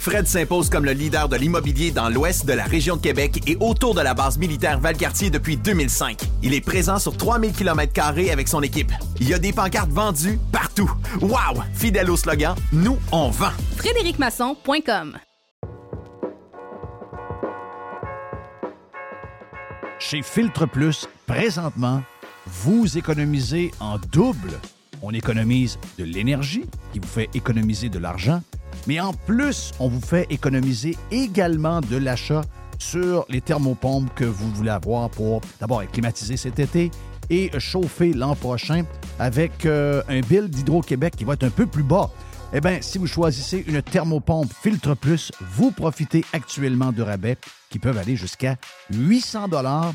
Fred s'impose comme le leader de l'immobilier dans l'ouest de la région de Québec et autour de la base militaire Valcartier depuis 2005. Il est présent sur 3000 km avec son équipe. Il y a des pancartes vendues partout. Wow! Fidèle au slogan, nous, on vend. FrédéricMasson.com Chez Filtre Plus, présentement, vous économisez en double. On économise de l'énergie qui vous fait économiser de l'argent mais en plus, on vous fait économiser également de l'achat sur les thermopompes que vous voulez avoir pour d'abord climatiser cet été et chauffer l'an prochain avec euh, un bill d'Hydro-Québec qui va être un peu plus bas. Eh bien, si vous choisissez une thermopompe Filtre Plus, vous profitez actuellement de rabais qui peuvent aller jusqu'à 800 dollars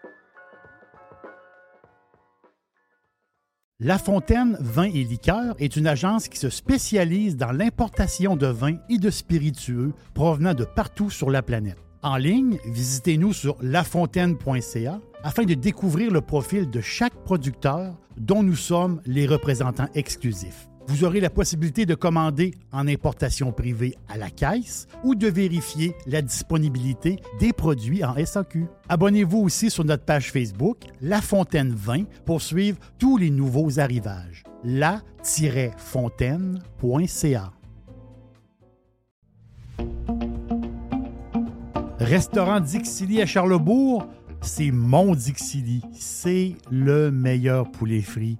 La Fontaine Vin et Liqueurs est une agence qui se spécialise dans l'importation de vins et de spiritueux provenant de partout sur la planète. En ligne, visitez-nous sur lafontaine.ca afin de découvrir le profil de chaque producteur dont nous sommes les représentants exclusifs. Vous aurez la possibilité de commander en importation privée à la caisse ou de vérifier la disponibilité des produits en SAQ. Abonnez-vous aussi sur notre page Facebook La Fontaine 20 pour suivre tous les nouveaux arrivages. la-fontaine.ca Restaurant Dixili à Charlebourg, c'est mon Dixili. C'est le meilleur poulet frit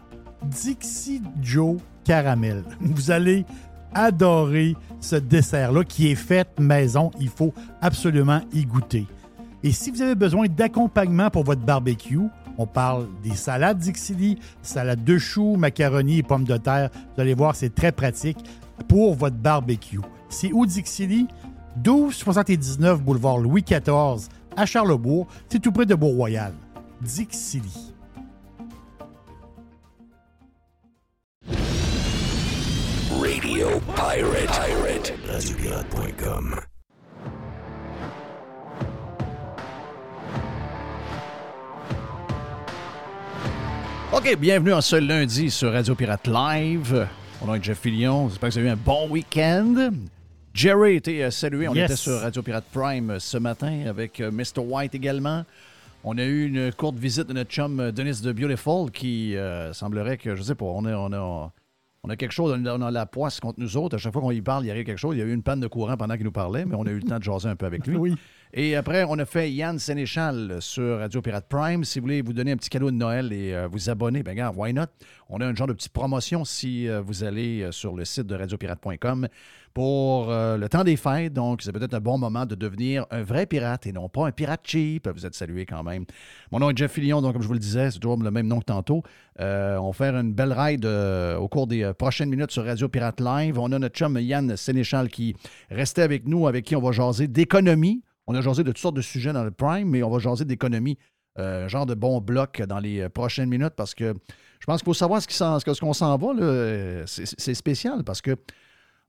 Dixie Joe Caramel. Vous allez adorer ce dessert-là qui est fait maison. Il faut absolument y goûter. Et si vous avez besoin d'accompagnement pour votre barbecue, on parle des salades Dixili, salade de choux, macaroni et pommes de terre. Vous allez voir, c'est très pratique pour votre barbecue. C'est où Dixili? 1279 boulevard Louis XIV à Charlebourg. C'est tout près de Beau-Royal. Dixili. Radio Pirate. Pirate. OK, bienvenue en ce lundi sur Radio Pirate Live. On nom est Jeff Fillion. J'espère que vous avez eu un bon week-end. Jerry était euh, salué. On était sur Radio Pirate Prime euh, ce matin avec euh, Mr. White également. On a eu une courte visite de notre chum Denis de Beautiful qui semblerait que, je sais pas, on a, on a, on a quelque chose dans, la poisse contre nous autres. À chaque fois qu'on y parle, il y a quelque chose. Il y a eu une panne de courant pendant qu'il nous parlait, mais on a eu le temps de jaser un peu avec lui. Oui. Et après, on a fait Yann Sénéchal sur Radio Pirate Prime. Si vous voulez vous donner un petit cadeau de Noël et euh, vous abonner, ben regarde, why not? On a un genre de petite promotion si euh, vous allez euh, sur le site de radiopirate.com pour le temps des fêtes. Donc, c'est peut-être un bon moment de devenir un vrai pirate et non pas un pirate cheap. Vous êtes salué quand même. Mon nom est Jeff Fillion, donc comme je vous le disais, c'est toujours le même nom que tantôt. On va faire une belle ride au cours des prochaines minutes sur Radio Pirate Live. On a notre chum Yann Sénéchal qui restait avec nous, avec qui on va jaser d'économie. On a jasé de toutes sortes de sujets dans le Prime, mais on va jaser d'économie. genre de bon bloc dans les prochaines minutes parce que je pense qu'il faut savoir ce qu'on s'en va. C'est spécial parce que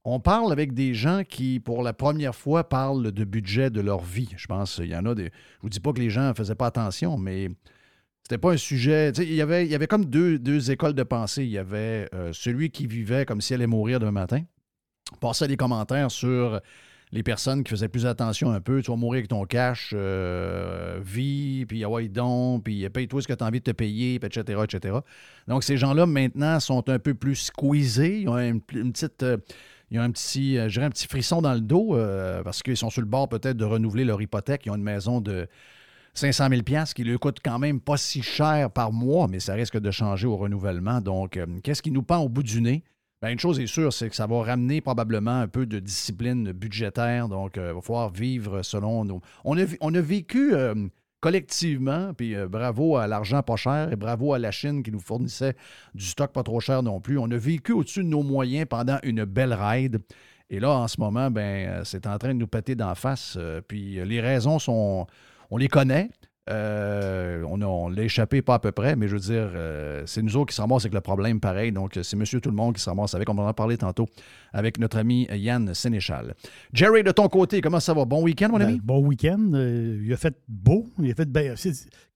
on parle avec des gens qui, pour la première fois, parlent de budget de leur vie. Je pense qu'il y en a des. Je vous dis pas que les gens ne faisaient pas attention, mais c'était pas un sujet. Il y, avait, il comme deux, écoles de pensée. Il y avait euh, celui qui vivait comme si elle allait mourir demain matin. passait des commentaires sur les personnes qui faisaient plus attention un peu. Tu vas mourir avec ton cash, euh, vie, puis ah ouais, donc, puis paye-toi ce que tu as envie de te payer, etc., etc. Donc, ces gens-là, maintenant, sont un peu plus squeezés. Ils ont une, petite. euh, ils un petit, euh, un petit frisson dans le dos euh, parce qu'ils sont sur le bord peut-être de renouveler leur hypothèque. Ils ont une maison de 500 000 qui lui coûte quand même pas si cher par mois, mais ça risque de changer au renouvellement. Donc, euh, qu'est-ce qui nous pend au bout du nez? Bien, une chose est sûre, c'est que ça va ramener probablement un peu de discipline budgétaire. Donc, il va falloir vivre selon nos... On a, vécu euh, collectivement, puis euh, bravo à l'argent pas cher et bravo à la Chine qui nous fournissait du stock pas trop cher non plus. On a vécu au-dessus de nos moyens pendant une belle ride. Et là, en ce moment, ben, euh, c'est en train de nous péter d'en face. euh, puis euh, les raisons sont... On les connaît. Euh, on l'a échappé pas à peu près, mais je veux dire, euh, c'est nous autres qui se ramassent avec le problème pareil. Donc, euh, c'est monsieur tout le monde qui se ramasse avec. On va en parler tantôt avec notre ami Yann Sénéchal. Jerry, de ton côté, comment ça va? Bon week-end, mon Ben, ami? bon week-end. Euh, il a fait beau. Il a fait ben,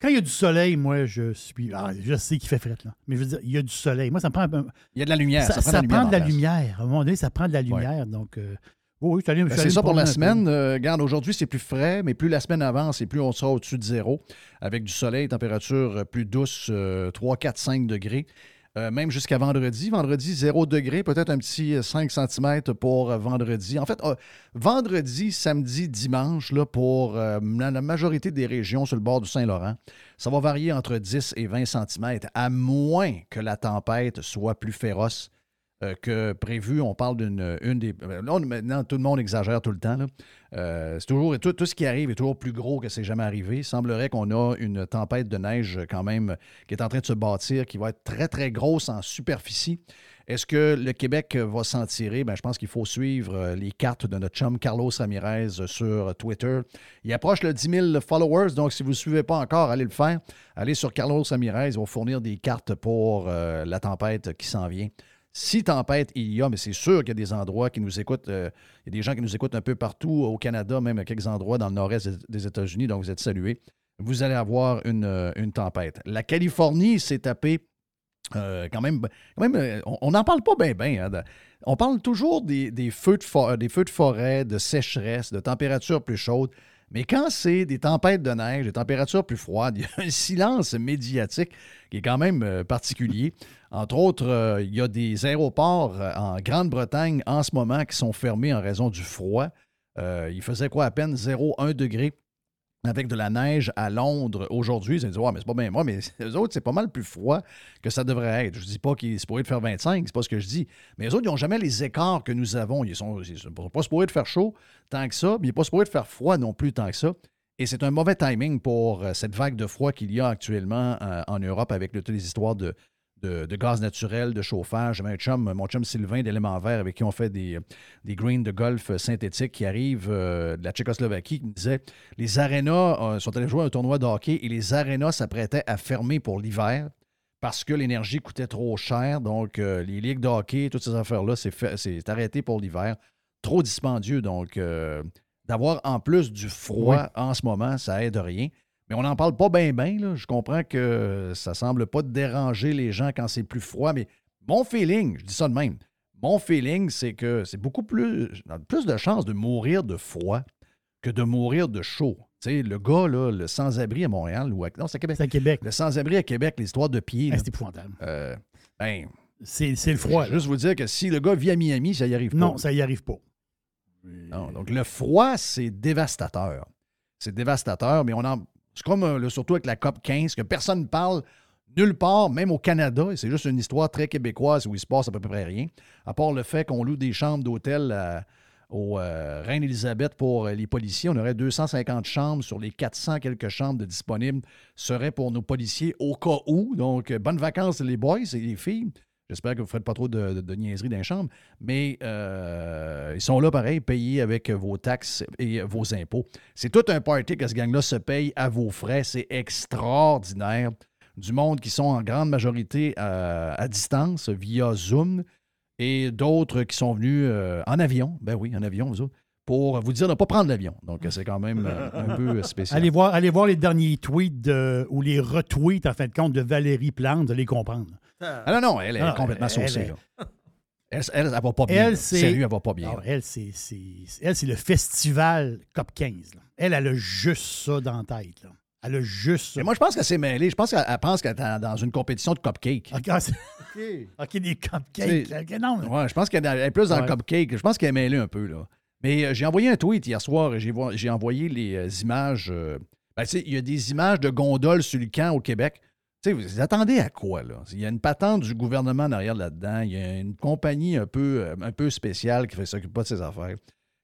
Quand il y a du soleil, moi, je suis. ah, je sais qu'il fait fret, là. Mais je veux dire, il y a du soleil. Moi, ça me prend. un- Il y a de la lumière. ça, Ça, prend de la prend de la lumière. À un moment donné, ça prend de la lumière. Donc, oui, Ben, c'est ça pour la semaine. Euh, regarde, aujourd'hui, c'est plus frais, mais plus la semaine avance et plus on sera au-dessus de zéro, avec du soleil, température euh, plus douce, euh, 3, 4, 5 degrés. Euh, même jusqu'à vendredi. Vendredi, 0 degré, peut-être un petit euh, 5 cm pour euh, vendredi. En fait, euh, vendredi, samedi, dimanche, là, pour euh, la, la majorité des régions sur le bord du Saint-Laurent, ça va varier entre 10 et 20 cm, à moins que la tempête soit plus féroce euh, que prévu. On parle d'une une des. euh, Là, maintenant, tout le monde exagère tout le temps. Euh, c'est toujours, tout, ce qui arrive est toujours plus gros que c'est jamais arrivé. Il semblerait qu'on a une tempête de neige quand même qui est en train de se bâtir, qui va être très, très grosse en superficie. Est-ce que le Québec va s'en tirer? Ben, je pense qu'il faut suivre euh, les cartes de notre chum Carlos Ramirez euh, sur Twitter. Il approche le 10 000 followers, donc si vous ne suivez pas encore, allez le faire. Allez sur Carlos Ramirez, il va fournir des cartes pour euh, la tempête qui s'en vient. Si tempête il y a, mais c'est sûr qu'il y a des endroits qui nous écoutent, euh, il y a des gens qui nous écoutent un peu partout au Canada, même à quelques endroits dans le nord-est des- États-Unis, donc vous êtes salués. Vous allez avoir une, euh, tempête. La Californie s'est tapée euh, quand même, euh, on n'en parle pas bien, bien. On parle toujours des, feux de des feux de forêt, de sécheresse, de températures plus chaudes. Mais quand c'est des tempêtes de neige, des températures plus froides, il y a un silence médiatique qui est quand même particulier. Entre autres, euh, il y a des aéroports euh, en Grande-Bretagne en ce moment qui sont fermés en raison du froid. Euh, il faisait quoi à peine? 0,1 degré avec de la neige à Londres aujourd'hui. Ils ont dit mais c'est pas bien moi, mais les autres, c'est pas mal plus froid que ça devrait être. Je dis pas qu'il se pourrait de faire 25, c'est pas ce que je dis. Mais les autres, ils n'ont jamais les écarts que nous avons. Ils sont, sont pas supposés de faire chaud tant que ça, mais ils sont pas supposés de faire froid non plus tant que ça. Et c'est un mauvais timing pour cette vague de froid qu'il y a actuellement en Europe avec toutes les histoires de, de, de gaz naturel, de chauffage. J'avais un chum, mon chum Sylvain d'éléments verts avec qui on fait des, des greens de golf synthétiques qui arrivent euh, de la Tchécoslovaquie qui me disait les arénas euh, sont allés jouer un tournoi de hockey et les arénas s'apprêtaient à fermer pour l'hiver parce que l'énergie coûtait trop cher. Donc, euh, les ligues de hockey, toutes ces affaires-là, c'est arrêté pour l'hiver. Trop dispendieux. Donc, d'avoir en plus du froid en ce moment, ça aide rien. Mais on n'en parle pas bien, bien. Je comprends que ça semble pas déranger les gens quand c'est plus froid, mais mon feeling, je dis ça de même, mon feeling, c'est que c'est beaucoup plus, on a plus de chances de mourir de froid que de mourir de chaud. Tu sais, le gars, là, le sans-abri à Montréal, ou à, non, c'est à Québec. C'est à Québec. Le sans-abri à Québec, l'histoire de pied. Hey, là, c'est épouvantable. euh, ben, C'est c'est le froid. juste vous dire que si le gars vit à Miami, ça y arrive pas. Non, ça y arrive pas. Non, donc le froid, c'est dévastateur. C'est dévastateur, mais on en. C'est comme euh, surtout avec la COP 15, que personne ne parle nulle part, même au Canada, c'est juste une histoire très québécoise où il se passe à peu près rien, à part le fait qu'on loue des chambres d'hôtel à- au euh, Reine-Élisabeth pour euh, les policiers. On aurait 250 chambres sur les 400 quelques chambres disponibles seraient pour nos policiers au cas où. Donc, euh, bonnes vacances les boys et les filles. J'espère que vous ne faites pas trop de, de, de niaiseries dans les chambres. Mais euh, ils sont là, pareil, payés avec vos taxes et vos impôts. C'est tout un party que ce gang-là se paye à vos frais. C'est extraordinaire. Du monde qui sont en grande majorité euh, à distance via Zoom et d'autres qui sont venus euh, en avion. Ben oui, en avion, vous autres, pour vous dire de ne pas prendre l'avion. Donc, c'est quand même un peu spécial. Allez voir, allez voir les derniers tweets de- ou les retweets, en fin de compte, de Valérie Plante, de les comprendre. Ah non, non, elle est Ah, complètement elle saucée. là. Elle, elle, elle va pas bien. Elle, là. c'est- Sérieux, elle va pas bien. Elle, c'est, c'est- elle, c'est le festival COP 15. là. Elle, elle a juste ça dans la tête. là. Elle a juste ça. Mais moi, je pense qu'elle s'est mêlée. Je pense qu'elle elle pense qu'elle est dans- une compétition de cupcake. OK, ah, OK, des cupcakes. Non, Ouais, je pense qu'elle est plus dans Ouais. le cupcake. Je pense qu'elle est mêlée un peu, là. Mais euh, j'ai envoyé un tweet hier soir et j'ai j'ai envoyé les euh, images. euh, ben, tu sais, il y a des images de gondoles sur le camp au Québec. Tu sais, vous attendez à quoi, là? Il y a une patente du gouvernement derrière là-dedans. Il y a une compagnie un peu, euh, un peu spéciale qui ne s'occupe pas de ses affaires,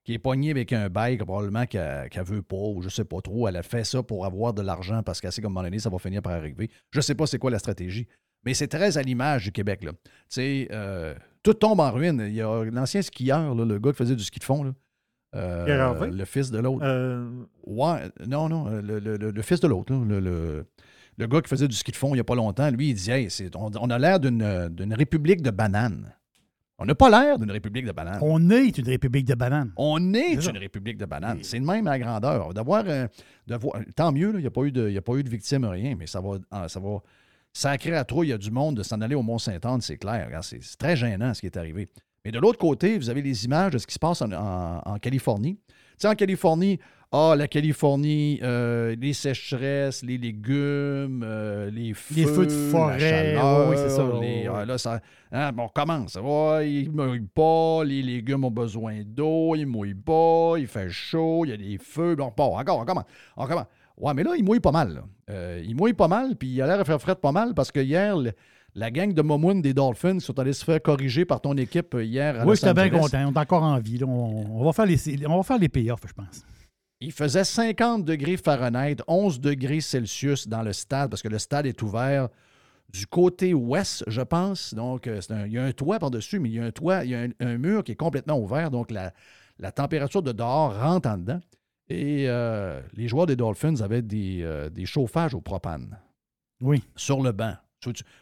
qui est poignée avec un bail probablement qu'elle ne veut pas ou je sais pas trop. Elle a fait ça pour avoir de l'argent parce qu'elle sait qu'à un moment donné, ça va finir par arriver. Je sais pas c'est quoi la stratégie. Mais c'est très à l'image du Québec, là. Tu sais, euh, tout tombe en ruine. Il y a l'ancien skieur, là, le gars qui faisait du ski de fond, là. Euh, Pierre Harvey? le fils de l'autre. Euh, Ouais, non, non, le, le- le- le fils de l'autre, le, le- gars qui faisait du ski de fond il n'y a pas longtemps, lui, il disait Hey, on, on a l'air d'une république de bananes. On n'a pas l'air d'une république de bananes. On est une république de bananes. On est une république de bananes. C'est le même à la grandeur. D'avoir, euh, tant mieux, il n'y a, pas eu de- il y a pas eu de victimes, rien, mais ça va, ah, ça va sacrer à trop. Il y a du monde de s'en aller au Mont-Saint-Anne, c'est clair. C'est c'est très gênant ce qui est arrivé. Mais de l'autre côté, vous avez les images de ce qui se passe en, en- en Californie. Tu sais, en Californie, ah, la Californie, euh, les sécheresses, les légumes, euh, les feux, Les feux de la forêt, chaleur, oui, c'est ça, les- ah, là, ça, hein, bon, on commence. Il ne mouille pas, les légumes ont besoin d'eau, il ne mouille pas, il fait chaud, il y a des feux. Bon, bon, encore, on commence. On commence. Ouais, mais là, il mouille pas mal. Euh, il mouille pas mal, puis il a l'air de faire fret pas mal parce que hier, le- la gang de Momoun des Dolphins sont allés se faire corriger par ton équipe euh, hier à Oui, j'étais bien content. On est encore en vie. là. On, on va faire les, on va faire les payoffs, je pense. Il faisait 50 degrés Fahrenheit, 11 degrés Celsius dans le stade parce que le stade est ouvert du côté ouest, je pense. Donc, euh, un- il y a un toit par-dessus, mais il y a un toit, il y a un, un mur qui est complètement ouvert. Donc, la, la température de dehors rentre en dedans. Et euh, les joueurs des Dolphins avaient des, euh, des chauffages au propane Oui. sur le banc.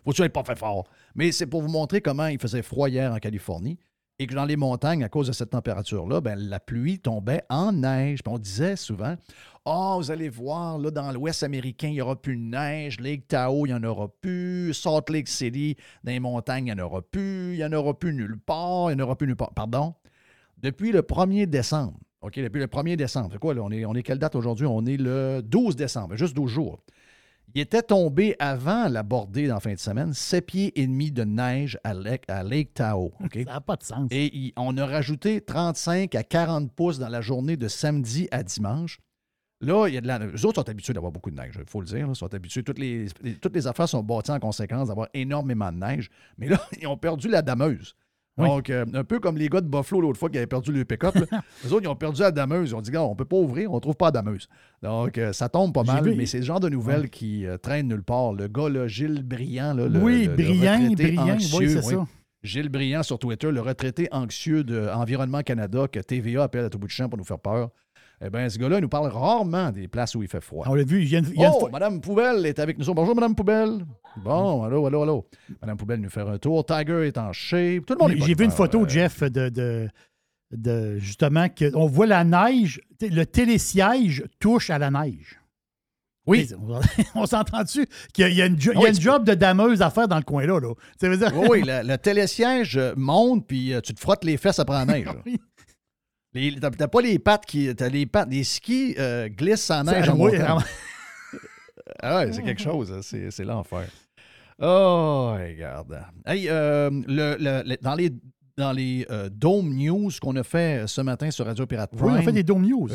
Faut-tu être pas fait fort? Mais c'est pour vous montrer comment il faisait froid hier en Californie et que dans les montagnes, à cause de cette température-là, ben, la pluie tombait en neige. On disait souvent Ah, vous allez voir, là, dans l'Ouest américain, il n'y aura plus de neige. Lake Tahoe, il n'y en aura plus. Salt Lake City, dans les montagnes, il n'y en aura plus. Il n'y en aura plus nulle part. Il n'y en aura plus nulle part. Pardon? Depuis le 1er décembre, OK, depuis le 1er décembre, c'est quoi, là? On est, on est quelle date aujourd'hui? On est le 12 décembre, juste 12 jours. Il était tombé avant la bordée dans la fin de semaine, 7 pieds et demi de neige à Lake, à Lake Tahoe. Ça n'a pas de sens. Et il- on a rajouté 35 à 40 pouces dans la journée de samedi à dimanche. Là, il y a de la neige. Les autres sont habitués d'avoir beaucoup de neige, il faut le dire. là. Ils sont habitués. Toutes les, les- toutes les affaires sont bâties en conséquence d'avoir énormément de neige. Mais là, ils ont perdu la dameuse. Oui. Donc, euh, un peu comme les gars de Buffalo l'autre fois qui avaient perdu le pick-up. Les autres, ils ont perdu la dameuse. Ils ont dit, gars, on peut pas ouvrir, on trouve pas la dameuse. Donc, euh, ça tombe pas mal, vu- mais c'est le genre de nouvelles qui euh, traînent nulle part. Le gars, là, Gilles Briand, là, le, oui, le- le brillant, retraité brillant. anxieux, Oui, c'est ça. Gilles Briand sur Twitter, le retraité anxieux de Environnement Canada que TVA appelle à tout bout de champ pour nous faire peur. Eh bien, ce gars-là il nous parle rarement des places où il fait froid. On l'a vu, il y a une, Oh, Madame Poubelle est avec nous. Bonjour, Madame Poubelle. Bon, allô, allô, allô. Madame Poubelle nous faire un tour. Tiger est en shape. Tout le monde est J'ai vu une photo, euh, Jeff, de, de, de justement que on voit la neige, le télésiège touche à la neige. Oui. On, s'entend dessus qu'il y a une, jo- y a une tu job de dameuse à faire dans le coin là. là. Ça veut dire. Oui, oui, le, le télésiège monte, puis euh, tu te frottes les fesses après la neige. Oui. T'as pas les pattes qui. T'as les pattes. Les skis euh, glissent en neige en. Ah ouais, c'est quelque chose, hein, c'est l'enfer. Oh, regarde. Hey, euh, le- le- le- dans les, dans les euh, Dome News qu'on a fait ce matin sur Radio Pirate Prime, Oui, on fait des dome news.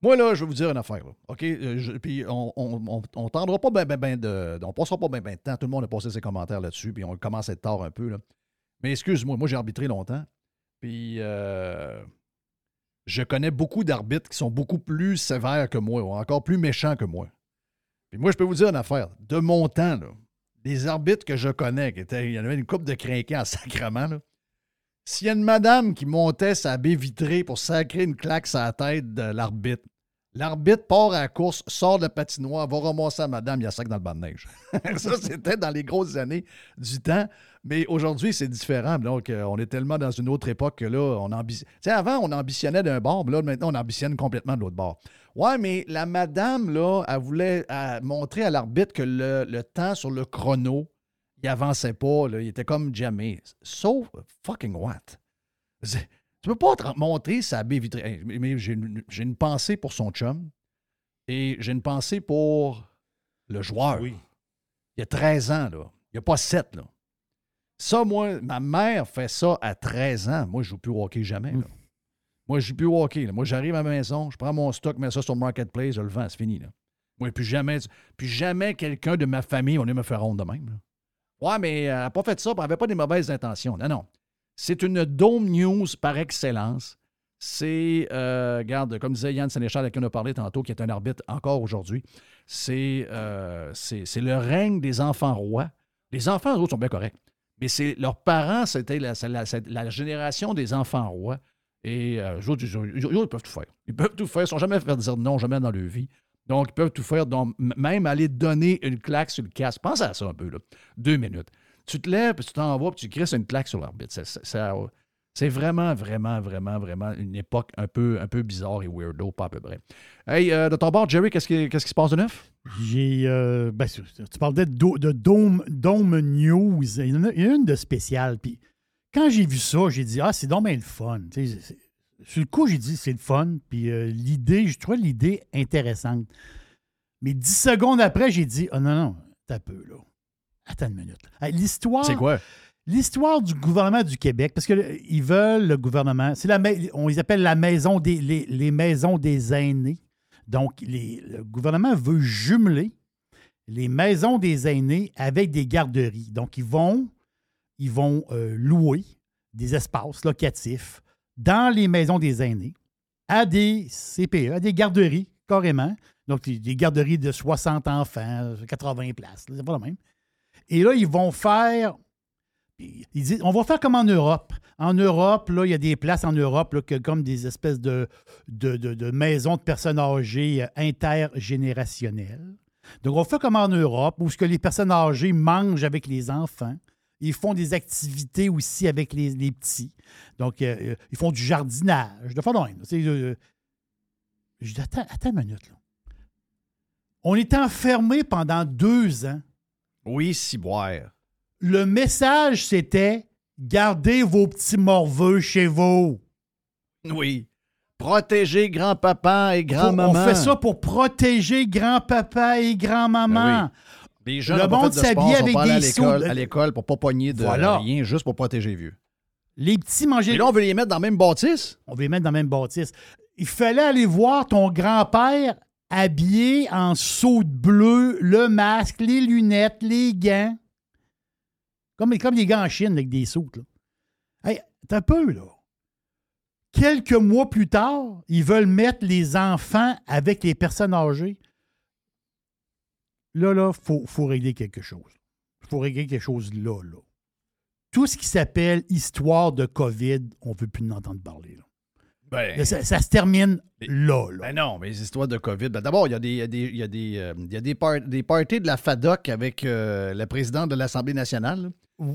moi, là, je vais vous dire une affaire. là, OK? Je- puis on on, on, on tendra pas ben, ben, ben de. On passera pas ben, ben de temps. Tout le monde a passé ses commentaires là-dessus. Puis on commence à être tard un peu. Là. Mais excuse-moi, moi, j'ai arbitré longtemps. Puis euh, je connais beaucoup d'arbitres qui sont beaucoup plus sévères que moi, ou encore plus méchants que moi. Puis moi, je peux vous dire une affaire. De mon temps, là, arbitres que je connais, il y en avait une coupe de crinqués en sacrement, s'il y a une madame qui montait sa baie vitrée pour sacrer une claque sur la tête de l'arbitre, l'arbitre part à la course, sort de la patinoire, va ramasser la madame, il y a sac dans le banc de neige. ça, c'était dans les grosses années du temps. Mais aujourd'hui, c'est différent. Donc, euh, on est tellement dans une autre époque que là, on ambitionne. Tu sais, avant, on ambitionnait d'un bord, mais là, maintenant, on ambitionne complètement de l'autre bord. Ouais, mais la madame, là, elle voulait montrer à l'arbitre que le, le temps sur le chrono il avançait pas, là, il était comme jamais. Sauf fucking what? Tu peux pas te montrer sa baie vitrée. Mais- j'ai une, j'ai une pensée pour son chum et j'ai une pensée pour le joueur. Oui. Il y a 13 ans, là. Il n'y a pas 7, là. Ça, moi, ma mère fait ça à 13 ans. Moi, je joue plus au hockey jamais, là. Moi, je joue plus au hockey. là. Moi, j'arrive à la maison, je prends mon stock, mets ça sur le marketplace, je le vends, c'est fini, là. Moi, plus jamais, plus jamais quelqu'un de ma famille, on est me faire ronde de même, là. Ouais, mais elle n'a pas fait ça, elle n'avait pas des mauvaises intentions. Non, non. C'est une Dome News par excellence. C'est, euh, regarde, comme disait Yann Sénéchal, avec qui on a parlé tantôt, qui est un arbitre encore aujourd'hui, c'est, euh, c'est, le règne des enfants rois. Les enfants, eux autres, sont bien corrects. Mais c'est, leurs parents, c'était la, la- la génération des enfants rois. Et eux ils, peuvent tout faire. Ils peuvent tout faire. Ils ne sont jamais fait dire non, jamais dans leur vie. Donc, ils peuvent tout faire. Donc, même aller donner une claque sur le casque. Pense à ça un peu, là. Deux minutes. Tu te lèves, puis tu t'en vas, puis tu crisses une claque sur l'arbitre. Ça- ça- c'est vraiment, vraiment, vraiment, vraiment une époque un peu, un peu bizarre et weirdo, pas à peu près. Hey, euh, de ton bord, Jerry, qu'est-ce qui, qu'est-ce qui se passe de neuf? J'ai. euh, ben, tu parlais de, Do- de Dome, Dome News. Il y en a une de spéciale. Puis quand j'ai vu ça, j'ai dit Ah, c'est donc bien le fun. Tu sais, c'est- sur le coup, j'ai dit c'est le fun. Puis euh, l'idée, je trouvais l'idée intéressante. Mais dix secondes après, j'ai dit Ah non, non, t'as peu, là. Attends une minute. L'histoire. C'est quoi? L'histoire du gouvernement du Québec, parce qu'ils veulent le gouvernement, c'est la, on les appelle la maison des, les, les maisons des aînés. Donc, le gouvernement veut jumeler les maisons des aînés avec des garderies. Donc, ils vont, ils vont euh, louer des espaces locatifs dans les maisons des aînés à des CPE, à des garderies, carrément. Donc, des garderies de 60 enfants, 80 places, c'est pas le même. Et là, ils vont faire Ils disent, on va faire comme en Europe. En Europe, là, il y a des places en Europe que, comme des espèces de, maisons de personnes âgées euh, intergénérationnelles. Donc, on fait comme en Europe, où ce que les personnes âgées mangent avec les enfants. Ils font des activités aussi avec les, petits. Donc, euh, euh, ils font du jardinage. De euh, je dis, attends, attends une minute. On est enfermé pendant deux ans. Oui, ciboire. Le message, c'était gardez vos petits morveux chez vous. Oui. Protéger grand-papa et grand-maman. On fait ça pour protéger grand-papa et grand-maman. Jeunes Le monde s'habille avec des sous- à l'école pour pas pogner de Voilà. rien, juste pour protéger les vieux. Les petits mangeaient. Et là, on veut les mettre dans la même bâtisse? On veut les mettre dans la même bâtisse. Il fallait aller voir ton grand-père habillé en saut bleu, le masque, les lunettes, les gants. Comme, comme les gants en Chine avec des. Là. Hey, t'as peu, là. Quelques mois plus tard, ils veulent mettre les enfants avec les personnes âgées. Là, là, il faut, faut régler quelque chose. Il faut régler quelque chose là, là. Tout ce qui s'appelle histoire de COVID, on ne veut plus en entendre parler. là. Ben, ça, ça se termine Mais- là, là. ben non, mais les histoires de COVID. Ben D'abord, il y a, des, il y a, des, il y a, des, euh, il y a des, par- des parties de la FADOC avec euh, le président de l'Assemblée nationale.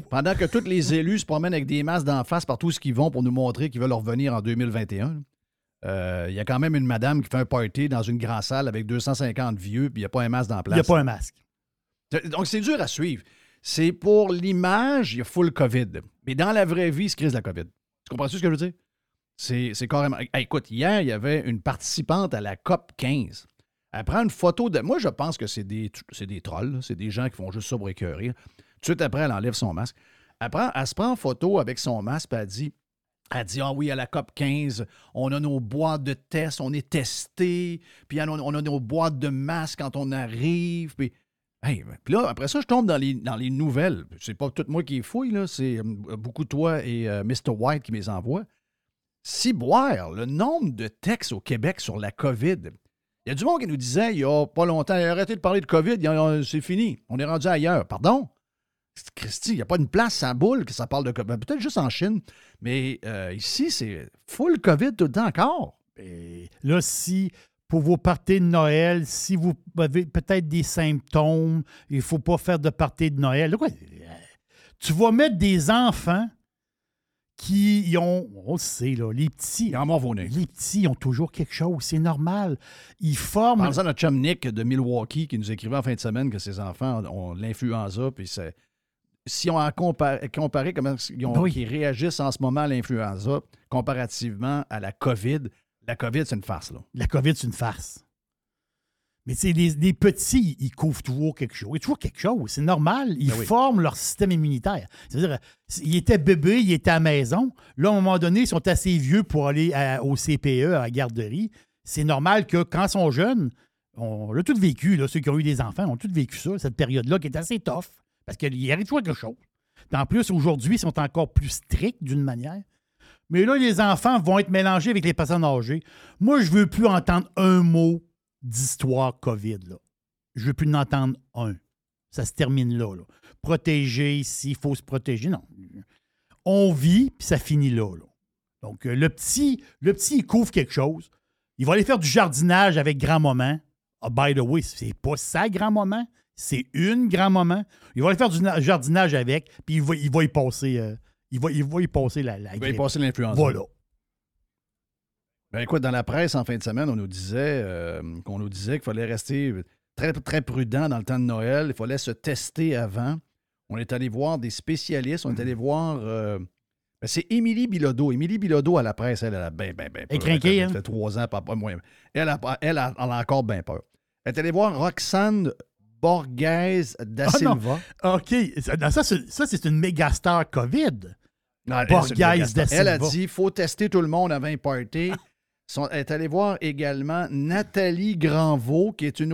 Pendant que tous les élus se promènent avec des masques d'en face partout ce qu'ils vont pour nous montrer qu'ils veulent revenir en 2021. là. Euh, Il y a quand même une madame qui fait un party dans une grande salle avec 250 vieux, puis il n'y a pas un masque dans la Il place. n'y a pas un masque. Donc, c'est dur à suivre. C'est pour l'image, il y a full COVID. Mais dans la vraie vie, c'est crise de la COVID. Tu comprends-tu ce que je veux dire? C'est carrément. Hey, écoute, hier, il y avait une participante à la COP 15. Elle prend une photo de. Moi, je pense que c'est des, c'est des trolls. C'est des gens qui font juste ça pour écœurer. Tout suite après, elle enlève son masque. Elle, elle se prend en photo avec son masque, puis elle dit. Elle dit, ah oui, à la COP 15, on a nos boîtes de tests, on est testé, puis on a, nos boîtes de masques quand on arrive, puis Hey, là, après ça, je tombe dans les, dans les nouvelles. C'est pas tout moi qui fouille. C'est euh, beaucoup toi et euh, Mr. White qui me les envoient. Si boire, le nombre de textes au Québec sur la COVID. Il y a du monde qui nous disait il y a pas longtemps, arrêtez de parler de COVID, a- c'est fini. On est rendu ailleurs. Pardon? Christy, il n'y a pas une place à boule que ça parle de COVID. Ben, Peut-être juste en Chine, mais euh, ici, c'est full COVID tout le temps encore. Et là, si pour vos parties de Noël, si vous avez peut-être des symptômes, il ne faut pas faire de parties de Noël. Là, quoi, tu vas mettre des enfants qui ont, on le sait, là, les petits, Il en les petits ils ont toujours quelque chose, c'est normal. Ils forment. Pensez à notre chum Nick de Milwaukee qui nous écrivait en fin de semaine que ses enfants ont l'influenza, puis c'est si on a comparé, comparé comment ils, ont- Oui. qu'ils réagissent en ce moment à l'influenza comparativement à la COVID, la COVID, c'est une farce, là. La COVID, c'est une farce. Mais tu sais, les, les petits, ils couvrent toujours quelque chose. Il y a toujours quelque chose. C'est normal. Ils Ben oui. forment leur système immunitaire. C'est-à-dire, ils étaient bébés, ils étaient à la maison. Là, à un moment donné, ils sont assez vieux pour aller à- au CPE, à la garderie. C'est normal que quand ils sont jeunes, on l'a tout vécu, là, ceux qui ont eu des enfants ont tout vécu ça, cette période-là qui est assez tough. Parce qu'il arrive toujours quelque chose. En plus, aujourd'hui, ils sont encore plus stricts d'une manière. Mais là, les enfants vont être mélangés avec les personnes âgées. Moi, je veux plus entendre un mot d'histoire COVID. Là. Je veux plus en entendre un. Ça se termine là. là. Protéger, s'il faut se protéger. Non. On vit, puis ça finit là. Donc, euh, le petit, le petit, il couvre quelque chose. Il va aller faire du jardinage avec grand-maman. Ah, by the way, c'est pas sa grand-maman, c'est une grand-maman. Il va aller faire du na- jardinage avec, puis il va, il va y passer, euh, il va, il va y passer la, la Il va y passer l'influenza. Voilà. Ben écoute, dans la presse en fin de semaine, on nous disait euh, qu'on nous disait qu'il fallait rester très, très prudent dans le temps de Noël. Il fallait se tester avant. On est allé voir des spécialistes. On est allé voir. euh, ben, c'est Émilie Bilodeau. Émilie Bilodeau à la presse, elle, elle a bien, peur. Elle hein? fait trois ans, pas, pas moins. Elle a, elle, a, elle a encore bien peur. Elle est allée voir Roxane Borghese da Ah. Silva. OK. Ça, non, ça, c'est une méga star COVID. Non, méga da star. Elle a Silva. dit il faut tester tout le monde avant un party. Sont- Elle est allée voir également Nathalie Granvaux, qui est une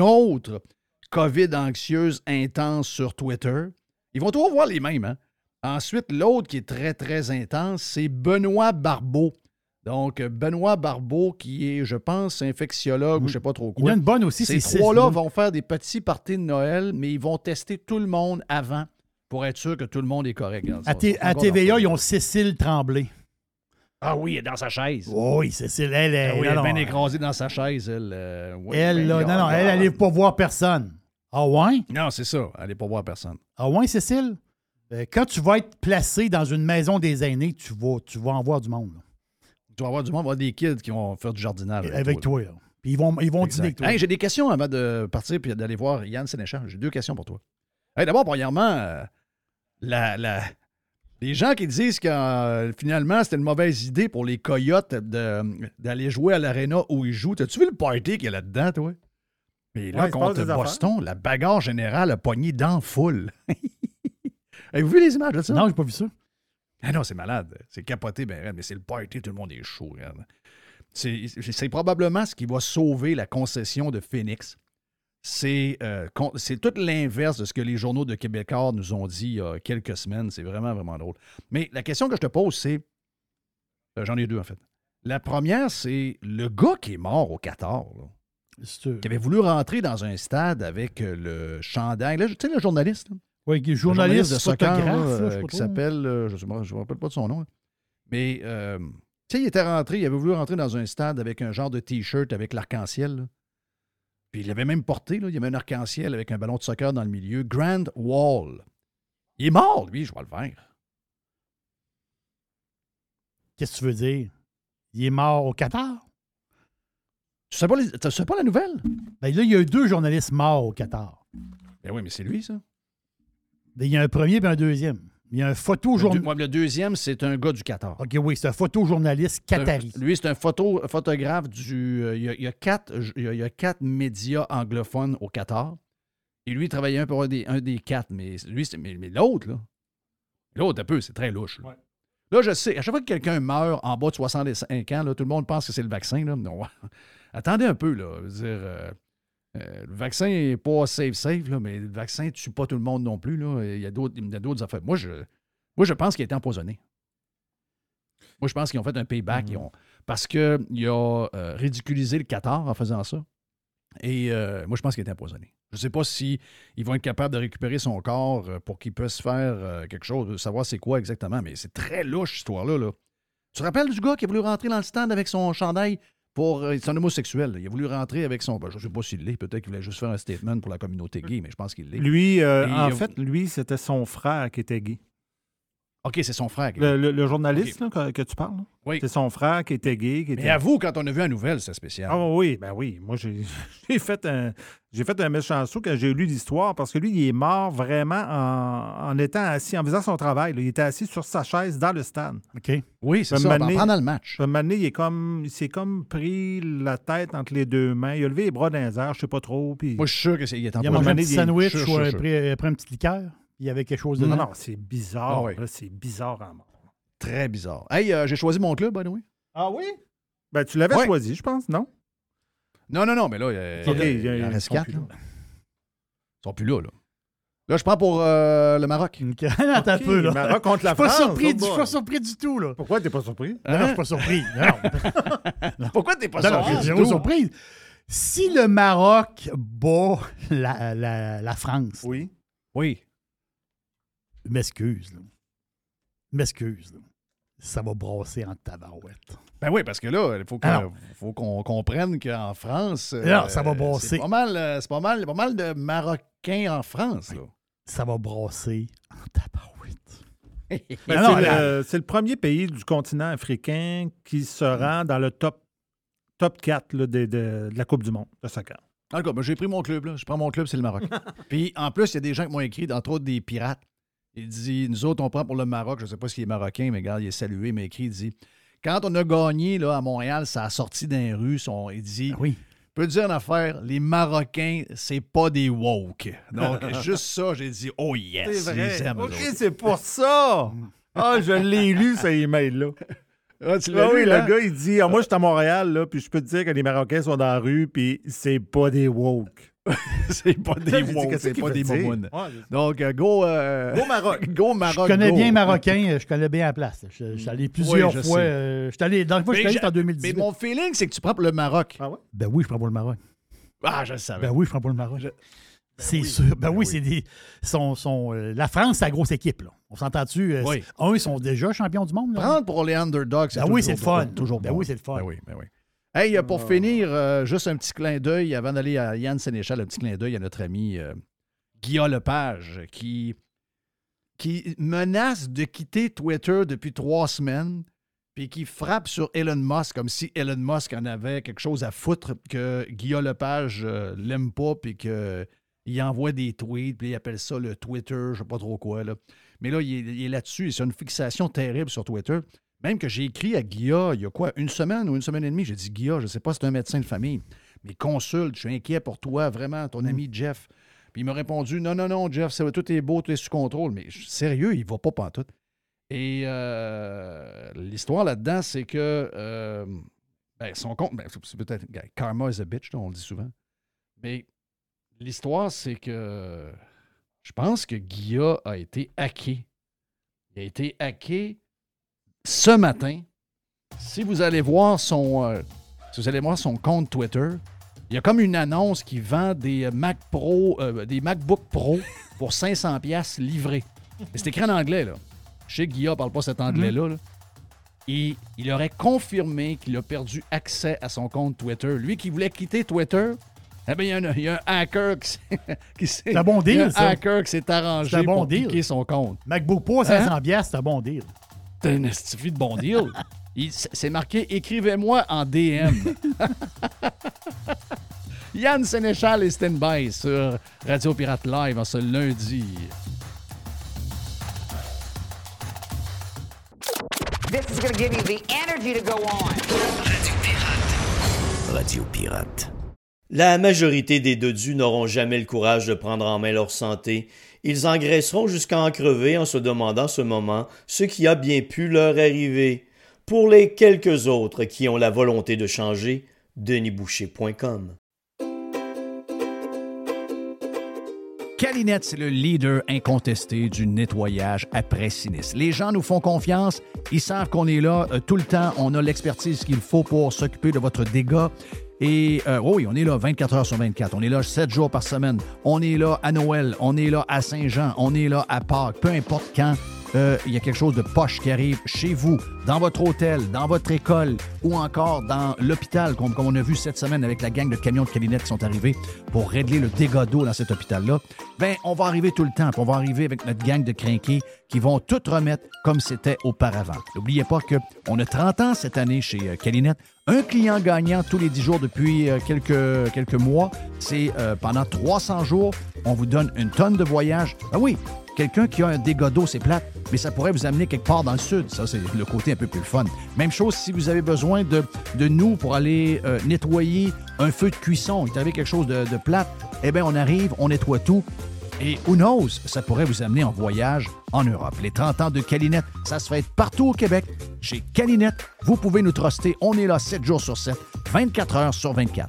autre COVID anxieuse intense sur Twitter. Ils vont toujours voir les mêmes. Hein? Ensuite, l'autre qui est très, très intense, c'est Benoît Barbeau. Donc, Benoît Barbeau, qui est, je pense, infectiologue ou je ne sais pas trop Il y en quoi. a une bonne aussi, Ces c'est trois-là vont faire des petits parties de Noël, mais ils vont tester tout le monde avant pour être sûr que tout le monde est correct. À, TVA, ils ont Cécile Tremblay. Ah oui, elle est dans sa chaise. Oh oui, Cécile, elle est. Ah oui, elle est bien écrasée dans sa chaise, elle. euh, oui, elle, ben, là, non, non, elle, elle n'allait pas voir personne. Ah ouais? Non, c'est ça. Elle n'est pas voir personne. Ah ouais, Cécile? Euh, quand tu vas être placé dans une maison des aînés, tu vas, tu vas en voir du monde. là. Tu vas avoir du monde, avoir des kids qui vont faire du jardinage. Avec, avec toi. toi. là. Puis ils vont, ils vont dîner avec toi. Hey, J'ai des questions avant de partir et d'aller voir Yann Sénéchal. J'ai deux questions pour toi. Hey, D'abord, premièrement, euh, la, la- les gens qui disent que euh, finalement c'était une mauvaise idée pour les Coyotes d'aller jouer à l'aréna où ils jouent. T'as-tu vu le party qu'il y a là-dedans, toi? Et là, Ouais, contre affaires. Boston, la bagarre générale a pogné dans foule. Avez-vous vu les images de ça? Non, j'ai pas vu ça. Ah non, c'est malade. C'est capoté, ben, mais c'est le party, tout le monde est chaud. C'est probablement ce qui va sauver la concession de Phoenix. C'est euh, c'est tout l'inverse de ce que les journaux de Québécois nous ont dit il y a quelques semaines. C'est vraiment, vraiment drôle. Mais la question que je te pose, c'est. euh, J'en ai deux, en fait. La première, c'est le gars qui est mort au Qatar, là, qui avait voulu rentrer dans un stade avec euh, le chandail. Tu sais, le journaliste, là? Oui, journaliste, de soccer là, euh, qui s'appelle, euh, je ne me rappelle pas de son nom, là. mais euh, tu sais, il était rentré, il avait voulu rentrer dans un stade avec un genre de T-shirt avec l'arc-en-ciel. Puis il l'avait même porté, là, il y avait un arc-en-ciel avec un ballon de soccer dans le milieu. Grand Wall. Il est mort, lui, je vois le faire. Qu'est-ce que tu veux dire? Il est mort au Qatar? Tu sais pas, les- tu sais pas la nouvelle? Ben là, il y a eu deux journalistes morts au Qatar. Ben oui, mais c'est lui, ça. Il y a un premier et un deuxième. Il y a un Le, deux- photojournaliste. le deuxième, c'est un gars du Qatar. OK, oui, c'est un photojournaliste un- qatari. Lui, c'est un photo, photographe du. euh, il, y a, il y a quatre, il y a- il y a quatre médias anglophones au Qatar. Et lui, il travaillait un pour un des, un des quatre. Mais lui, c'est- mais, mais l'autre, là. L'autre, un peu, c'est très louche. Là. Là, je sais, à chaque fois que quelqu'un meurt en bas de 65 ans, là, tout le monde pense que c'est le vaccin. Là. Non. Attendez un peu, là. Je veux dire, euh, euh, le vaccin n'est pas safe, safe, là, mais le vaccin ne tue pas tout le monde non plus. Là. Il y a d'autres il y a d'autres affaires. Moi, je, moi, je pense qu'il a été empoisonné. Moi, je pense qu'ils ont fait un payback. Ils ont- parce qu'il a euh, ridiculisé le Qatar en faisant ça. Et euh, moi, je pense qu'il a été empoisonné. Je ne sais pas s'ils vont être capables de récupérer son corps pour qu'il puisse faire quelque chose, savoir c'est quoi exactement, mais c'est très louche, cette histoire-là. Là. Tu te rappelles du gars qui a voulu rentrer dans le stand avec son chandail pour. euh, c'est un homosexuel. là. Il a voulu rentrer avec son. ben, je ne sais pas s'il l'est, peut-être qu'il voulait juste faire un statement pour la communauté gay, mais je pense qu'il l'est. Lui, euh, en a- fait, lui, c'était son frère qui était gay. OK, c'est son frère. Le, le- le journaliste là, que, que tu parles, là? Oui. c'est son frère qui était gay. Qui était... Mais avoue, quand on a vu la nouvelle, c'est spécial. Ah oui, ben oui. Moi, j'ai fait un j'ai fait un méchant saut quand j'ai lu l'histoire parce que lui, il est mort vraiment en, en étant assis, en faisant son travail. là. Il était assis sur sa chaise dans le stade. OK. oui, c'est un ça. donné- Pendant le match. Un moment donné, il est comme il s'est comme pris la tête entre les deux mains. Il a levé les bras dans les airs, je sais pas trop. Puis... Moi, je suis sûr qu'il est en Il a mangé un petit sandwich sûr, ou sûr, a sûr. pris, pris une petite liqueur. Il y avait quelque chose dedans? non, non, c'est bizarre. Ah oui. là, c'est bizarre en mort. Très bizarre. Hey, euh, j'ai choisi mon club, by the way. Ah oui? Ben, tu l'avais Ouais. choisi, je pense, non? Non, non, non, mais là, euh, il, il y a- il en ils reste sont quatre. plus là. là. Ils sont plus là, là. Là, je prends pour euh, le Maroc. OK. Attends un peu, là. Maroc contre la France, surpris, oh du- je suis boy. pas surpris du tout, là. Pourquoi t'es pas surpris? Non, non, je suis pas surpris. Non, Pourquoi t'es pas non, non, zéro surprise. Si le Maroc bat la, la, la France, Oui. Oui. M'excuse, m'excuse, là. Ça va brasser en tabarouette. Ben oui, parce que là, il faut qu'on non. faut qu'on comprenne qu'en France. Non, ça va brasser. C'est pas mal, euh, c'est pas mal, pas mal de Marocains en France, là. Ça va brasser en tabarouette. Ben, Non, c'est, le, c'est le premier pays du continent africain qui se rend dans le top, top 4 là, de, de- de la Coupe du Monde de soccer. En tout cas, ben, j'ai pris mon club, là. Je prends mon club, c'est le Maroc. Puis en plus, il y a des gens qui m'ont écrit, entre autres des pirates. Il dit Nous autres, on prend pour le Maroc. Je ne sais pas s'il est marocain, mais regarde, il est salué, il m'a écrit. Il dit Quand on a gagné là, à Montréal, ça a sorti d'un rue. son- Il dit Ah oui. Je peux te dire une affaire, les Marocains, c'est pas des woke. Donc, juste ça, j'ai dit Oh yes, les aime, eux OK, c'est pour ça! Ah, je l'ai lu, ce email-là. Ah, tu Ah oui, lu, le hein? gars, il dit ah, Moi, je suis à Montréal, là, puis je peux te dire que les Marocains sont dans la rue, puis c'est pas des woke. c'est pas des woke, c'est pas des momounes. Donc, euh, go, euh, Go Maroc. go Maroc. Je connais go. bien Marocain, je connais bien la place. Je, je suis allé plusieurs je fois. euh, je suis allé, dans le fois, je suis Mais allé en Mais 2018. mon feeling, c'est que tu prends pour le Maroc. Ah ouais? Ben oui, je prends pour le Maroc. Ah, je le savais. Ben oui, je prends pour le Maroc. c'est sûr. Ben, oui, c'est des. Sont, sont, euh, la France, c'est la grosse équipe. Là. On s'entend-tu? euh, Oui. Un, ils sont déjà champions du monde. Là? Prendre pour les underdogs, c'est Ben oui, toujours c'est le fun. Toujours Ben bon. oui, c'est le fun. Ben oui, ben oui. Hey, euh, pour finir, euh, juste un petit clin d'œil avant d'aller à Yann Sénéchal, un petit clin d'œil à notre ami euh, Guillaume Lepage qui, qui menace de quitter Twitter depuis trois semaines puis qui frappe sur Elon Musk comme si Elon Musk en avait quelque chose à foutre que Guillaume Lepage euh, l'aime pas puis que il envoie des tweets, puis il appelle ça le Twitter, je sais pas trop quoi. Là. Mais là, il est, il est là-dessus, c'est une fixation terrible sur Twitter. Même que j'ai écrit à Guilla, il y a quoi, une semaine ou une semaine et demie, j'ai dit Guilla, je sais pas si c'est un médecin de famille, mais consulte, je suis inquiet pour toi, vraiment, ton ami Jeff. Puis il m'a répondu Non, non, non, Jeff, ça va, tout est beau, tout est sous contrôle. Mais sérieux, il va pas pantoute. Et euh, l'histoire là-dedans, c'est que euh, ben, son compte, ben, c'est peut-être karma is a bitch, on le dit souvent. Mais l'histoire, c'est que je pense que Guilla a été hacké. Il a été hacké ce matin. Si vous allez voir son, euh, si vous allez voir son compte Twitter, il y a comme une annonce qui vend des euh, Mac Pro, euh, des MacBook Pro pour 500 pièces livrés. C'est écrit en anglais là. Je sais que Guilla parle pas cet anglais-là. là. Et il aurait confirmé qu'il a perdu accès à son compte Twitter. Lui qui voulait quitter Twitter, eh bien, il y a un, il y a un hacker qui s'est- bon il y a deal, un hacker qui s'est arrangé bon pour deal. son compte. MacBook Pro, 500 piastres, c'est un bon deal. C'est un estifi de bon deal. Il- C'est marqué écrivez-moi en DM. Yann Sénéchal et Stand-by sur Radio Pirate Live en ce lundi. This is going to give you the energy to go on. Radio Pirate. La majorité des dodus n'auront jamais le courage de prendre en main leur santé. Ils engraisseront jusqu'à en crever en se demandant ce moment ce qui a bien pu leur arriver. Pour les quelques autres qui ont la volonté de changer, denisboucher.com. Calinette, c'est le leader incontesté du nettoyage après sinistre. Les gens nous font confiance, ils savent qu'on est là euh, tout le temps, on a l'expertise qu'il faut pour s'occuper de votre dégât. Et euh, oui, on est là 24 heures sur 24, on est là 7 jours par semaine, on est là à Noël, on est là à Saint-Jean, on est là à Pâques, peu importe quand, euh, il y a quelque chose de poche qui arrive chez vous, dans votre hôtel, dans votre école ou encore dans l'hôpital, comme, comme on a vu cette semaine avec la gang de camions de cabinets qui sont arrivés pour régler le dégât d'eau dans cet hôpital-là, ben on va arriver tout le temps. On va arriver avec notre gang de crinqués qui vont tout remettre comme c'était auparavant. N'oubliez pas qu'on a 30 ans cette année chez euh, Calinette. Un client gagnant tous les 10 jours depuis euh, quelques, quelques mois. C'est euh, pendant 300 jours, on vous donne une tonne de voyage. Ah oui, quelqu'un qui a un dégât d'eau, c'est plate, mais ça pourrait vous amener quelque part dans le sud. Ça, c'est le côté un peu plus fun. Même chose si vous avez besoin de, de nous pour aller euh, nettoyer un feu de cuisson. Vous avez quelque chose de, de plate, eh bien, on arrive, on nettoie tout. Et who knows, ça pourrait vous amener en voyage en Europe. Les 30 ans de Calinette, ça se fait partout au Québec. Chez Calinette, vous pouvez nous truster. On est là 7 jours sur 7, 24 heures sur 24.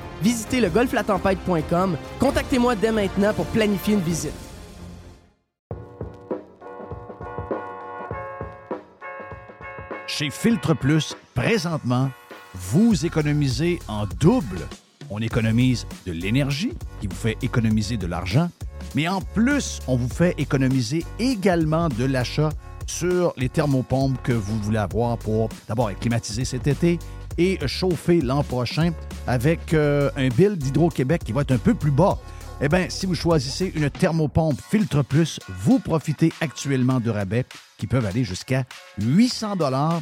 Visitez le golflatempête.com. Contactez-moi dès maintenant pour planifier une visite. Chez Filtre Plus, présentement, vous économisez en double. On économise de l'énergie, qui vous fait économiser de l'argent, mais en plus, on vous fait économiser également de l'achat sur les thermopompes que vous voulez avoir pour d'abord être climatisé cet été et chauffer l'an prochain avec euh, un bill d'Hydro-Québec qui va être un peu plus bas. Eh bien, si vous choisissez une thermopompe Filtre Plus, vous profitez actuellement de rabais qui peuvent aller jusqu'à 800 dollars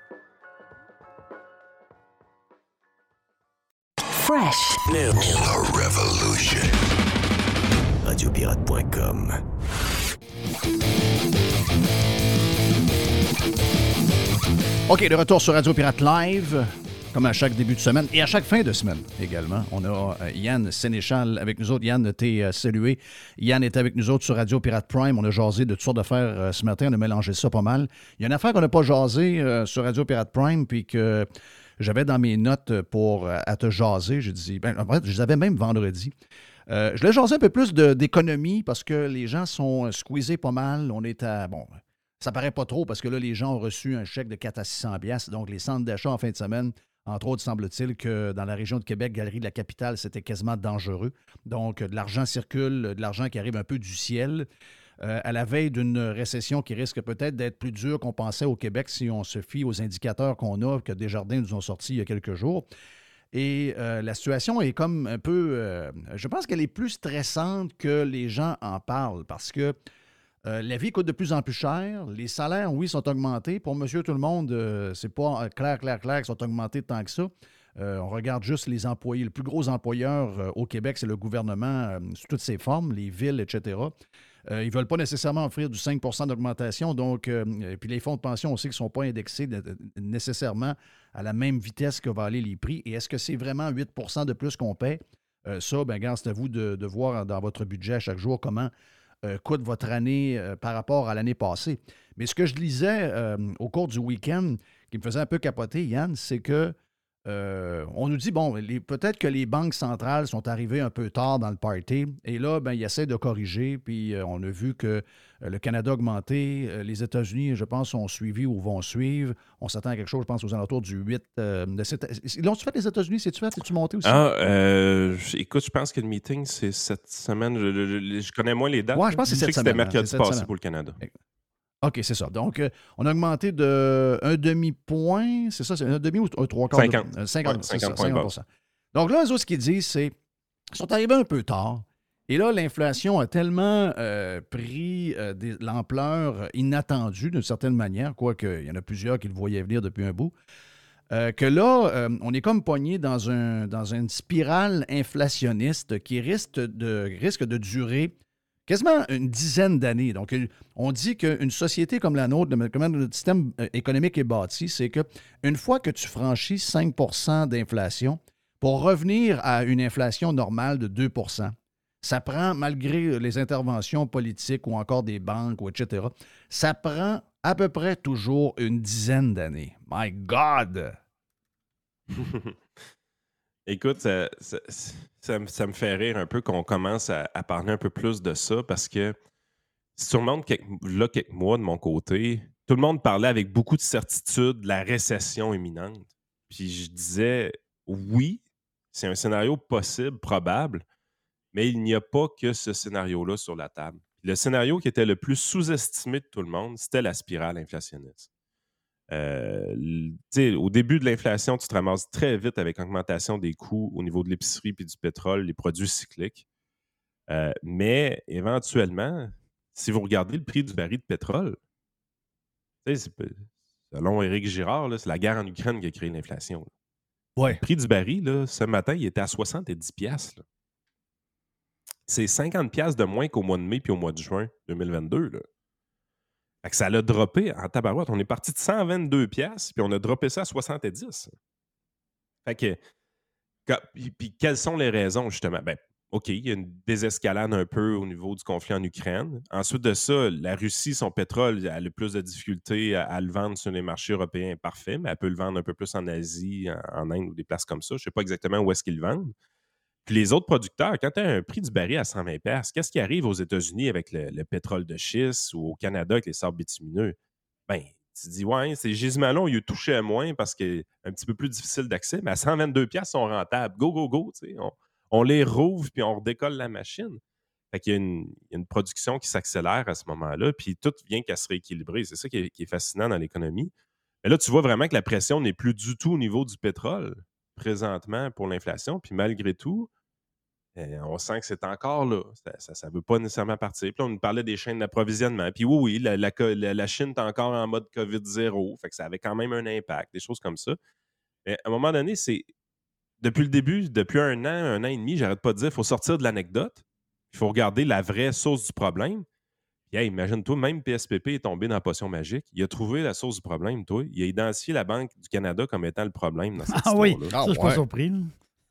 Fresh. New. A revolution. Radiopirate.com. OK, de retour sur Radio Pirate Live, comme à chaque début de semaine et à chaque fin de semaine également. On a euh, Yann Sénéchal avec nous autres. Yann, t'es euh, salué. Yann est avec nous autres sur Radio Pirate Prime. On a jasé de toutes sortes d'affaires euh, ce matin. On a mélangé ça pas mal. Il y a une affaire qu'on n'a pas jasé sur Radio Pirate Prime, puis que j'avais dans mes notes pour euh, à te jaser. J'ai dit, ben, en fait, je les avais même vendredi. Euh, je l'ai jasé un peu plus d'économie parce que les gens sont euh, squeezés pas mal. On est à. Bon, ça paraît pas trop parce que là, les gens ont reçu un chèque de 4 à 600 piastres. Donc, les centres d'achat en fin de semaine, entre autres, semble-t-il que dans la région de Québec, Galerie de la Capitale, c'était quasiment dangereux. Donc, de l'argent circule, de l'argent qui arrive un peu du ciel. Euh, à la veille d'une récession qui risque peut-être d'être plus dure qu'on pensait au Québec si on se fie aux indicateurs qu'on a, que Desjardins nous ont sortis il y a quelques jours. Et euh, la situation est comme un peu. euh, je pense qu'elle est plus stressante que les gens en parlent parce que la vie coûte de plus en plus cher. Les salaires, oui, sont augmentés. Pour monsieur tout le monde, c'est pas clair, clair, clair qu'ils sont augmentés tant que ça. On regarde juste les employés. Le plus gros employeur au Québec, c'est le gouvernement sous toutes ses formes, les villes, etc. Euh, ils ne veulent pas nécessairement offrir du 5% d'augmentation. Donc, euh, puis les fonds de pension aussi qui ne sont pas indexés de- de- nécessairement à la même vitesse que vont aller les prix. Et est-ce que c'est vraiment 8% de plus qu'on paie? Euh, ça, gars, c'est à vous de, de voir dans votre budget à chaque jour comment coûte votre année par rapport à l'année passée. Mais ce que je lisais au cours du week-end qui me faisait un peu capoter, Yann, c'est que euh, on nous dit, bon, peut-être que les banques centrales sont arrivées un peu tard dans le party. Et là, ben, ils essaient de corriger. Puis euh, on a vu que euh, le Canada a augmenté. les États-Unis, je pense, ont suivi ou vont suivre. On s'attend à quelque chose, je pense, aux alentours du 8 euh, de cette... L'ont-tu fait les États-Unis? C'est-tu fait? Es-tu monté aussi? Ah, écoute, je pense que le meeting, c'est cette semaine. Je, je- je connais moins les dates. Ouais, je pense que c'est sais cette C'était semaine, hein, mercredi c'est passé pour le Canada. OK, c'est ça. Donc, euh, on a augmenté de un demi-point, c'est ça, c'est un demi ou un trois quarts? de- 50. euh, 50, Ouais, c'est 50 ça, points de 50 Donc là, eux autres, ce qu'ils disent, c'est qu'ils sont arrivés un peu tard Et là, l'inflation a tellement euh, pris euh, des- l'ampleur inattendue d'une certaine manière, quoique il y en a plusieurs qui le voyaient venir depuis un bout, euh, que là, euh, on est comme pogné dans, un, dans une spirale inflationniste qui risque de, risque de durer quasiment une dizaine d'années. Donc, on dit qu'une société comme la nôtre, comment notre système euh, économique est bâti, c'est que une fois que tu franchis 5% d'inflation, pour revenir à une inflation normale de 2% ça prend, malgré les interventions politiques ou encore des banques, etc., ça prend à peu près toujours une dizaine d'années. My God! Écoute, ça, me- fait rire un peu qu'on commence à, parler un peu plus de ça parce que si tu remontes là quelques mois de mon côté, tout le monde parlait avec beaucoup de certitude de la récession imminente. Puis je disais, oui, c'est un scénario possible, probable, mais il n'y a pas que ce scénario-là sur la table. Le scénario qui était le plus sous-estimé de tout le monde, c'était la spirale inflationniste. Euh, au début de l'inflation, tu te ramasses très vite avec augmentation des coûts au niveau de l'épicerie puis du pétrole, les produits cycliques. Euh, mais éventuellement, si vous regardez le prix du baril de pétrole, selon Éric Girard, c'est la guerre en Ukraine qui a créé l'inflation. Ouais. Le prix du baril, là, ce matin, il était à 70 piastres, là. C'est 50 piastres de moins qu'au mois de mai puis au mois de juin 2022. Là. Fait que ça l'a droppé en tabarouette. On est parti de 122 piastres, puis on a droppé ça à 70. Fait que, puis, quelles sont les raisons, justement? Ben, OK, il y a une désescalade un peu au niveau du conflit en Ukraine. Ensuite de ça, la Russie, son pétrole, a le plus de difficultés à, à le vendre sur les marchés européens, parfait, mais elle peut le vendre un peu plus en Asie, en, en Inde ou des places comme ça. Je ne sais pas exactement où est-ce qu'ils le vendent. Puis les autres producteurs, quand tu as un prix du baril à 120 pièces, qu'est-ce qui arrive aux États-Unis avec le, le pétrole de schiste ou au Canada avec les sables bitumineux? Ben, tu te dis, ouais, ces gisements-là, ils touché à moins parce que c'est un petit peu plus difficile d'accès, mais à 122 pièces sont rentables. Go, go, go. On, on les rouvre puis on redécolle la machine. Fait qu'il y a une, il y a une production qui s'accélère à ce moment-là, puis tout vient qu'à se rééquilibrer. C'est ça qui est, qui est fascinant dans l'économie. Mais là, tu vois vraiment que la pression n'est plus du tout au niveau du pétrole présentement pour l'inflation. Puis malgré tout, euh, on sent que c'est encore là. Ça ne veut pas nécessairement partir. Puis là, on nous parlait des chaînes d'approvisionnement. Puis oui, oui, la- la Chine est encore en mode COVID-0. Fait que ça avait quand même un impact, des choses comme ça. Mais à un moment donné, c'est. Depuis le début, depuis un an, un an et demi, j'arrête pas de dire il faut sortir de l'anecdote. Il faut regarder la vraie source du problème. Hey, imagine-toi, même PSPP est tombé dans la potion magique. Il a trouvé la source du problème, toi. Il a identifié la Banque du Canada comme étant le problème dans cette Ah oui, ça, je suis pas surpris. là.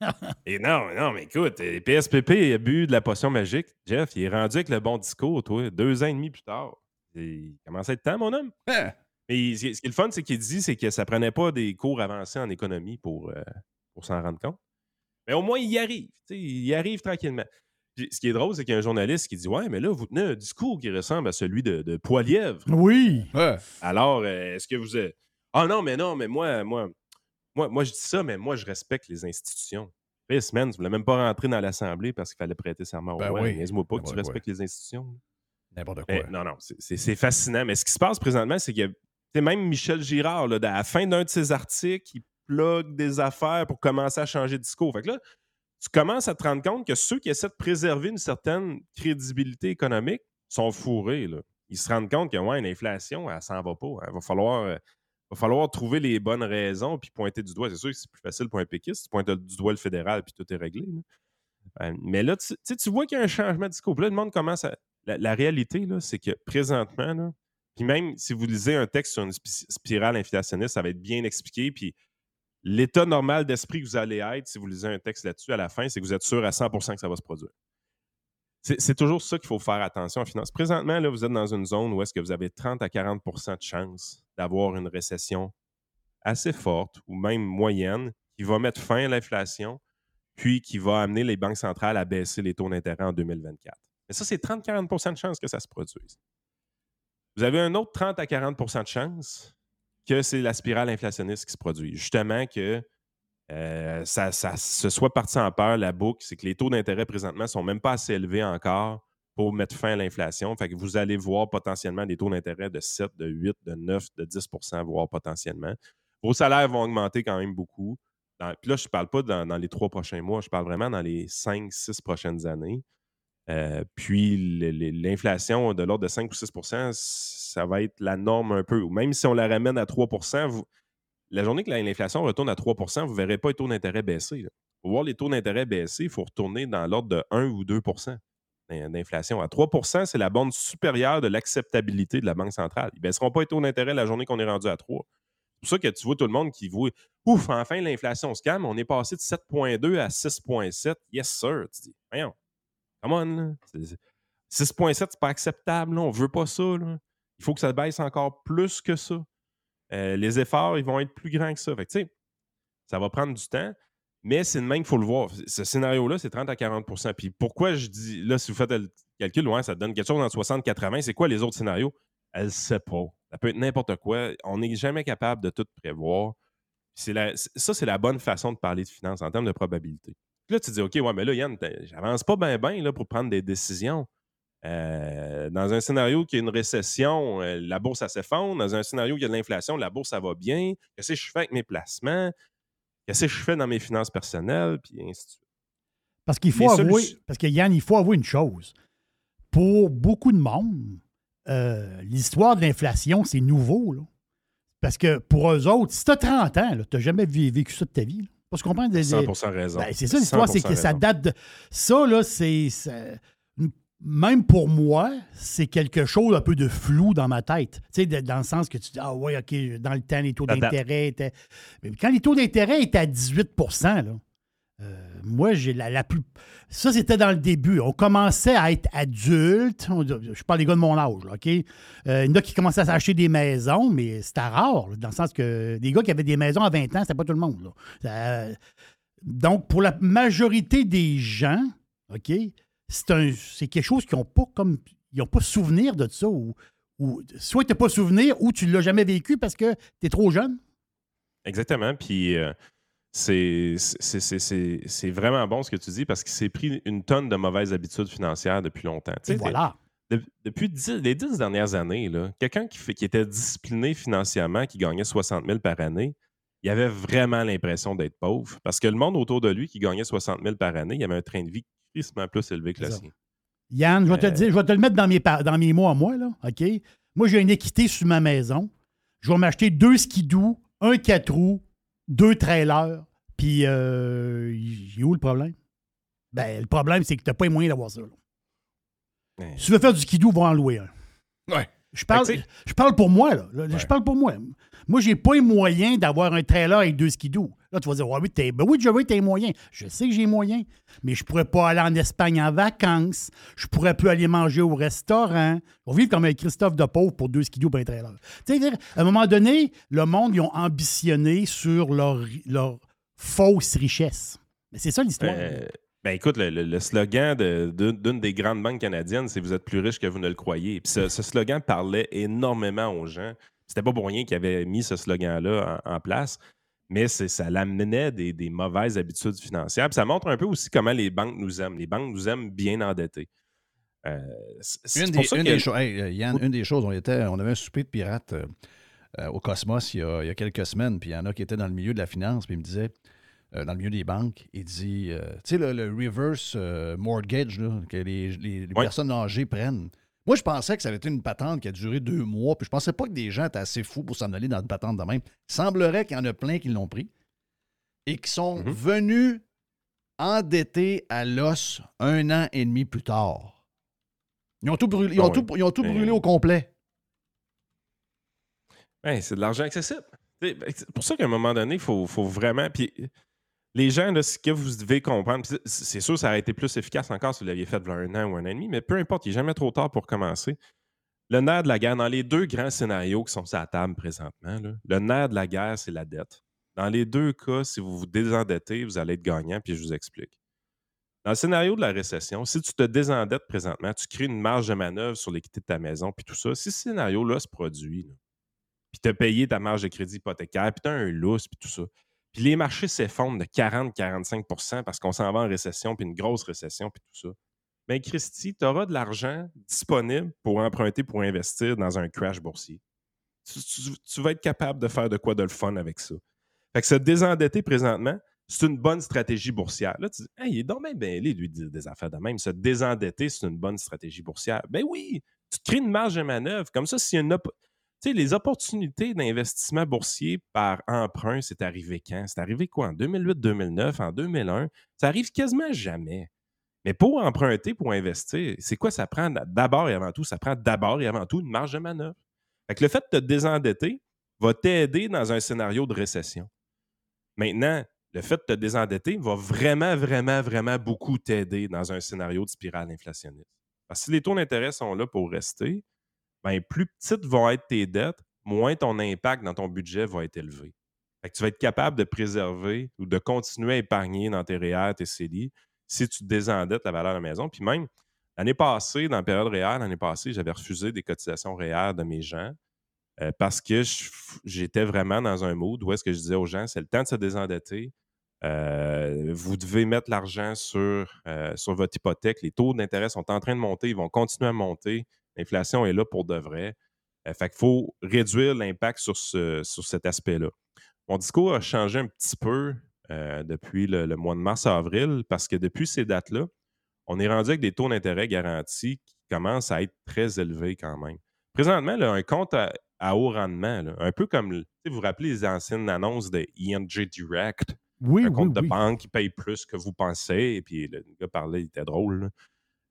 Et non, non, mais écoute, euh, PSPP il a bu de la potion magique. Jeff, il est rendu avec le bon discours, toi, deux ans et demi plus tard. Il commence à être temps, mon homme. Hein? Mais ce qui est le fun, c'est qu'il dit c'est que ça prenait pas des cours avancés en économie pour, euh, pour s'en rendre compte. Mais au moins, il y arrive. Il y arrive tranquillement. Puis, ce qui est drôle, c'est qu'il y a un journaliste qui dit Ouais, mais là, vous tenez un discours qui ressemble à celui de, de Poilièvre. Oui. Alors, euh, est-ce que vous êtes. Ah non, mais non, mais moi, moi, moi, moi, je dis ça, mais moi, je respecte les institutions. Chris, man, tu voulais même pas rentrer dans l'Assemblée parce qu'il fallait prêter serment au Ben roi. oui. Niaise-moi pas que Ben tu oui, respectes les institutions. N'importe quoi. Mais non, non, c'est- fascinant. Mais ce qui se passe présentement, c'est que tu sais, même Michel Girard, là, à la fin d'un de ses articles, il plug des affaires pour commencer à changer de discours. Fait que là, tu commences à te rendre compte que ceux qui essaient de préserver une certaine crédibilité économique sont fourrés. Ils se rendent compte que ouais, l'inflation, elle s'en va pas. Il va falloir, euh, va falloir trouver les bonnes raisons puis pointer du doigt. C'est sûr que c'est plus facile pour un péquiste. Tu pointes du doigt le fédéral puis tout est réglé. Euh, mais là, tu, tu vois qu'il y a un changement de discours. Le monde commence à. La, réalité, c'est que présentement, puis même si vous lisez un texte sur une spi- spirale inflationniste, ça va être bien expliqué. Puis l'état normal d'esprit que vous allez être, si vous lisez un texte là-dessus à la fin, c'est que vous êtes sûr à 100% que ça va se produire. C'est toujours ça qu'il faut faire attention en finance. Présentement, là, vous êtes dans une zone où est-ce que vous avez 30 à 40% de chance d'avoir une récession assez forte ou même moyenne qui va mettre fin à l'inflation, puis qui va amener les banques centrales à baisser les taux d'intérêt en 2024. Mais ça, c'est 30-40% de chance que ça se produise. Vous avez un autre 30 à 40% de chance que c'est la spirale inflationniste qui se produit. Justement, que euh, ça, se soit parti en peur, la boucle, c'est que les taux d'intérêt présentement ne sont même pas assez élevés encore pour mettre fin à l'inflation. Vous allez voir potentiellement des taux d'intérêt de 7, de 8, de 9, de 10% voire potentiellement. Vos salaires vont augmenter quand même beaucoup. Puis là, je ne parle pas dans, les trois prochains mois, je parle vraiment dans les 5, 6 prochaines années. Euh, puis l'inflation de l'ordre de 5 ou 6% ça va être la norme un peu. Même si on la ramène à 3 vous- la journée que la- l'inflation retourne à 3% vous ne verrez pas les taux d'intérêt baisser. Pour voir les taux d'intérêt baisser, il faut retourner dans l'ordre de 1 ou 2 d'in- d'inflation. À 3% c'est la bande supérieure de l'acceptabilité de la Banque centrale. Ils ne baisseront pas les taux d'intérêt la journée qu'on est rendu à 3. C'est pour ça que tu vois tout le monde qui voit Ouf, enfin, l'inflation se calme. On est passé de 7,2 à 6,7. Yes, sir. Tu dis, voyons, come on. là. C'est- 6,7, c'est pas acceptable. Là. On veut pas ça. là. Il faut que ça baisse encore plus que ça. Euh, les efforts, ils vont être plus grands que ça. Fait que, ça va prendre du temps, mais c'est de même qu'il faut le voir. Ce scénario-là, c'est 30 à 40% Puis pourquoi je dis, là, si vous faites le calcul, ouais, ça donne quelque chose entre 60-80. C'est quoi les autres scénarios? Elle ne sait pas. Ça peut être n'importe quoi. On n'est jamais capable de tout prévoir. Ça, c'est la bonne façon de parler de finances en termes de probabilité. Puis là, tu te dis, OK, ouais, mais là, Yann, j'avance pas bien, bien pour prendre des décisions. Euh, dans un scénario qui a une récession, euh, la bourse, elle s'effondre. Dans un scénario où il y a de l'inflation, la bourse, ça va bien. Qu'est-ce que je fais avec mes placements? Qu'est-ce que je fais dans mes finances personnelles? Puis ainsi de suite. Parce qu'il faut Les avouer, parce que Yann, il faut avouer une chose. Pour beaucoup de monde, euh, l'histoire de l'inflation, c'est nouveau. là. Parce que pour eux autres, si tu as 30 ans, tu n'as jamais vé- vécu ça de ta vie. là. Faut se comprendre. des- des- 100% raison. Ben, c'est ça l'histoire, c'est que 100% ça date de. Ça, là, c'est. Même pour moi, c'est quelque chose un peu de flou dans ma tête. Tu sais, de- dans le sens que tu dis, ah ouais, OK, dans le temps, les taux d'intérêt étaient. Mais quand les taux d'intérêt étaient à 18 là, euh, moi, j'ai la, la plus. Ça, c'était dans le début. On commençait à être adulte. Je parle des gars de mon âge, là, OK? Euh, il y en a qui commençaient à s'acheter des maisons, mais c'était rare, dans le sens que des gars qui avaient des maisons à 20 ans, c'était pas tout le monde. là. Donc, pour la majorité des gens, OK, c'est quelque chose qu'ils n'ont pas comme. Ils n'ont pas souvenir de ça. Ou, ou soit tu n'as pas souvenir ou tu ne l'as jamais vécu parce que tu es trop jeune. Exactement. Puis euh, c'est vraiment bon ce que tu dis parce qu'il s'est pris une tonne de mauvaises habitudes financières depuis longtemps. Tu Et sais, voilà. de- depuis les dix dernières années, quelqu'un qui, fait- qui était discipliné financièrement, qui gagnait 60 000 par année, il avait vraiment l'impression d'être pauvre parce que le monde autour de lui qui gagnait 60 000 par année, il avait un train de vie crissement plus élevé que le sien. Yann, je vais te Euh, le dire, je vais te le mettre dans mes, dans mes mots à moi, là, OK? Moi, j'ai une équité sur ma maison. Je vais m'acheter deux skidoo, un quatre roues, deux trailers, puis euh, il est où le problème? Ben, le problème, c'est que tu n'as pas les moyens d'avoir ça. là. Ouais. Si tu veux faire du skidoo, va en louer un. Ouais. Je parle, je parle pour moi, là. Là, Je Ouais. parle pour moi. Moi, j'ai pas les moyens d'avoir un trailer avec deux skidoo. Là, tu vas dire, ouais, oui, t'es- ben oui, Joey, t'as les. Je sais que j'ai les moyens, mais je pourrais pas aller en Espagne en vacances. Je pourrais plus aller manger au restaurant. On vit comme un Christophe de pauvre pour deux skidoo pour un trailer. Tu sais, à un moment donné, le monde, ils ont ambitionné sur leur, fausse richesse. Mais c'est ça l'histoire. Euh, ben écoute, le, slogan d'une des grandes banques canadiennes, c'est Vous êtes plus riche que vous ne le croyez. Puis ce slogan parlait énormément aux gens. C'était pas pour rien qu'ils avaient mis ce slogan-là en, en place, mais ça l'amenait des, des mauvaises habitudes financières. Puis ça montre un peu aussi comment les banques nous aiment. Les banques nous aiment bien endettés. Euh, Une des, ça une que- des choses, hey, euh, Yann, une des choses, on, était, on avait un souper de pirates euh, au Cosmos il y, a, il y a quelques semaines, puis il y en a qui étaient dans le milieu de la finance, puis il me disait, euh, dans le milieu des banques, il dit, tu sais, le, le reverse mortgage là, que les, les- les Ouais. personnes âgées prennent. Moi, je pensais que ça avait été une patente qui a duré deux mois, puis je pensais pas que des gens étaient assez fous pour s'en aller dans une patente de même. Il semblerait qu'il y en a plein qui l'ont pris et qui sont Mhm. venus endettés à l'os un an et demi plus tard. Ils ont tout brûlé, ils ont Ah tout, ils ont tout Mais- brûlé au complet. Ben, c'est de l'argent accessible. C'est c'est pour ça qu'à un moment donné, il faut, faut vraiment. Puis les gens, là, ce que vous devez comprendre, c'est sûr, ça aurait été plus efficace encore si vous l'aviez fait a un an ou un an et demi, mais peu importe, il n'est jamais trop tard pour commencer. Le nerf de la guerre, dans les deux grands scénarios qui sont sur la table présentement, le nerf de la guerre, c'est la dette. Dans les deux cas, si vous vous désendettez, vous allez être gagnant, puis je vous explique. Dans le scénario de la récession, si tu te désendettes présentement, tu crées une marge de manœuvre sur l'équité de ta maison, puis tout ça. Si ce scénario-là se produit, puis tu as payé ta marge de crédit hypothécaire, puis tu as un lousse, puis tout ça. Puis les marchés s'effondrent de 40-45% parce qu'on s'en va en récession, puis une grosse récession, puis tout ça. Bien, Christy, tu auras de l'argent disponible pour emprunter, pour investir dans un crash boursier. Tu, vas être capable de faire de quoi de le fun avec ça. Fait que se désendetter présentement, c'est une bonne stratégie boursière. Là, tu dis, Hey, il est donc bien mêlé, lui, des des affaires de même. Se désendetter, c'est une bonne stratégie boursière. Ben oui, tu crées une marge de manœuvre. Comme ça, s'il y a tu les opportunités d'investissement boursier par emprunt, c'est arrivé quand? C'est arrivé quoi? En 2008, 2009, en 2001? Ça arrive quasiment jamais. Mais pour emprunter, pour investir, c'est quoi ça prend? D'abord et avant tout? Ça prend d'abord et avant tout une marge de manœuvre. Fait le fait de te désendetter va t'aider dans un scénario de récession. Maintenant, le fait de te désendetter va vraiment, vraiment, vraiment beaucoup t'aider dans un scénario de spirale inflationniste. Parce que si les taux d'intérêt sont là pour rester, ben, plus petites vont être tes dettes, moins ton impact dans ton budget va être élevé. Tu vas être capable de préserver ou de continuer à épargner dans tes REER, tes CELI, si tu désendettes la valeur de la maison. Puis même, l'année passée, dans la période REER, l'année passée, j'avais refusé des cotisations REER de mes gens euh, parce que j'étais vraiment dans un mood où est-ce que je disais aux gens, c'est le temps de se désendetter. Euh, vous devez mettre l'argent sur, euh, sur votre hypothèque. Les taux d'intérêt sont en train de monter, ils vont continuer à monter. L'inflation est là pour de vrai. Euh, fait qu'il faut réduire l'impact sur, ce- sur cet aspect-là. Mon discours a changé un petit peu euh, depuis le, le mois de mars-avril parce que depuis ces dates-là, on est rendu avec des taux d'intérêt garantis qui commencent à être très élevés quand même. Présentement, là, un compte à, à haut rendement, là, un peu comme, vous vous rappelez les anciennes annonces de ING Direct, Oui, un oui, compte de oui. banque qui paye plus que vous pensez, et puis le gars parlait, il était drôle.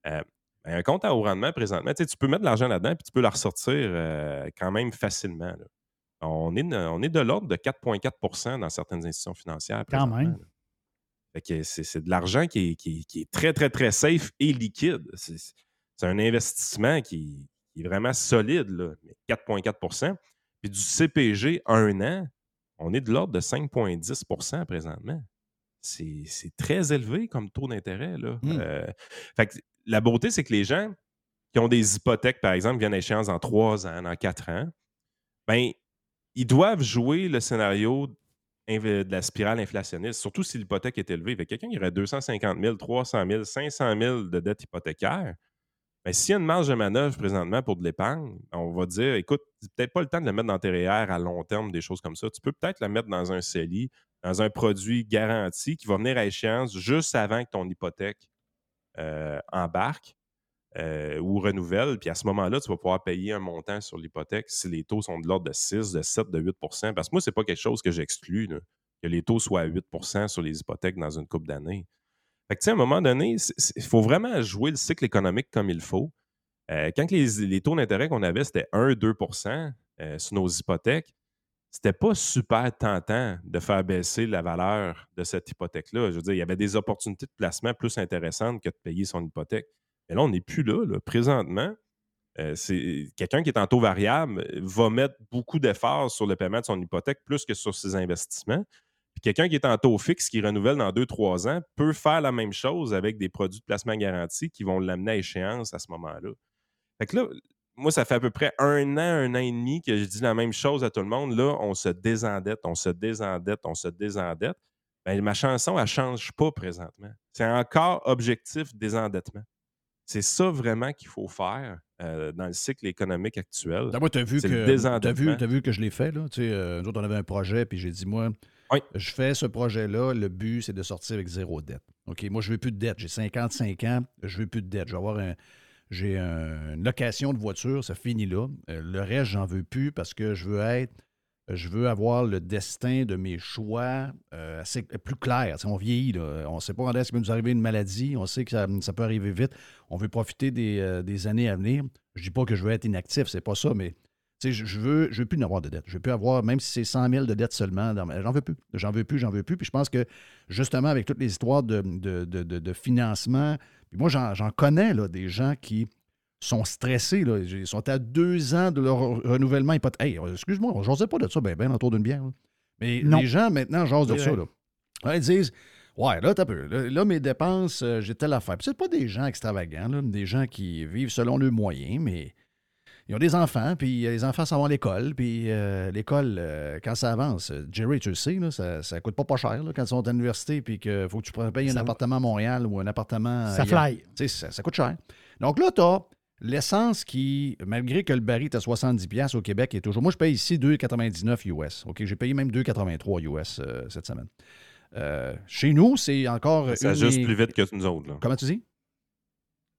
Euh, un compte à haut rendement, présentement, tu peux mettre de l'argent là-dedans, puis tu peux la ressortir euh, quand même facilement. là. On est, de- on est de l'ordre de 4,4% dans certaines institutions financières. Quand même. c'est c'est de l'argent qui est, qui est- qui est très, très, très safe et liquide. C'est un investissement qui, qui est vraiment solide, là, mais 4,4% Puis du CPG un an, on est de l'ordre de 5,10% présentement. C'est c'est très élevé comme taux d'intérêt. là. Hmm. Euh, fait que la beauté, c'est que les gens qui ont des hypothèques, par exemple, viennent à échéance dans 3 ans, dans 4 ans, ben, ils doivent jouer le scénario de la spirale inflationniste, surtout si l'hypothèque est élevée. Quelqu'un qui aurait 250 000, 300 000, 500 000 de dette hypothécaire, ben, s'il y a une marge de manœuvre présentement pour de l'épargne, on va dire, écoute, c'est peut-être pas le temps de le mettre dans tes REER à long terme, des choses comme ça. Tu peux peut-être la mettre dans un CELI, dans un produit garanti qui va venir à échéance juste avant que ton hypothèque embarque euh, ou renouvelle. Puis à ce moment-là, tu vas pouvoir payer un montant sur l'hypothèque si les taux sont de l'ordre de 6, de 7, de 8 Parce que moi, c'est pas quelque chose que j'exclus, que les taux soient à 8 sur les hypothèques dans une couple d'années. Fait que, à un moment donné, il faut vraiment jouer le cycle économique comme il faut. Euh, quand les, les taux d'intérêt qu'on avait, c'était 1-2 euh, sur nos hypothèques, c'était pas super tentant de faire baisser la valeur de cette hypothèque-là. Je veux dire, il y avait des opportunités de placement plus intéressantes que de payer son hypothèque. Mais là, on n'est plus là. Présentement, euh, quelqu'un qui est en taux variable euh, va mettre beaucoup d'efforts sur le paiement de son hypothèque plus que sur ses investissements. Puis quelqu'un qui est en taux fixe, qui renouvelle dans 2-3 ans, peut faire la même chose avec des produits de placement garanti qui vont l'amener à échéance à ce moment-là. Fait que là, moi, ça fait à peu près un an, un an et demi que je dis la même chose à tout le monde. Là, on se désendette, on se désendette, on se désendette. Ben, ma chanson, elle ne change pas présentement. C'est encore objectif désendettement. C'est ça vraiment qu'il faut faire euh, dans le cycle économique actuel. D'abord, tu as vu, que, vu, je l'ai fait. Là. Tu sais, euh, nous autres, on avait un projet, puis j'ai dit, moi, je fais ce projet-là. Le but, c'est de sortir avec zéro dette. OK, moi, je veux plus de dette. J'ai 55 ans, je veux plus de dette. Je vais avoir un. J'ai un- une location de voiture, ça finit là. Euh, le reste, j'en veux plus parce que je veux être. Je veux avoir le destin de mes choix euh, assez, plus clair. On vieillit, là. on ne sait pas quand est-ce qu'il va nous arriver une maladie. On sait que ça, peut arriver vite. On veut profiter des, euh, années à venir. Je ne dis pas que je veux être inactif, c'est pas ça, mais je, je veux, je veux plus n'avoir de dette. Je veux plus avoir, même si c'est 100 000 de dette seulement, j'en veux plus. J'en veux plus, j'en veux plus. Puis je pense que, justement, avec toutes les histoires de financement, puis moi, j'en connais, là, des gens qui sont stressés. Là. Ils sont à deux ans de leur renouvellement hypothécaire. Hey, euh, excuse-moi, on pas de ça, ben, ben, autour d'une bière. là. Mais Non. les gens, maintenant, jasent de ça. Là. Ils disent Ouais, là, t'as peu. Là, là, mes dépenses, euh, j'ai telle affaire. Puis c'est pas des gens extravagants, là, des gens qui vivent selon leurs moyens, mais ils ont des enfants, puis euh, les enfants s'en vont à l'école, puis euh, l'école, euh, quand ça avance, Jerry, tu le sais, là, ça, ça coûte pas pas cher là, quand ils sont à l'université, puis qu'il faut que tu payes un Ça- appartement à Montréal ou un appartement. Ça fly. Tu sais, Ça, ça coûte cher. Donc là, tu as l'essence qui, malgré que le baril est à 70$ au Québec, est toujours. Moi, je paye ici 2,99 US. OK, j'ai payé même 2,83 US euh, cette semaine. Euh, chez nous, c'est encore. Ça s'ajuste plus vite que nous autres. Là. Comment tu dis?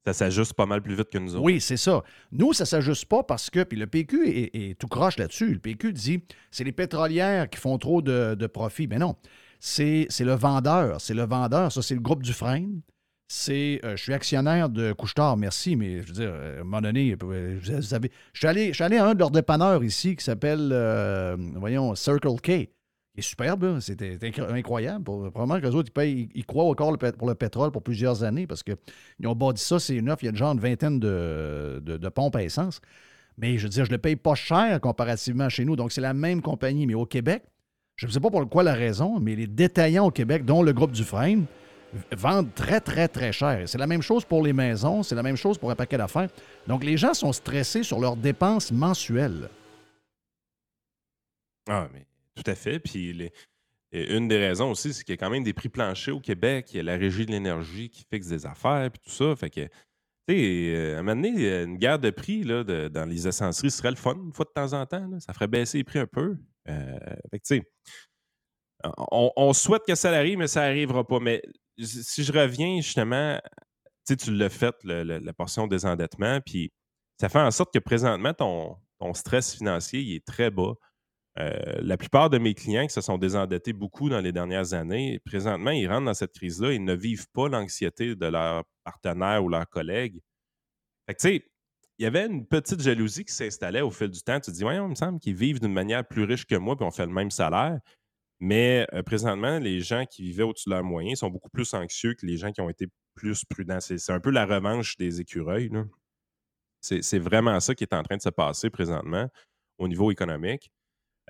Ça s'ajuste pas mal plus vite que nous autres. Oui, c'est ça. Nous, ça s'ajuste pas parce que, puis le PQ est, tout croche là-dessus. Le PQ dit c'est les pétrolières qui font trop de, profit. Mais non, c'est le vendeur. C'est le vendeur. Ça, c'est le groupe du Dufresne. C'est, euh, je suis actionnaire de Couchetard, merci, mais je veux dire, euh, à un moment donné, vous savez, je suis allé, je suis allé à un de leurs dépanneurs ici qui s'appelle, euh, voyons, Circle K. Superbe, c'était incro- incroyable. Probablement que les autres, ils, payent- ils croient encore pour le pétrole pour plusieurs années parce qu'ils ont bâti ça, c'est neuf, il y a genre une vingtaine de, de- pompes à essence. Mais je veux dire, je le paye pas cher comparativement à chez nous. Donc, c'est la même compagnie. Mais au Québec, je ne sais pas pour quoi la raison, mais les détaillants au Québec, dont le groupe Dufresne, vendent très, très, très cher. C'est la même chose pour les maisons, c'est la même chose pour un paquet d'affaires. Donc, les gens sont stressés sur leurs dépenses mensuelles. Ah, mais tout à fait. Puis et une des raisons aussi, c'est qu'il y a quand même des prix planchers au Québec. Il y a la Régie de l'énergie qui fixe des affaires, puis tout ça. Fait que, tu sais, euh, à un moment donné, une guerre de prix là, dans les essenceries serait le fun, une fois de temps en temps. Ça ferait baisser les prix un peu. Euh, fait que, tu sais, on, souhaite que ça arrive, mais ça n'arrivera pas. Mais si je reviens justement, tu l'as fait, le- la portion des endettements, puis ça fait en sorte que présentement, ton, ton stress financier il est très bas. Euh, la plupart de mes clients qui se sont désendettés beaucoup dans les dernières années, présentement, ils rentrent dans cette crise-là, ils ne vivent pas l'anxiété de leur partenaire ou tu sais, il y avait une petite jalousie qui s'installait au fil du temps. Tu te dis, voyons, il me semble qu'ils vivent d'une manière plus riche que moi, puis on fait le même salaire. Mais euh, présentement, les gens qui vivaient au-dessus de leurs moyens sont beaucoup plus anxieux que les gens qui ont été plus prudents. C'est un peu la revanche des écureuils. c'est vraiment ça qui est en train de se passer présentement au niveau économique.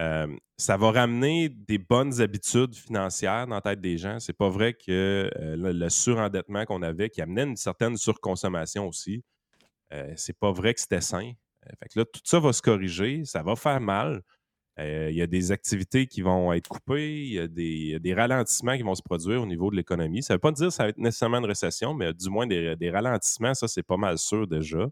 Euh, ça va ramener des bonnes habitudes financières dans la tête des gens. C'est pas vrai que euh, le, surendettement qu'on avait, qui amenait une certaine surconsommation aussi, euh, c'est pas vrai que c'était sain. Fait que là, tout ça va se corriger, ça va faire mal. Il y a des activités qui vont être coupées, il y a des, ralentissements qui vont se produire au niveau de l'économie. Ça ne veut pas dire que ça va être nécessairement une récession, mais du moins des ralentissements, ça, c'est pas mal sûr déjà.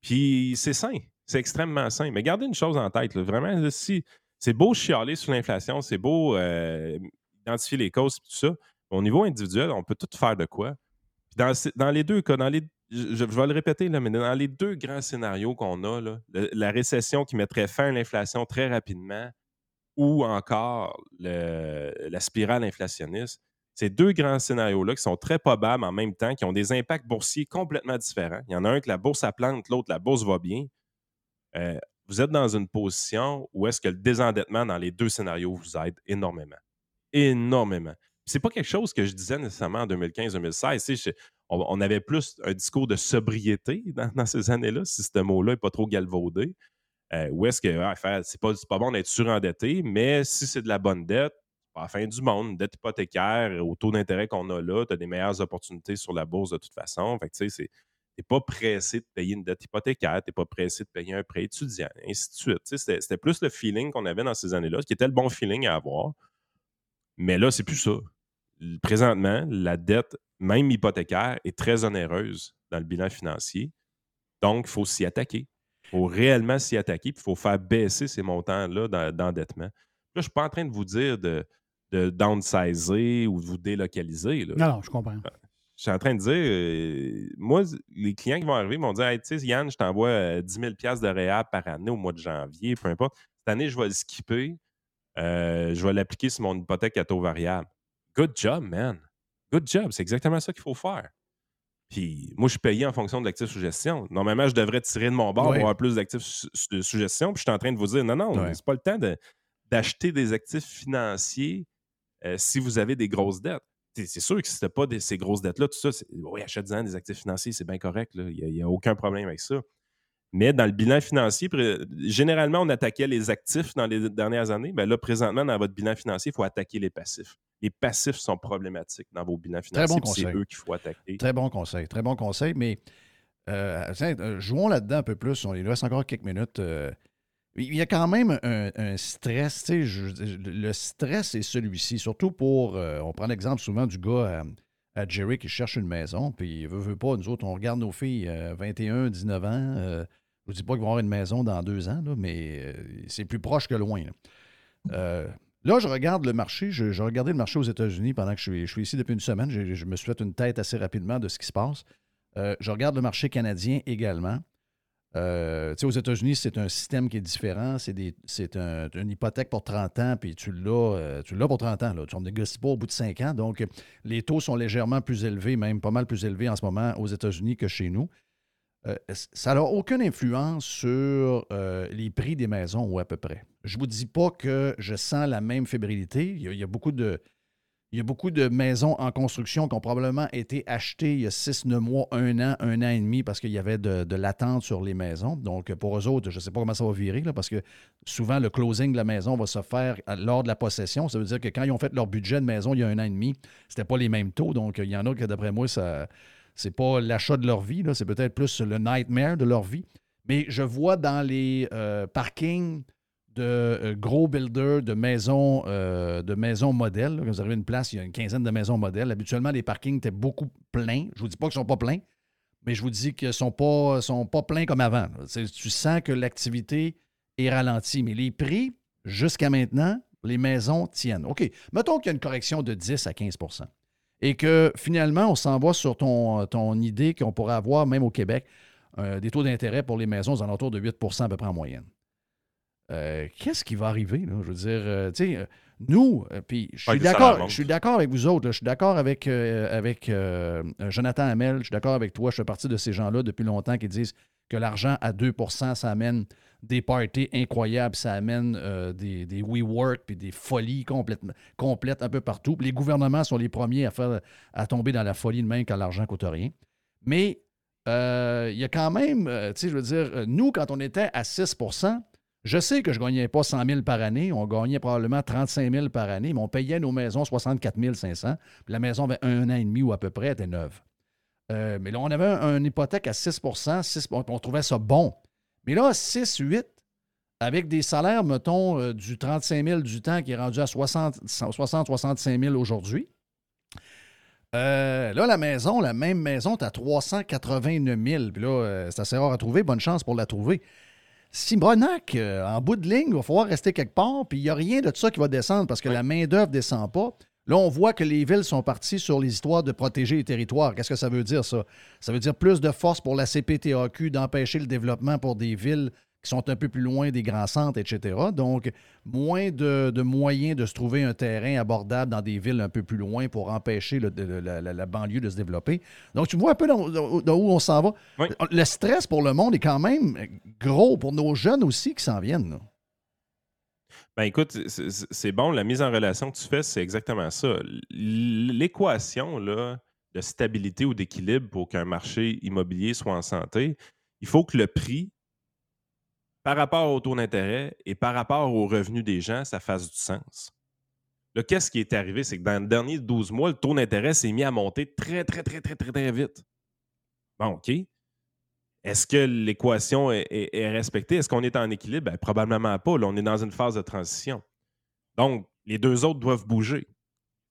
Puis c'est sain, c'est extrêmement sain. Mais gardez une chose en tête, vraiment, si c'est beau chialer sur l'inflation, c'est beau euh, identifier les causes et tout ça. Au niveau individuel, on peut tout faire de quoi. Dans, dans les deux cas, dans les, je, vais le répéter, là, mais dans les deux grands scénarios qu'on a, la récession qui mettrait fin à l'inflation très rapidement ou encore la spirale inflationniste, ces deux grands scénarios-là qui sont très probables en même temps, qui ont des impacts boursiers complètement différents. Il y en a un que la bourse à plante, l'autre la bourse va bien. Euh, vous êtes dans une position où est-ce que le désendettement dans les deux scénarios vous aide énormément. Énormément. C'est pas quelque chose que je disais nécessairement en 2015-2016. Tu sais, je- On, avait plus un discours de sobriété dans, ces années-là, si ce mot-là n'est pas trop galvaudé. Euh, où est-ce que ah, c'est pas, bon d'être surendetté, mais si c'est de la bonne dette, pas la fin du monde. Dette hypothécaire, au taux d'intérêt qu'on a là, tu as des meilleures opportunités sur la bourse de toute façon. Fait que, t'es pas pressé de payer une dette hypothécaire, tu n'es pas pressé de payer un prêt étudiant, et ainsi de suite. C'était c'était plus le feeling qu'on avait dans ces années-là, ce qui était le bon feeling à avoir. Mais là, c'est plus ça. Présentement, la dette, même hypothécaire, est très onéreuse dans le bilan financier. Donc, il faut s'y attaquer. Il faut réellement s'y attaquer, puis il faut faire baisser ces montants-là d'en- d'endettement. Là, je ne suis pas en train de vous dire de, de downsizer ou de vous délocaliser. là. Non, non, je comprends. Je suis en train de dire, euh, moi, les clients qui vont arriver vont dire Hey, Tu sais, Yann, je t'envoie euh, 10 000 de réhab par année au mois de janvier, peu importe. Cette année, je vais le skipper. Euh, je vais l'appliquer sur mon hypothèque à taux variable. Good job, man. Good job. C'est exactement ça qu'il faut faire. Puis moi, je suis payé en fonction de l'actif sous gestion. Normalement, je devrais tirer de mon bord pour avoir plus d'actifs sous, sous- sous gestion. Puis je suis en train de vous dire non, non, Ouais. c'est pas le temps de- d'acheter des actifs financiers si vous avez des grosses dettes. C'est sûr que si tu pas des- ces grosses dettes-là, tout ça, oui, achète-en des actifs financiers, c'est bien correct. Il n'y a, aucun problème avec ça. Mais dans le bilan financier, généralement, on attaquait les actifs dans les dernières années. Ben là, présentement, dans votre bilan financier, il faut attaquer les passifs. Les passifs sont problématiques dans vos bilans Très financiers. bon c'est eux qu'il faut attaquer. Très bon conseil, très bon conseil, mais euh, euh, jouons là-dedans un peu plus. On, il nous reste encore quelques minutes. euh, il y a quand même un, stress. tu sais, je- le stress est celui-ci, surtout pour. euh, on prend l'exemple souvent du gars à, à Jerry qui cherche une maison, puis il veut, veut pas. Nous autres, on regarde nos filles, euh, 21, 19 ans. euh, je ne dis pas qu'ils vont avoir une maison dans deux ans, là, mais euh, c'est plus proche que loin. là. Euh, je regarde le marché. Je, je regardais le marché aux États-Unis pendant que je suis, je suis ici depuis une semaine. Je, me suis fait une tête assez rapidement de ce qui se passe. Euh, je regarde le marché canadien également. Euh, aux États-Unis, c'est un système qui est différent. C'est, un- une hypothèque pour 30 ans, puis tu l'as, euh, pour 30 ans. Là. Tu ne négocies pas au bout de 5 ans. Donc, les taux sont légèrement plus élevés, même pas mal plus élevés en ce moment aux États-Unis que chez nous. Euh, ça n'a aucune influence sur euh, les prix des maisons, ou à peu près. Je ne vous dis pas que je sens la même fébrilité. Il y a beaucoup de, il y a beaucoup de maisons en construction qui ont probablement été achetées il y a 6, 9 mois, un an, un an et demi parce qu'il y avait de, l'attente sur les maisons. Donc, pour eux autres, je ne sais pas comment ça va virer, là, parce que souvent, le closing de la maison va se faire à- lors de la possession. Ça veut dire que quand ils ont fait leur budget de maison il y a un an et demi, c'était pas les mêmes taux. Donc, il y en a que, d'après moi, ça c'est pas l'achat de leur vie, c'est peut-être plus le nightmare de leur vie. Mais je vois dans les euh, parkings de euh, gros builders de maisons, euh, de maisons modèles. Quand vous arrivez une place, il y a une quinzaine de maisons modèles. Habituellement, les parkings étaient beaucoup pleins. Je ne vous dis pas qu'ils ne sont pas pleins, mais je vous dis qu'ils ne sont pas, sont pas pleins comme avant. Tu sens que l'activité est ralentie. Mais les prix, jusqu'à maintenant, les maisons tiennent. OK. Mettons qu'il y a une correction de 10 à 15% et que finalement, on s'en va sur ton, ton idée qu'on pourrait avoir, même au Québec, euh, des taux d'intérêt pour les maisons aux alentours de 8 à peu près en moyenne. Euh, Qu'est-ce qui va arriver? Là? Je veux dire, euh, tu sais, euh, nous, puis je Ouais, suis d'accord, je suis d'accord avec vous autres, je suis d'accord avec, avec Jonathan Hamel, je suis d'accord avec toi, je fais partie de ces gens-là depuis longtemps qui disent que l'argent à 2% ça amène des parties incroyables, ça amène euh, des, des WeWork puis des folies complètement, complètes un peu partout. Les gouvernements sont les premiers à, faire, à tomber dans la folie de même quand l'argent ne coûte rien. Mais euh, il y a quand même, euh, tu sais, je veux dire, nous, quand on était à 6 je sais que je ne gagnais pas 100 000 par année, on gagnait probablement 35 000 par année, mais on payait nos maisons 64 500. Puis la maison avait un an et demi ou à peu près, était neuve. Euh, mais là, on avait un- une hypothèque à 6 6 on, trouvait ça bon. Mais là, 6, 8, avec des salaires, mettons, euh, du 35 000 du temps qui est rendu à 60, 60 65 000 aujourd'hui. Euh, là, la maison, la même maison, tu à 389 000. Puis là, c'est assez rare à trouver. Bonne chance pour la trouver. Simonac, euh, en bout de ligne, il va falloir rester quelque part, puis il n'y a rien de ça qui va descendre parce que la main-d'œuvre ne descend pas. Là, on voit que les villes sont parties sur les histoires de protéger les territoires. Qu'est-ce que ça veut dire, ça? Ça veut dire plus de force pour la CPTAQ d'empêcher le développement pour des villes qui sont un peu plus loin des grands centres, etc. Donc, moins de, de moyens de se trouver un terrain abordable dans des villes un peu plus loin pour empêcher le- le- la, banlieue de se développer. Donc, tu vois un peu dans où on s'en va. Le stress pour le monde est quand même gros pour nos jeunes aussi qui s'en viennent. là. Ben écoute, c'est- bon, la mise en relation que tu fais, c'est exactement ça. L'équation de stabilité ou d'équilibre pour qu'un marché immobilier soit en santé, il faut que le prix, par rapport au taux d'intérêt et par rapport aux revenus des gens, ça fasse du sens. Là, qu'est-ce qui est arrivé? C'est que dans les derniers 12 mois, le taux d'intérêt s'est mis à monter très, très, très, très, très, très vite. Bon, OK. Est-ce que l'équation est, respectée? Est-ce qu'on est en équilibre? Ben, probablement pas. Là, on est dans une phase de transition. Donc, les deux autres doivent bouger.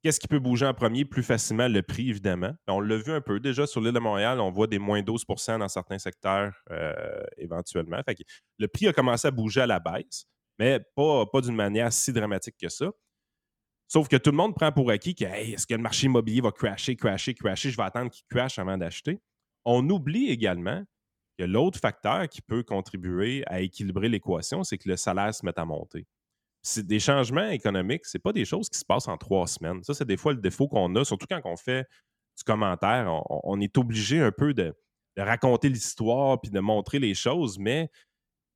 Qu'est-ce qui peut bouger en premier? Plus facilement, le prix, évidemment? On l'a vu un peu déjà sur l'île de Montréal, on voit des moins 12% dans certains secteurs euh, éventuellement. Le prix a commencé à bouger à la baisse, mais pas, d'une manière si dramatique que ça. Sauf que tout le monde prend pour acquis que est-ce que le marché immobilier va crasher, crasher, crasher, je vais attendre qu'il crash avant d'acheter. On oublie également que l'autre facteur qui peut contribuer à équilibrer l'équation, c'est que le salaire se met à monter. C'est des changements économiques, ce pas des choses qui se passent en trois semaines. Ça, c'est des fois le défaut qu'on a, surtout quand on fait du commentaire. On, est obligé un peu de, raconter l'histoire puis de montrer les choses, mais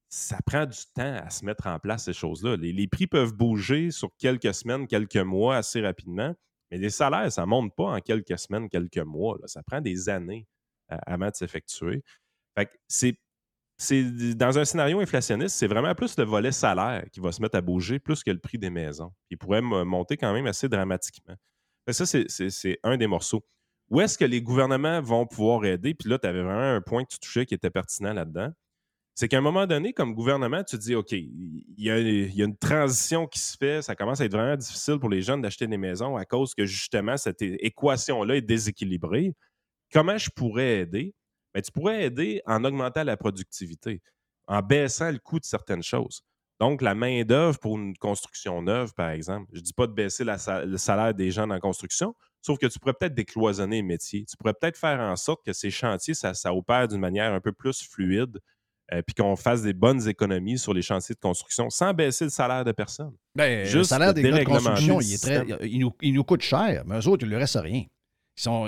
ça prend du temps à se mettre en place, ces choses-là. Les, prix peuvent bouger sur quelques semaines, quelques mois assez rapidement, mais les salaires, ça ne monte pas en quelques semaines, quelques mois. Ça prend des années avant de s'effectuer. Fait c'est c'est dans un scénario inflationniste, c'est vraiment plus le volet salaire qui va se mettre à bouger plus que le prix des maisons. Il pourrait monter quand même assez dramatiquement. Que ça, c'est- un des morceaux. Où est-ce que les gouvernements vont pouvoir aider? Puis là, tu avais vraiment un point que tu touchais qui était pertinent là-dedans. C'est qu'à un moment donné, comme gouvernement, tu te dis, OK, il y, a, y a une transition qui se fait, ça commence à être vraiment difficile pour les jeunes d'acheter des maisons à cause que justement, cette équation-là est déséquilibrée. Comment je pourrais aider? Tu pourrais aider en augmentant la productivité, en baissant le coût de certaines choses. Donc, la main-d'œuvre pour une construction neuve, par exemple, je ne dis pas de baisser la le salaire des gens dans la construction, sauf que tu pourrais peut-être décloisonner les métiers. Tu pourrais peut-être faire en sorte que ces chantiers, ça, ça opère d'une manière un peu plus fluide, euh, puis qu'on fasse des bonnes économies sur les chantiers de construction sans baisser le salaire de personne. Ben, le Juste salaire des gars de construction, le il, est très, système. il, nous, il nous coûte cher, mais eux autres, il ne leur reste rien.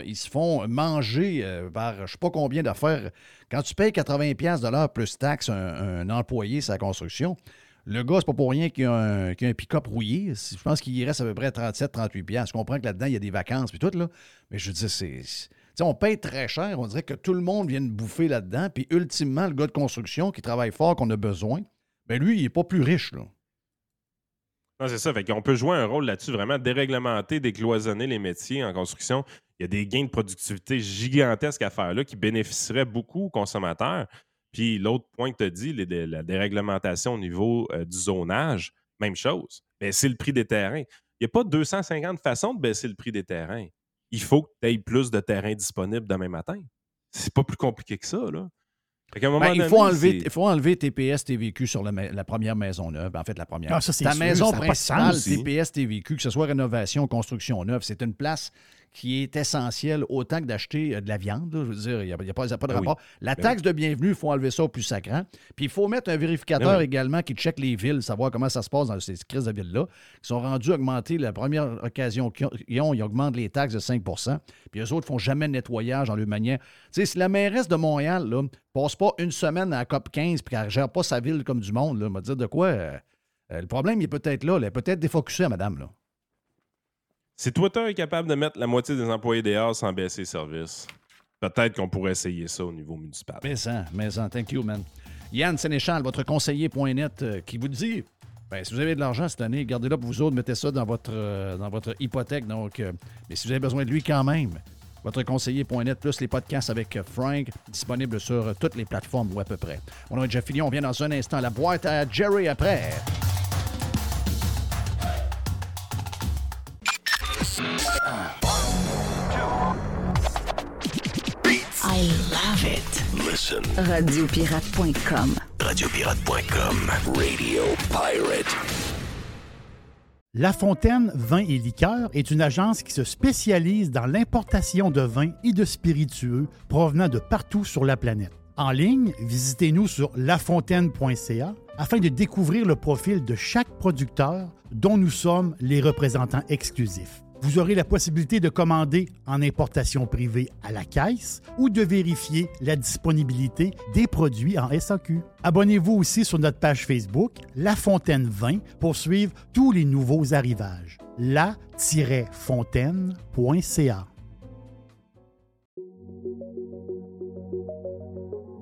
Ils, se font manger euh, par je ne sais pas combien d'affaires. Quand tu payes 80$ piastres de l'heure plus taxe un, un employé sa construction, le gars, c'est pas pour rien qu'il a un, pick-up rouillé. Je pense qu'il reste à peu près 37-38$. piastres. Je comprends que là-dedans, il y a des vacances puis tout, là. Mais je veux dire, c'est. on paye très cher. On dirait que tout le monde vient de bouffer là-dedans. Puis ultimement, le gars de construction qui travaille fort, qu'on a besoin, ben lui, il n'est pas plus riche. Non, c'est ça. Fait peut jouer un rôle là-dessus, vraiment déréglementer, décloisonner les métiers en construction. Il y a des gains de productivité gigantesques à faire là qui bénéficieraient beaucoup aux consommateurs. Puis l'autre point que tu as dit, la déréglementation au niveau euh, du zonage, même chose. Baisser le prix des terrains. Il n'y a pas 250 façons de baisser le prix des terrains. Il faut que tu aies plus de terrains disponibles demain matin. C'est pas plus compliqué que ça, là. Fait qu'à un moment Ben, il, faut enlever, il faut enlever TPS, TVQ sur la, première maison neuve. En fait, la première. Ah, ça, Ta sûr, maison ça principale. TPS, TVQ, que ce soit rénovation, construction neuve, c'est une place qui est essentielle autant que d'acheter euh, de la viande. là. Je veux dire, il n'y a, pas, y a pas de Ben oui. rapport. La Ben taxe de bienvenue, il faut enlever ça au plus sacrant. Puis il faut mettre un vérificateur Ben également qui check les villes, savoir comment ça se passe dans ces crises de villes-là, qui sont rendus augmenter la première occasion qu'ils ont, ils augmentent les taxes de 5% Puis eux autres font jamais de nettoyage en leur manière. Tu sais, si la mairesse de Montréal là, passe pas une semaine à la COP 15 puis qu'elle gère pas sa ville comme du monde, là, me dire de quoi. euh, euh, le problème, il est peut-être là. là. Elle est peut-être défocusée, madame. Là. Si Twitter est capable de mettre la moitié des employés dehors sans baisser les services, peut-être qu'on pourrait essayer ça au niveau municipal. Mais ça, mais ça, thank you, man. Yann Sénéchal, votre conseiller.net, euh, qui vous dit ben, si vous avez de l'argent cette année, gardez-le pour vous autres, mettez ça dans votre, euh, dans votre hypothèque. Donc, euh, mais si vous avez besoin de lui quand même, votre conseiller.net plus les podcasts avec Frank, disponibles sur toutes les plateformes ou à peu près. On a déjà fini, on vient dans un instant. La boîte à Jerry après. I love it. Listen. Radiopirate.com. Radiopirate.com. Radio Pirate. La Fontaine Vin et Liqueurs est une agence qui se spécialise dans l'importation de vins et de spiritueux provenant de partout sur la planète. En ligne, visitez-nous sur lafontaine.ca afin de découvrir le profil de chaque producteur dont nous sommes les représentants exclusifs. Vous aurez la possibilité de commander en importation privée à la caisse ou de vérifier la disponibilité des produits en SAQ. Abonnez-vous aussi sur notre page Facebook La Fontaine 20 pour suivre tous les nouveaux arrivages. la-fontaine.ca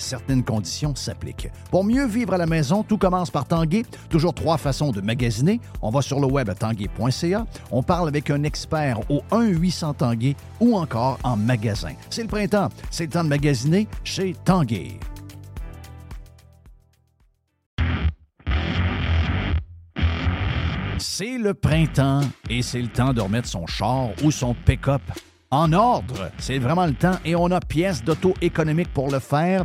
Certaines conditions s'appliquent. Pour mieux vivre à la maison, tout commence par Tanguay. Toujours trois façons de magasiner. On va sur le web à tanguay.ca. On parle avec un expert au 1-800 Tanguay ou encore en magasin. C'est le printemps. C'est le temps de magasiner chez Tanguay. C'est le printemps et c'est le temps de remettre son char ou son pick-up en ordre. C'est vraiment le temps et on a pièces d'auto économiques pour le faire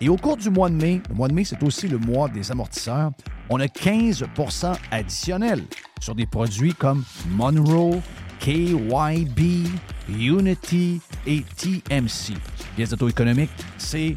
Et au cours du mois de mai, le mois de mai, c'est aussi le mois des amortisseurs, on a 15% additionnel sur des produits comme Monroe, KYB, Unity et TMC. Pièces d'auto-économique, c'est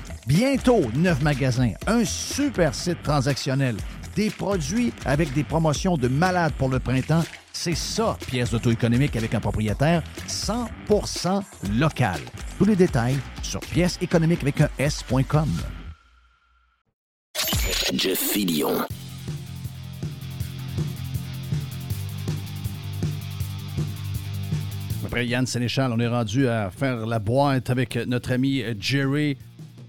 Bientôt, neuf magasins, un super site transactionnel, des produits avec des promotions de malades pour le printemps. C'est ça, pièce d'auto-économique avec un propriétaire 100% local. Tous les détails sur pièce économique avec un S.com. Jeff Fillion. Après Yann Sénéchal, on est rendu à faire la boîte avec notre ami Jerry.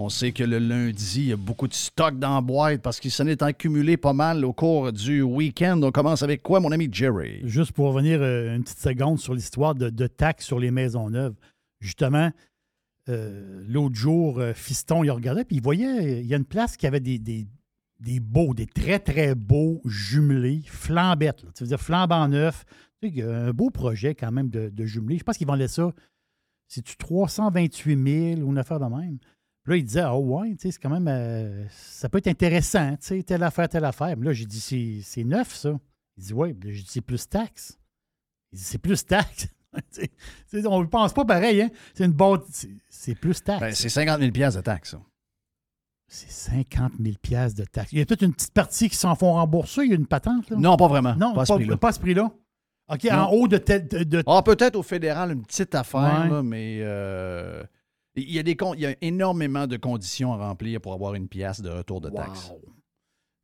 On sait que le lundi, il y a beaucoup de stock dans la boîte parce qu'il s'en est accumulé pas mal au cours du week-end. On commence avec quoi, mon ami Jerry? Juste pour revenir euh, une petite seconde sur l'histoire de, de taxes sur les maisons neuves. Justement, euh, l'autre jour, euh, Fiston, il regardait, puis il voyait, il y a une place qui avait des, beaux, des très, très beaux jumelés, flambettes. Tu veux dire flambant neuf. Tu un beau projet quand même de, de jumelés. Je pense qu'ils vendaient ça, c'est-tu 328 000 ou une affaire de même? Puis là, il disait, ah ouais, tu sais, c'est quand même, euh, ça peut être intéressant, tu sais, telle affaire, telle affaire. Mais là, j'ai dit, c'est, neuf, ça. Il dit, ouais. J'ai dit, c'est plus taxe. Il dit, c'est plus taxe. On ne pense pas pareil, hein. C'est une bonne. C'est, plus taxe. Ben, c'est 50 000 de taxes, ça. C'est 50 000 de taxes. Il y a toute une petite partie qui s'en font rembourser. Il y a une patente, là? Non, pas vraiment. Non, pas ce prix-là. pas à ce prix-là. OK, Non. en haut de. De, de- Ah, peut-être au fédéral, une petite affaire, Ouais. là, mais euh, il, y a des con- il y a énormément de conditions à remplir pour avoir une pièce de retour de taxe. Wow.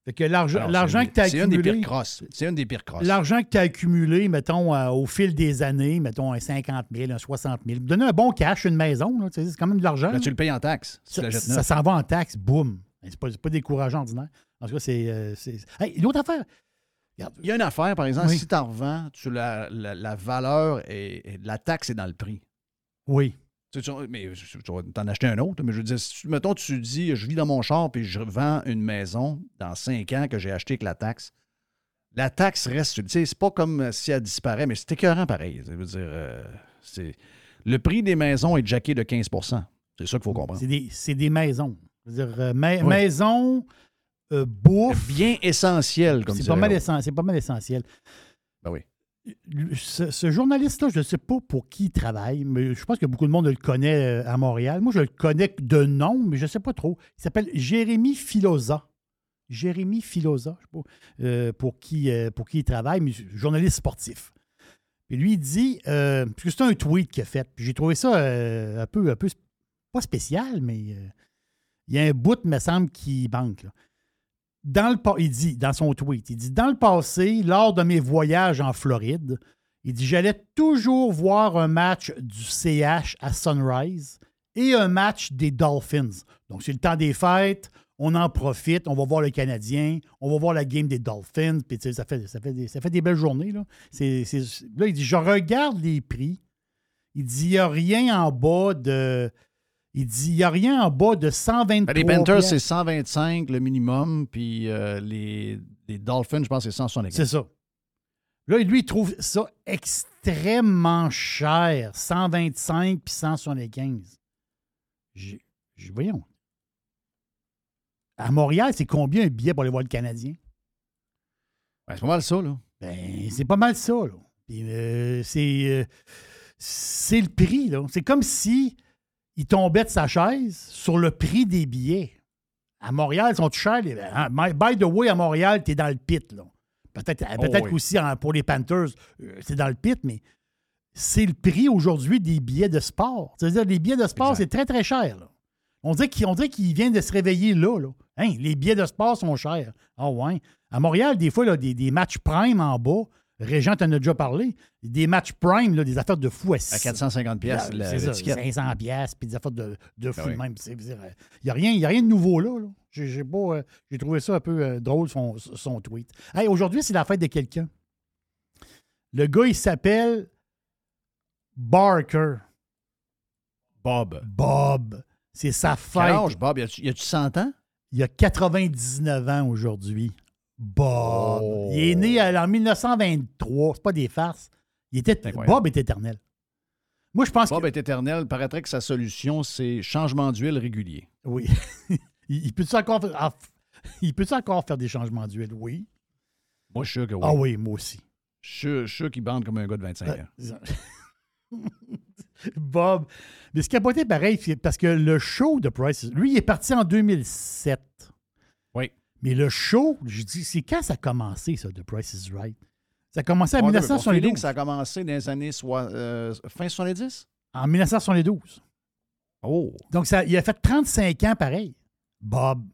Fait que l'argent, Alors, l'argent c'est- que tu as C'est une des accumulé. pires crosses. C'est une des pires crosses. L'argent que tu as accumulé, mettons, euh, au fil des années, mettons un 50 000, un 60 000, donner un bon cash, une maison, là, c'est quand même de l'argent. Là, tu le payes en taxes. si ça, s'en va en taxe, boum. C'est pas, c'est pas décourageant ordinaire. En tout cas, c'est. euh, c'est- Hey, une autre affaire. Regarde, Il y a une affaire, par exemple, Oui. si tu en revends, tu la, la, la valeur et, et la taxe est dans le prix. Oui. Tu, tu- mais tu tu vas t'en acheter un autre, mais je veux dire, si, tu- mettons, tu dis, je vis dans mon char puis je vends une maison dans cinq ans que j'ai acheté avec la taxe. La taxe reste, tu sais, c'est pas comme si elle disparaît, mais c'est écœurant pareil. Ça veut dire, euh, c'est, le prix des maisons est jacké de 15 C'est ça qu'il faut comprendre. C'est des, c'est des maisons. Je veux dire, euh, ma- Oui. maison, euh, bouffe. Bien essentiel, comme C'est dirait pas, mal l'autre. essen- c'est pas mal essentiel. Ce, journaliste-là, je ne sais pas pour qui il travaille, mais je pense que beaucoup de monde le connaît euh, à Montréal. Moi, je le connais de nom, mais je ne sais pas trop. Il s'appelle Jérémy Filosa. Jérémy Filosa, je ne sais pas euh, pour, qui, euh, pour qui il travaille, mais journaliste sportif. Puis lui, il dit, euh, parce que c'est un tweet qu'il a fait, puis j'ai trouvé ça un peu, un peu, pas spécial, mais il y a un bout, me semble, qui manque. Dans le, il dit, dans son tweet, il dit Dans le passé, lors de mes voyages en Floride, il dit J'allais toujours voir un match du CH à Sunrise et un match des Dolphins. Donc, c'est le temps des fêtes, on en profite, on va voir le Canadien, on va voir la game des Dolphins, puis ça fait, ça, fait des, ça fait des belles journées. Là. Là, il dit Je regarde les prix. Il dit Il n'y a rien en bas de. Il dit, il n'y a rien en bas de 123 Ben, les Panthers, c'est 125 le minimum, puis euh, les, les Dolphins, je pense que c'est 175. C'est ça. Là, lui, il trouve ça extrêmement cher. 125 puis 175. J'ai, j'ai- voyons. À Montréal, c'est combien un billet pour aller voir le Canadien? Ben, c'est pas mal ça, là. Ben, c'est pas mal ça, là. Euh, c'est, euh, c'est le prix, là. C'est comme si il tombait de sa chaise sur le prix des billets. À Montréal, ils sont chers. Les... hein, By the way, à Montréal, tu es dans le pit, là. Peut-être Oh, peut-être oui. qu'aussi en- pour les Panthers, euh, c'est dans le pit, mais c'est le prix aujourd'hui des billets de sport. C'est-à-dire, les billets de sport, c'est très, très cher. là. On dirait qu'il on dirait qu'il vient de se réveiller là. là. Hein, les billets de sport sont chers. Ah ouais. À Montréal, des fois, là, des, des matchs prime en bas. Régent t'en a déjà parlé. Des matchs prime, là, des affaires de fou à, À 450 pièces ça, l'étiquette. 500 pièces puis des affaires de, de fou Ah oui. même. Il n'y a, rien- y a rien de nouveau là. J'ai euh, j'ai trouvé ça un peu euh, drôle, son, son tweet. Hey, Aujourd'hui, c'est la fête de quelqu'un. Le gars, il s'appelle Barker. Bob. Bob. C'est sa fête. Quel âge, Bob? Y a-tu 100 ans? Il a 99 ans aujourd'hui. Bob. Oh. Il est né euh, en 1923. C'est pas des farces. Il était. Bob est éternel. Moi, je pense Bob est éternel. Paraîtrait que sa solution, c'est changement d'huile régulier. Oui. il il peut-tu encore, faire- ah, il peut encore faire des changements d'huile? Oui. Moi, je suis sûr que oui. Ah oui, moi aussi. Je suis sûr- qu'il bande comme un gars de 25 ans. Bob. Mais ce qui a pas été pareil, c'est parce que le show de Price, lui, il est parti en 2007. Mais le show, je dis, c'est quand ça a commencé, ça, The Price is Right? Ça a commencé en On a- mon 1972. feeling, Ça a commencé dans les années euh, fin 70? En 1972. Oh! Donc, ça, il a fait 35 ans pareil. Bob.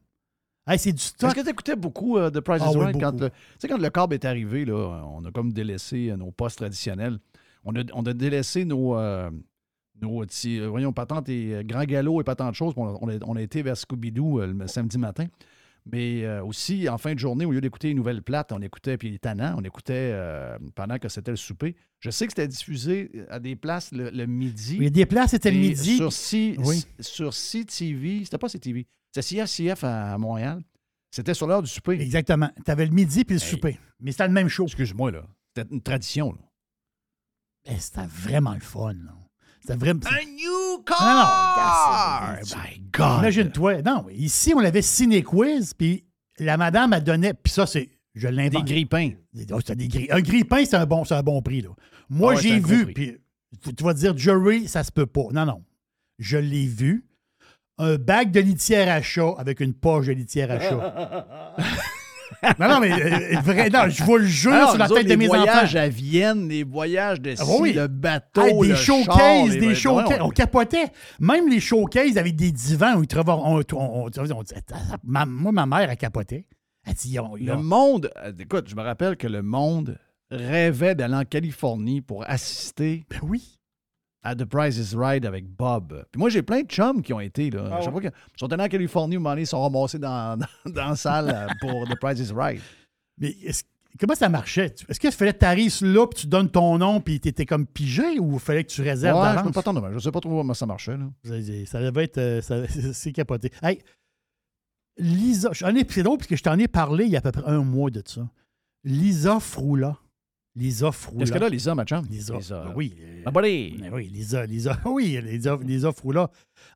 Hey, c'est du stock. Est-ce que tu écoutais beaucoup euh, The Price Ah is oui, Right? Quand le, tu sais, quand le câble est arrivé, là, on a comme délaissé euh, nos postes traditionnels. On a, on a délaissé nos, euh, nos petits, euh, voyons, patentes et euh, grands galops et patentes de choses. On a, on a- on a été vers Scooby-Doo euh, le samedi matin. Mais euh, aussi, en fin de journée, au lieu d'écouter les nouvelles plates, on écoutait, puis les tannants, on écoutait euh, pendant que c'était le souper. Je sais que c'était diffusé à des places le, le midi. A des places, c'était le midi. Sur, C, Oui. sur CTV, c'était pas CTV, c'était CFCF à, Montréal. C'était sur l'heure du souper. Exactement. Tu avais le midi puis le Hey. souper. Mais c'était le même show. Excuse-moi, là. C'était une tradition. Là. Ben, c'était vraiment le fun. là. C'était vraiment. new Non, non, regarde, c'est- My God! Imagine-toi. Non, ici, on avait Ciné Quiz, puis la madame, elle donnait. Puis ça, c'est. Je Des l'invente. grippins. Oh, des gris- Un grille-pain, c'est un, bon, c'est un bon prix. Là. Moi, Ah ouais, j'ai un vu, puis tu- tu vas dire, Jerry, ça se peut pas. Non, non. Je l'ai vu. Un bac de litière à chat avec une poche de litière à chat. non, non, mais euh, vrai, non, je vous le jure Alors, sur la autres, tête de les mes voyages enfants. à Vienne, les voyages de Ah scie, oui. le bateau, Hey, des le showcases, char, les- des showcases. On capotait. Même les showcases avec des divans où ils travaillent. On, on- on- on- ma- moi, ma mère, elle capotait. Elle dit, Le monde, euh, écoute, je me rappelle que le monde rêvait d'aller en Californie pour assister Ben oui. À The Price is Right avec Bob. Puis moi, j'ai plein de chums qui ont été. Là. Ah chaque fois qu'ils sont allés en Californie, moment donné, ils sont ramassés dans, dans, dans la salle euh, pour The Price is Right. Mais comment ça marchait? Est-ce qu'il fallait que tu arrives là, puis tu donnes ton nom, puis tu étais comme pigé, ou il fallait que tu réserves Ouais, je peux pas t'en nommer. Je sais pas trop comment ça marchait. Là. Ça- devait être. euh, C'est capoté. Hey, Lisa, c'est drôle parce que je t'en ai parlé il y a à peu près un mois de ça. Lisa Froula. Lisa Froula. Qu'est-ce qu'elle a, Lisa, ma chum? Lisa. Lisa. ben oui. Ma buddy. ben oui, Lisa, Lisa, oui, Lisa, Lisa Froula,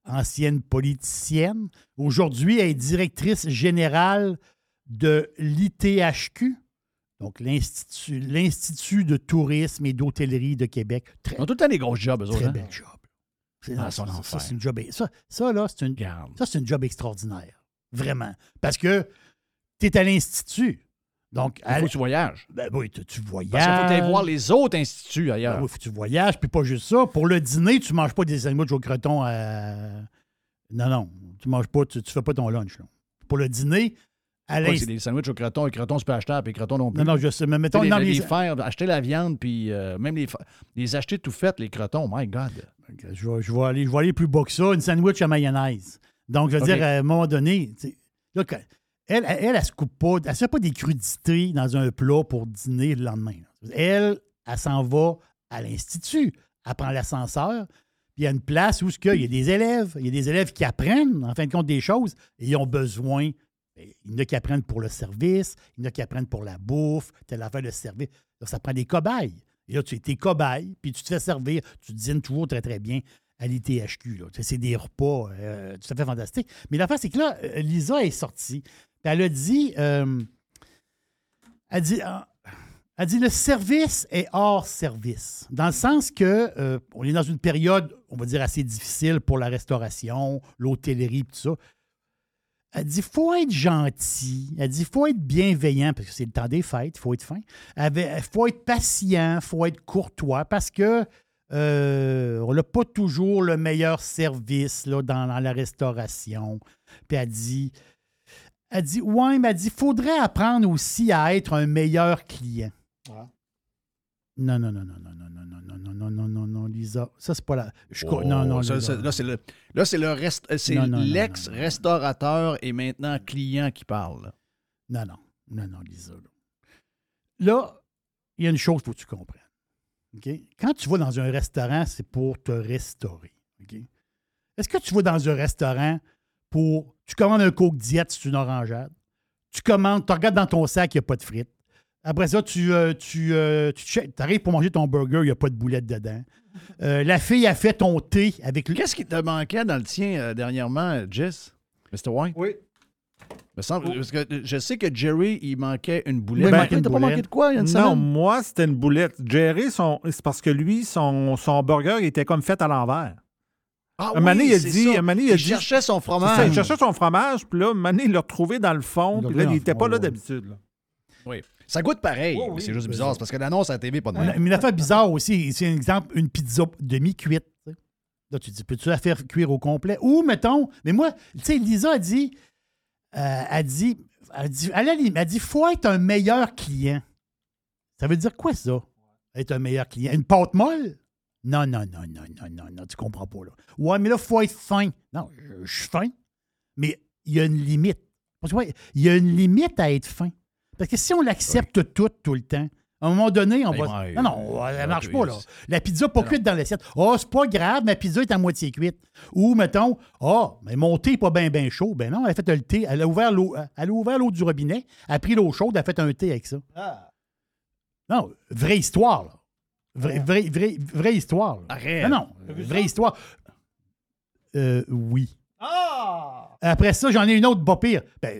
ancienne politicienne. Aujourd'hui, elle est directrice générale de l'ITHQ, donc l'Institut, de tourisme et d'hôtellerie de Québec. Très, Ils ont tout le temps des gros jobs, eux autres. très hein? bel job. C'est, Ah, son ça, ça, c'est une job, ça, ça, là, c'est une, Regarde. ça, c'est une job extraordinaire. Vraiment. Parce que tu es à l'Institut. Donc, Il faut que tu voyages. ben oui, tu, tu voyages. Parce qu'il faut aller voir les autres instituts Ben ailleurs. oui, faut que tu voyages, puis pas juste ça. Pour le dîner, tu manges pas des sandwichs au croton à... Non, non, tu manges pas, tu, tu fais pas ton lunch. là. Pour le dîner, l'inst- c'est des sandwichs au croton. Et croton, c'est pas achetable. Et croton non plus. Non, non, je sais, mais mettons les, dans les les... faire, acheter la viande, puis euh, même les, les acheter tout fait, les crotons. My God. Je vais, je vais aller, je vais aller plus bas que ça, une sandwich à mayonnaise. Donc, je veux dire, à un moment donné, tu sais, là, quand- elle, elle, elle, se coupe pas, elle ne fait pas des crudités dans un plat pour dîner le lendemain. Elle, elle s'en va à l'Institut, elle prend l'ascenseur, puis il y a une place où qu'il y a des élèves, il y a des élèves qui apprennent, en fin de compte, des choses, et ils ont besoin, ben, il y en a qui apprennent pour le service, il y en a qui apprennent pour la bouffe, telle affaire de service. Ça prend des cobayes. Et là, tu es cobaye, puis tu te fais servir, tu dînes toujours très, très bien à l'ITHQ. C'est des repas euh, tout à fait fantastiques. Mais l'affaire, c'est que là, euh, Lisa est sortie. Elle a dit, euh, elle dit, elle dit, le service est hors service. Dans le sens que on est dans une période, on va dire, assez difficile pour la restauration, l'hôtellerie, tout ça. Elle dit, faut être gentil. Elle dit, faut être bienveillant, parce que c'est le temps des fêtes, il faut être fin. Il faut être patient, il faut être courtois, parce que euh, on n'a pas toujours le meilleur service là, dans, dans la restauration. Puis elle dit, elle dit, ouais, mais elle dit, faudrait apprendre aussi à être un meilleur client. Non, non, non, non, non, non, non, non, non, non, non, non, non, non, Lisa. Ça, c'est pas la. je non, non, Oh, ça, Lisa. ça- là, c'est le, là, c'est le rest- c'est l'ex-restaurateur et maintenant client qui parle. Non, non, non, non, Lisa. Là, Là, il y a une chose qu'il faut que tu comprennes. Quand tu vas dans un restaurant, c'est pour te restaurer. Est-ce que tu vas dans un restaurant pour. Tu commandes un Coke diète, c'est une orangeade. Tu commandes, tu regardes dans ton sac, il n'y a pas de frites. Après ça, tu, euh, tu, euh, tu arrives pour manger ton burger, il n'y a pas de boulettes dedans. Euh, la fille a fait ton thé avec le. Qu'est-ce qui te manquait dans le tien euh, dernièrement, Jess? Mr. White? Oui. Me semble, parce que je sais que Jerry, il manquait une boulette. Oui, Ben, une t'as pas manqué de quoi? Il y a une Non, semaine? moi, c'était une boulette. Jerry, son... c'est parce que lui, son, son burger il était comme fait à l'envers. Ah un donné, oui, il a c'est dit. ça. Un moment donné, il a Il dit- cherchait son fromage. ça, il cherchait son fromage, puis là, un moment donné, il l'a retrouvé dans le fond, puis là, il n'était pas là ouais. d'habitude. là. Oui. Ça goûte pareil, Oui, mais c'est juste bizarre. C'est parce que l'annonce à la TV n'est pas de même. Mais une affaire bizarre aussi, c'est un exemple, une pizza demi-cuite. Là, tu dis, peux-tu la faire cuire au complet? Ou, mettons, mais moi, tu sais, Lisa a dit, euh, a dit, elle dit, elle dit, faut être un meilleur client. Ça veut dire quoi, ça? Être un meilleur client? Une pâte molle? Non, non, non, non, non, non, non, tu comprends pas, là. Ouais, mais là, faut être fin. Non, je, je suis fin, mais il y a une limite. Parce que, ouais, il y a une limite à être fin. Parce que si on l'accepte tout, tout le temps, à un moment donné, on Ben, va. ouais, non, non, euh, ça ouais, marche pas, là. La pizza pas cuite dans l'assiette. Oh, c'est pas grave, ma pizza est à moitié cuite. Ou, mettons, ah, mais mon thé n'est pas bien, bien chaud. Ben non, elle a fait le thé. Elle a ouvert l'eau, elle a ouvert l'eau du robinet, elle a pris l'eau chaude, elle a fait un thé avec ça. Non, vraie histoire, là. Vraie, vraie, vraie, vraie histoire. là. Arrête. Non, non, vraie histoire. Euh, oui. Après ça, j'en ai une autre, pas pire. Ben,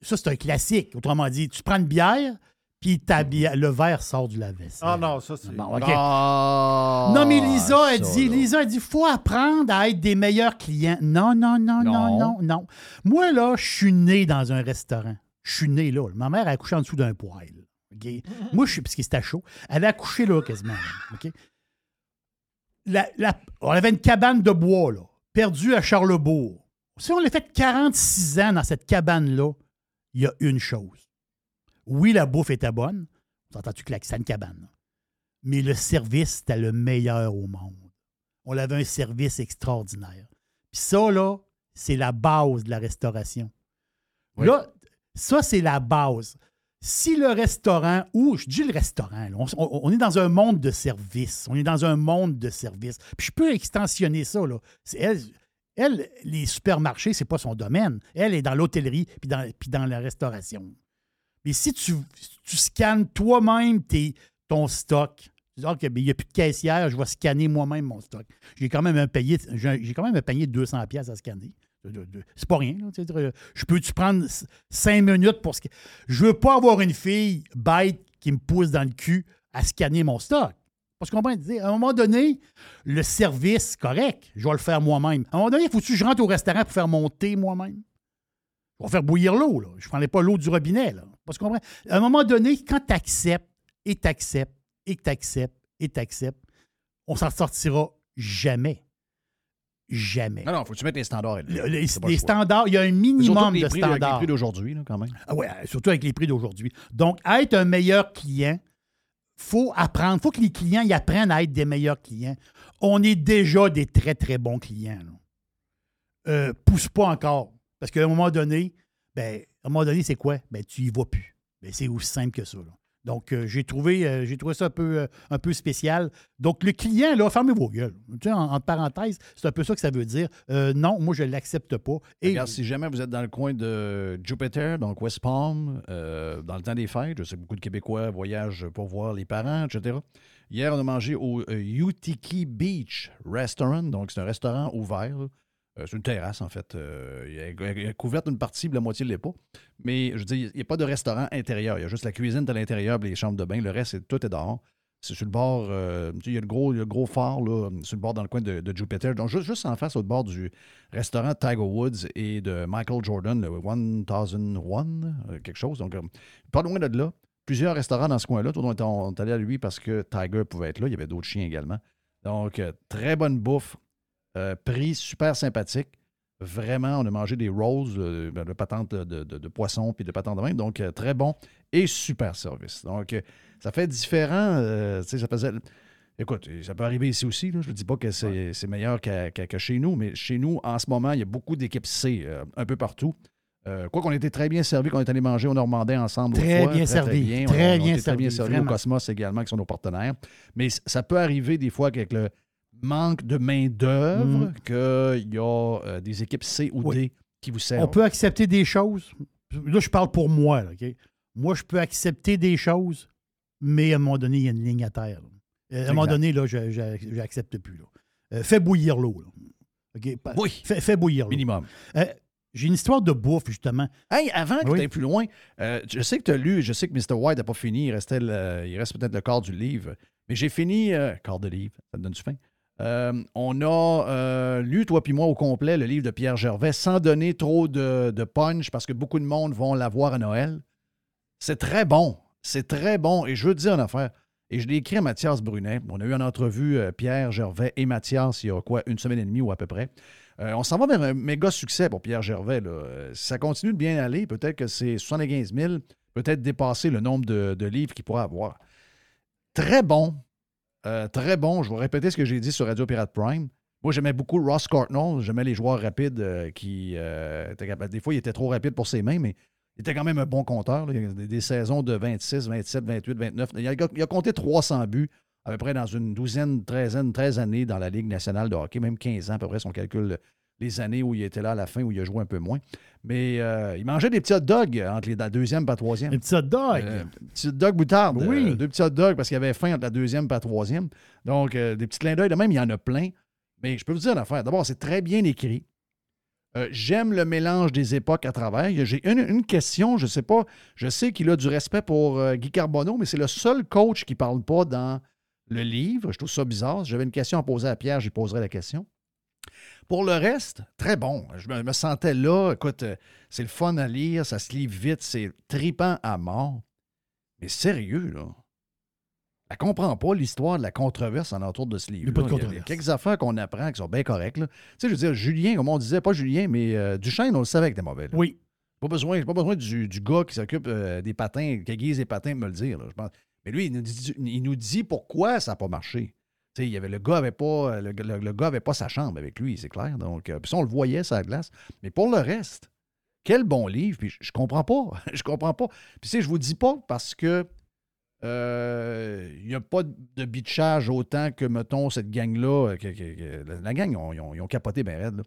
ça, c'est un classique. Autrement dit, tu prends une bière, puis le verre sort du lave-vaisselle. Ah non, ça, c'est. Bon, OK. Ah, non, mais Lisa ça, dit, là. Lisa a dit, faut apprendre à être des meilleurs clients. Non, non, non, non, Non. non, non. Moi, là, je suis né dans un restaurant. Je suis né là. Ma mère a accouché en dessous d'un poêle. Moi, je suis, parce que c'était chaud. Elle a accouché là, quasiment. là, OK? La- la- on avait une cabane de bois, là, perdue à Charlebourg. Si on l'a fait 46 ans dans cette cabane-là, il y a une chose. Oui, la bouffe était bonne. T'entends-tu que c'est une cabane? Mais le service, c'était le meilleur au monde. On avait un service extraordinaire. Puis ça, là, c'est la base de la restauration. Là, ça, c'est la base. Si le restaurant, ou je dis le restaurant, là, on, est dans un monde de service. On est dans un monde de service. Puis je peux extensionner ça. Là. Elle, elle, les supermarchés, c'est pas son domaine. Elle est dans l'hôtellerie puis dans, puis dans la restauration. Mais si tu, scannes toi-même ton stock, tu dis, OK, il n'y a plus de caissière, je vais scanner moi-même mon stock. J'ai quand même un payé, j'ai quand même un panier de 200 pièces à scanner. C'est pas rien. dire, Je peux-tu prendre cinq minutes pour scanner? Je veux pas avoir une fille bête qui me pousse dans le cul à scanner mon stock. Parce qu'on comprend, à un moment donné, le service, correct, je vais le faire moi-même. À un moment donné, il faut que je rentre au restaurant pour faire mon thé moi-même? Je vais faire bouillir l'eau. Je ne prendrai pas l'eau du robinet. Là. Parce qu'on. À un moment donné, quand tu acceptes et tu acceptes et que tu acceptes et tu acceptes, on s'en sortira jamais. Jamais. Non, non, faut que tu mettes les standards. Le- les standards, il y a un minimum les de prix, avec les standards. prix d'aujourd'hui, quand même. Ah ouais, surtout avec les prix d'aujourd'hui. Donc, être un meilleur client, faut apprendre. faut que les clients y apprennent à être des meilleurs clients. On est déjà des très, très bons clients. là. Euh, pousse pas encore. Parce qu'à un moment donné, ben, à un moment donné, c'est quoi? Ben, tu y vas plus. Ben, c'est aussi simple que ça. Donc, euh, j'ai trouvé, euh, trouvé ça un peu, euh, un peu spécial. Donc, le client, là, fermez vos gueules. Tu sais, en, entre parenthèses, c'est un peu ça que ça veut dire. Non, moi, je ne l'accepte pas. Et Regarde, si jamais vous êtes dans le coin de Jupiter, donc West Palm, dans le temps des fêtes, je sais que beaucoup de Québécois voyagent pour voir les parents, etc. Hier, on a mangé au Utiki Beach Restaurant, donc c'est un restaurant ouvert. Euh, c'est une terrasse, en fait. Euh, il, a, a une partie, la moitié ne l'est pas. Mais je veux dire, il n'y a pas de restaurant intérieur. Il y a juste la cuisine à l'intérieur, les chambres de bain. Le reste, tout est dehors. C'est sur le bord, euh, il y a le gros, il y a le gros phare, là, sur le bord dans le coin de, de Jupiter. Donc, juste, juste en face, au bord du restaurant Tiger Woods et de Michael Jordan, le 1001, euh, quelque chose. Donc, pas loin de là. Plusieurs restaurants dans ce coin-là. Tout le monde est allé à lui parce que Tiger pouvait être là. Il y avait d'autres chiens également. Donc, très bonne bouffe. Euh, prix super sympathique. Vraiment, on a mangé des rolls euh, ben, de patente de, de- de poisson puis de patente de même. Donc, euh, très bon et super service. Donc, euh, ça fait différent. ça faisait. Écoute, ça peut arriver ici aussi. là. Je ne dis pas que c'est meilleur qu'à- qu'à- que chez nous, mais chez nous, en ce moment, il y a beaucoup d'équipes C un peu partout. Euh, quoi qu'on était très bien servis, qu'on est allé manger au Normandais ensemble. Très fois. bien servi. bien. Très On- on bien était très bien servi, servi au. Cosmos également, qui sont nos partenaires. Mais ça peut arriver des fois qu'avec le manque de main-d'œuvre, Mm. qu'il y a euh, des équipes C ou Oui. D qui vous servent. On peut accepter des choses. Là, je parle pour moi. là? Moi, je peux accepter des choses, mais à un moment donné, il y a une ligne à terre. là. Euh, À un moment donné, là, je j'accepte plus. là. Euh, fais bouillir l'eau. Oui. Fais, fais bouillir l'eau. Minimum. Euh, J'ai une histoire de bouffe, justement. Hey, avant que Oui. tu ailles plus loin, euh, je sais que tu as lu, je sais que Mr. White n'a pas fini, il, restait le- il reste peut-être le quart du livre, mais j'ai fini, quart de livre, ça te donne du fin. Euh, on a euh, lu, toi puis moi, au complet, le livre de Pierre Gervais, sans donner trop de, punch, parce que beaucoup de monde vont l'avoir à Noël. C'est très bon. C'est très bon. Et je veux te dire une affaire. Et je l'ai écrit à Mathias Brunet. On a eu en entrevue euh, Pierre Gervais et Mathias il y a quoi, une semaine et demie ou à peu près. On s'en va vers un méga succès pour Pierre Gervais. Si ça continue de bien aller, peut-être que c'est 75 000, peut-être dépasser le nombre de, de livres qu'il pourra avoir. Très bon. Euh, très bon. Je vais répéter ce que j'ai dit sur Radio Pirate Prime. Moi, j'aimais beaucoup Ross Cartnell. J'aimais les joueurs rapides euh, qui euh, étaient capables. Des fois, il était trop rapide pour ses mains, mais il était quand même un bon compteur. Des, saisons de 26, 27, 28, 29. Il a, il a compté 300 buts à peu près dans une douzaine, treizaine, 13 années dans la Ligue nationale de hockey, même 15 ans à peu près, si on calcule les années où il était là à la fin, où il a joué un peu moins. Mais euh, il mangeait des petits hot dogs entre les, la deuxième et la troisième. Des petits hot dogs? Euh, petits hot dogs moutarde. Oui. Euh, deux petits hot dogs parce qu'il avait faim entre la deuxième et la troisième. Donc, euh, des petits clins d'œil. De même, il y en a plein. Mais je peux vous dire une affaire. D'abord, c'est très bien écrit. Euh, J'aime le mélange des époques à travers. J'ai une, une question, je sais pas. Je sais qu'il a du respect pour euh, Guy Carbonneau, mais c'est le seul coach qui ne parle pas dans le livre. Je trouve ça bizarre. Si j'avais une question à poser à Pierre, j'y poserais la question. Pour le reste, très bon. Je me, me sentais là. Écoute, euh, c'est le fun à lire, ça se lit vite, c'est tripant à mort. Mais sérieux, là? Elle comprend pas l'histoire de la controverse en entour de ce livre. Il y a pas de Il y a quelques affaires qu'on apprend qui sont bien correctes. là. Tu sais, je veux dire, Julien, comme on disait, pas Julien, mais euh, Duchesne, on le savait que était mauvais. là. Oui. Pas besoin, pas besoin du, du gars qui s'occupe euh, des patins, qui aiguise les patins, de me le dire. là, je pense. Mais lui, il nous dit, il nous dit pourquoi ça n'a pas marché. Il y avait, le gars avait pas, le, le- le gars avait pas sa chambre avec lui, c'est clair. Donc, euh, puis ça, on le voyait, sa glace. Mais pour le reste, quel bon livre. Puis je, comprends pas. je comprends pas. Puis tu je vous dis pas parce que euh, il n'y a pas de bitchage autant que, mettons, cette gang-là. euh, la, la gang, ils ont, capoté bien raide. là.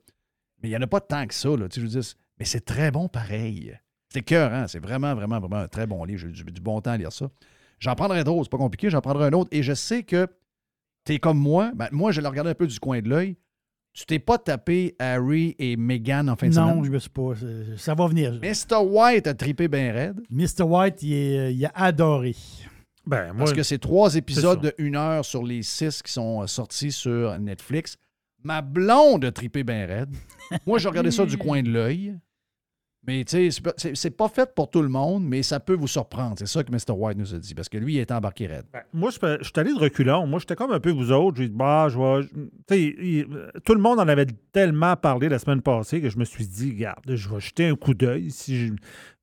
Mais il n'y en a pas tant que ça. Là, je c'est- mais c'est très bon pareil. C'est cœur, hein? C'est vraiment, vraiment, vraiment un très bon livre. J'ai eu du, du bon temps à lire ça. J'en prendrai d'autres, c'est pas compliqué, j'en prendrai un autre. Et je sais que tu es comme moi. Ben, moi, je l'ai regardé un peu du coin de l'œil. Tu t'es pas tapé Harry et Meghan en fin de Non, semaine? je me suis pas. euh, Ça va venir. Mr. White a tripé bien raide. Mr. White, il, est- il a adoré. Ben, moi, Parce que c'est trois épisodes de une heure sur les six qui sont euh, sortis sur Netflix. Ma blonde a tripé bien raide. Moi, j'ai regardé ça du coin de l'œil. Mais tu sais, c'est pas- fait pour tout le monde, mais ça peut vous surprendre. C'est ça que Mr. White nous a dit, parce que lui, il est embarqué raide. Ben, moi, je suis allé de reculons. Moi, j'étais comme un peu vous autres. J'ai dit, bah, je vais. Tu sais, il- tout le monde en avait tellement parlé la semaine passée que je me suis dit, regarde, je vais jeter un coup d'œil.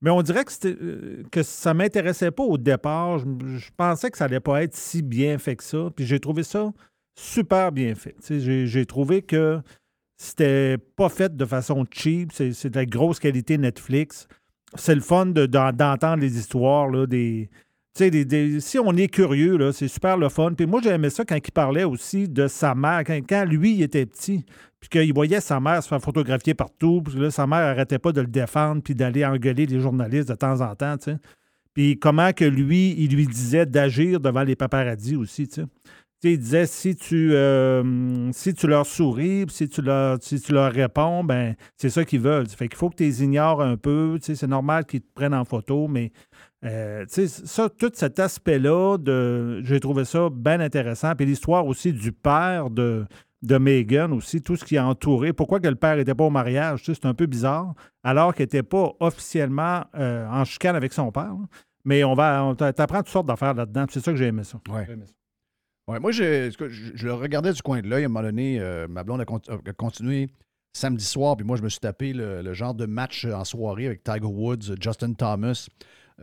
Mais on dirait que, euh, que ça m'intéressait pas au départ. Je, pensais que ça allait pas être si bien fait que ça. Puis j'ai trouvé ça super bien fait. J'ai trouvé que c'était pas fait de façon cheap. C'est de la grosse qualité Netflix. C'est le fun de- d'en- d'entendre les histoires là, des. Des- des- si on est curieux, c'est super le fun. Puis moi, j'aimais ça quand il parlait aussi de sa mère, quand, lui il était petit, puis qu'il voyait sa mère se faire photographier partout, puis là, sa mère arrêtait pas de le défendre, puis d'aller engueuler les journalistes de temps en temps. Puis comment que lui, il lui disait d'agir devant les paparazzis aussi, il disait si tu, euh, si tu leur souris, si tu leur, si tu leur réponds, ben c'est ça qu'ils veulent. Fait qu'il faut que tu les ignores un peu. Tu sais, c'est normal qu'ils te prennent en photo, mais euh, tu sais, ça, tout cet aspect-là, de, j'ai trouvé ça bien intéressant. Puis l'histoire aussi du père de, de Megan aussi, tout ce qui a entouré. Pourquoi que le père n'était pas au mariage, c'est un peu bizarre, alors qu'il n'était pas officiellement euh, en chicane avec son père. là. Mais on va, on t'a- t'apprends toutes sortes d'affaires là-dedans. C'est ça que j'ai aimé ça. Ouais. J'ai aimé ça. Ouais, moi, je, je- le regardais du coin de l'œil. À un moment donné, euh, ma blonde a, con- a continué samedi soir, puis moi, je me suis tapé le, le genre de match en soirée avec Tiger Woods, Justin Thomas.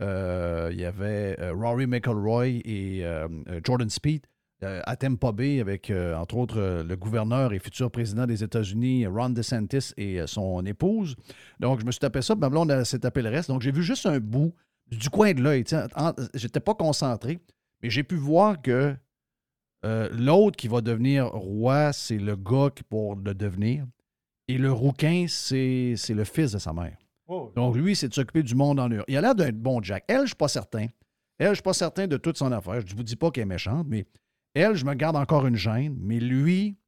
Euh, il y avait euh, Rory McIlroy et Jordan Speed à Tampa Bay avec, entre autres, le gouverneur et futur président des États-Unis, Ron DeSantis, et son épouse. Donc, je me suis tapé ça, puis ma blonde s'est tapé le reste. Donc, j'ai vu juste un bout du coin de l'œil. J'étais pas concentré, mais j'ai pu voir que euh, l'autre qui va devenir roi, c'est le gars qui pour le devenir. Et le rouquin, c'est le fils de sa mère. Oh. Donc, lui, c'est de s'occuper du monde en ur. Il a l'air d'un bon Jack. Elle, je suis pas certain. Elle, je suis pas certain de toute son affaire. Je ne vous dis pas qu'elle est méchante, mais elle, je me garde encore une gêne. Mais lui,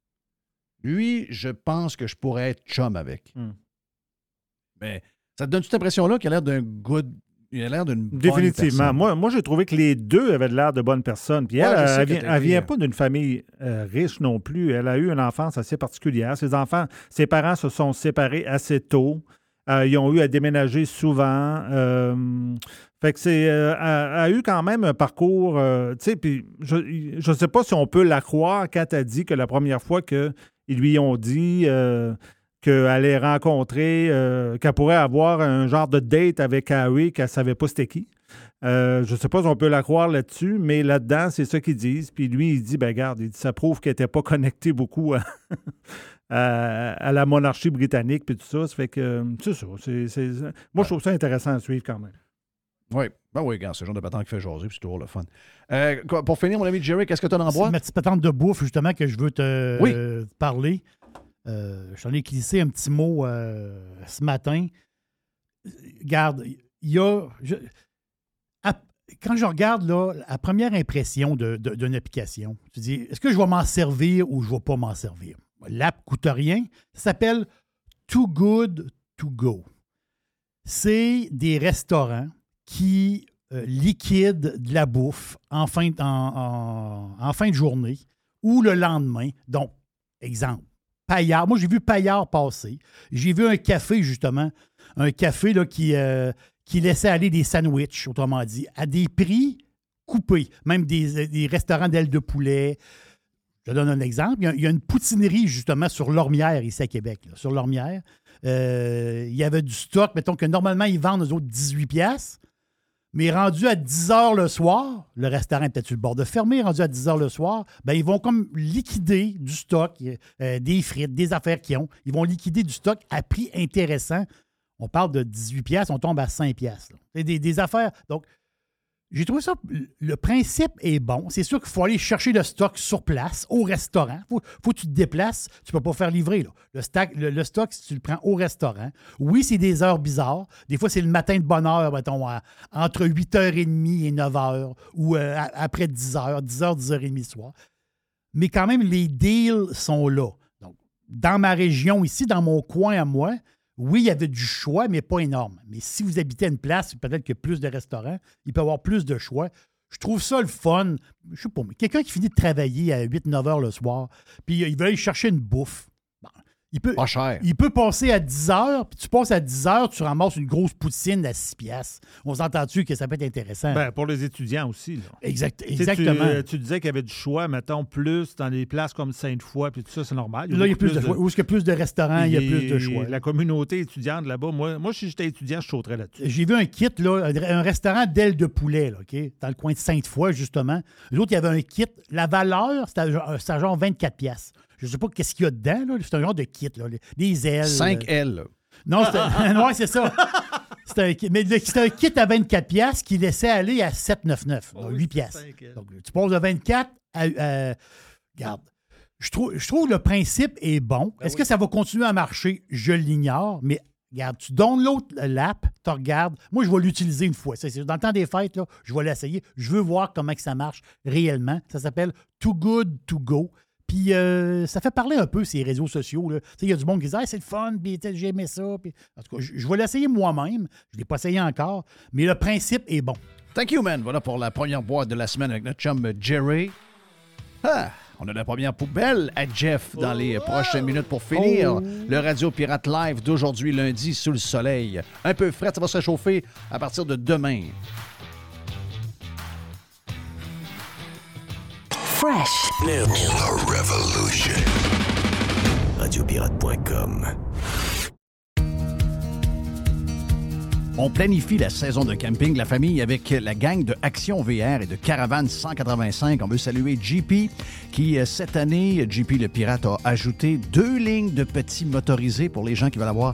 lui, je pense que je pourrais être chum avec. Hmm. Mais ça te donne cette impression-là qu'il a l'air d'un good. Il a l'air d'une bonne Définitivement. personne. Moi, moi j'ai trouvé que les deux avaient l'air de bonnes personnes. Puis Ouais, elle, elle, vient, elle vient pas d'une famille euh, riche non plus. Elle a eu une enfance assez particulière. Ses enfants, ses parents se sont séparés assez tôt. Euh, ils ont eu à déménager souvent. Euh, fait que c'est. euh, elle a eu quand même un parcours. tu sais, puis je ne sais pas si on peut la croire quand elle dit que la première fois qu'ils lui ont dit. Qu'elle allait rencontrer, euh, qu'elle pourrait avoir un genre de date avec Harry qu'elle ne savait pas c'était qui. Euh, je ne sais pas si on peut la croire là-dessus, mais là-dedans, c'est ça qu'ils disent. Puis lui, il dit, ben garde, il dit, ça prouve qu'elle n'était pas connectée beaucoup à, à- à la monarchie britannique, puis tout ça. Ça fait que, c'est ça. c'est- c'est- moi, je trouve ça intéressant à suivre quand même. Oui, ben oui, regarde, c'est le genre de patente qui fait jaser, puis c'est toujours le fun. Euh, quoi, pour finir, mon ami Jerry, qu'est-ce que tu as dans C'est boîte? ma petite patente de bouffe, justement, que je veux te Oui. euh, te parler. Euh, je t'en ai glissé un petit mot euh, ce matin. Garde, il y a. quand je regarde là, la première impression d'une application, tu dis est-ce que je vais m'en servir ou je ne vais pas m'en servir? L'app ne coûte rien. Ça s'appelle Too Good To Go. C'est des restaurants qui euh, liquident de la bouffe en fin, en- en fin de journée ou le lendemain. Donc, exemple, Paillard. Moi, j'ai vu Paillard passer. J'ai vu un café, justement, un café là, qui, euh, qui laissait aller des sandwichs, autrement dit, à des prix coupés. Même des, des restaurants d'ailes de poulet. Je donne un exemple. Il y, a, une poutinerie, justement, sur Lormière, ici à Québec. sur Lormière. Euh, il y avait du stock, mettons que normalement, ils vendent aux autres 18 pièces. Mais rendu à 10 heures le soir, le restaurant est peut-être sur le bord de fermer, rendu à 10 heures le soir, ben ils vont comme liquider du stock, euh, des frites, des affaires qu'ils ont. Ils vont liquider du stock à prix intéressant. On parle de 18 pièces, on tombe à 5 pièces. C'est des, des affaires. Donc, j'ai trouvé ça, le principe est bon. C'est sûr qu'il faut aller chercher le stock sur place, au restaurant. Il faut, que tu te déplaces. Tu ne peux pas faire livrer. Le, stock, le, stock, si tu le prends au restaurant, oui, c'est des heures bizarres. Des fois, c'est le matin de bonne heure, mettons, entre 8h30 et 9h, ou euh, après 10h, 10h, 10h30 le soir. Mais quand même, les deals sont là. Donc, dans ma région, ici, dans mon coin à moi, oui, il y avait du choix, mais pas énorme. Mais si vous habitez une place, peut-être qu'il plus de restaurants, il peut y avoir plus de choix. Je trouve ça le fun. Je sais pas, mais quelqu'un qui finit de travailler à 8-9 heures le soir, puis il veut aller chercher une bouffe. Il peut, Pas cher. il peut passer à 10 heures, puis tu passes à 10 heures, tu ramasses une grosse poutine à 6 piastres. On s'entend-tu que ça peut être intéressant? Ben, pour les étudiants aussi. Là. Exact- sais, tu- exactement. euh, Tu, disais qu'il y avait du choix, mettons, plus dans des places comme Sainte-Foy, puis tout ça, c'est normal. Là, il y a plus de choix. Où est-ce qu'il y a plus de restaurants, il y a plus de choix? La communauté étudiante là-bas, moi, moi si j'étais étudiant, je sauterais là-dessus. J'ai vu un kit, là, un un restaurant d'ailes de poulet, là, OK? Dans le coin de Sainte-Foy, justement. L'autre, il y avait un kit. La valeur, c'était genre- c'était genre 24 pièces. Je ne sais pas qu'est-ce qu'il y a dedans, là. C'est un genre de kit, là. Des ailes. 5 L. Non, ouais, c'est ça. C'était un kit. Mais le- c'était un kit à 24 pièces qui laissait aller à 7,99. donc 8 pièces. Donc, tu passes de 24 à. à- regarde. Je trouve, je trouve le principe est bon. Est-ce que ça va continuer à marcher? Je l'ignore, mais regarde, tu donnes l'autre l'app, tu regardes. Moi, je vais l'utiliser une fois. C'est- c'est- dans le temps des fêtes, là, je vais l'essayer. Je veux voir comment que ça marche réellement. Ça s'appelle Too Good To Go. Puis euh, ça fait parler un peu ces réseaux sociaux. là. Tu sais, Il y a du monde qui dit ah, c'est le fun, puis j'ai aimé ça. Puis, en tout cas, je, je vais l'essayer moi-même. Je ne l'ai pas essayé encore, mais le principe est bon. Thank you, man. Voilà pour la première boîte de la semaine avec notre chum Jerry. Ah, on a la première poubelle à Jeff dans les prochaines minutes pour finir. Oh. Le Radio Pirate Live d'aujourd'hui, lundi, sous le soleil. Un peu frais, ça va se réchauffer à partir de demain. Fresh. New revolution. Radiopirate.com. On planifie la saison de camping, la famille, avec la gang de Action VR et de Caravane 185. On veut saluer JP, qui, euh, cette année, JP le Pirate a ajouté deux lignes de petits motorisés pour les gens qui veulent avoir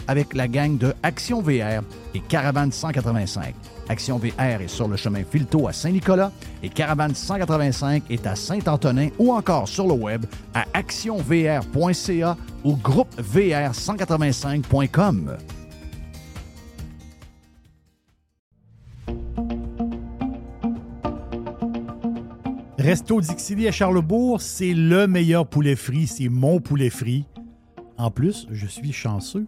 avec la gang de Action VR et Caravane 185. Action VR est sur le chemin Filto à Saint-Nicolas et Caravane 185 est à Saint-Antonin ou encore sur le web à actionvr.ca ou groupevr185.com. Resto Dixili à Charlebourg, c'est le meilleur poulet frit. C'est mon poulet frit. En plus, je suis chanceux.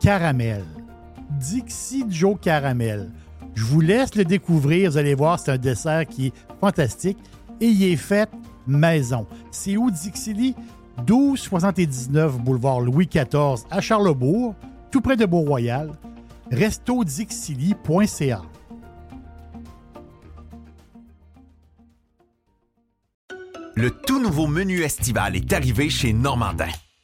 Caramel. Dixie Joe Caramel. Je vous laisse le découvrir. Vous allez voir, c'est un dessert qui est fantastique. Et il est fait maison. C'est où Dixili? 1279 boulevard Louis XIV à Charlebourg, tout près de Beau-Royal. restodixili.ca. Le tout nouveau menu estival est arrivé chez Normandin.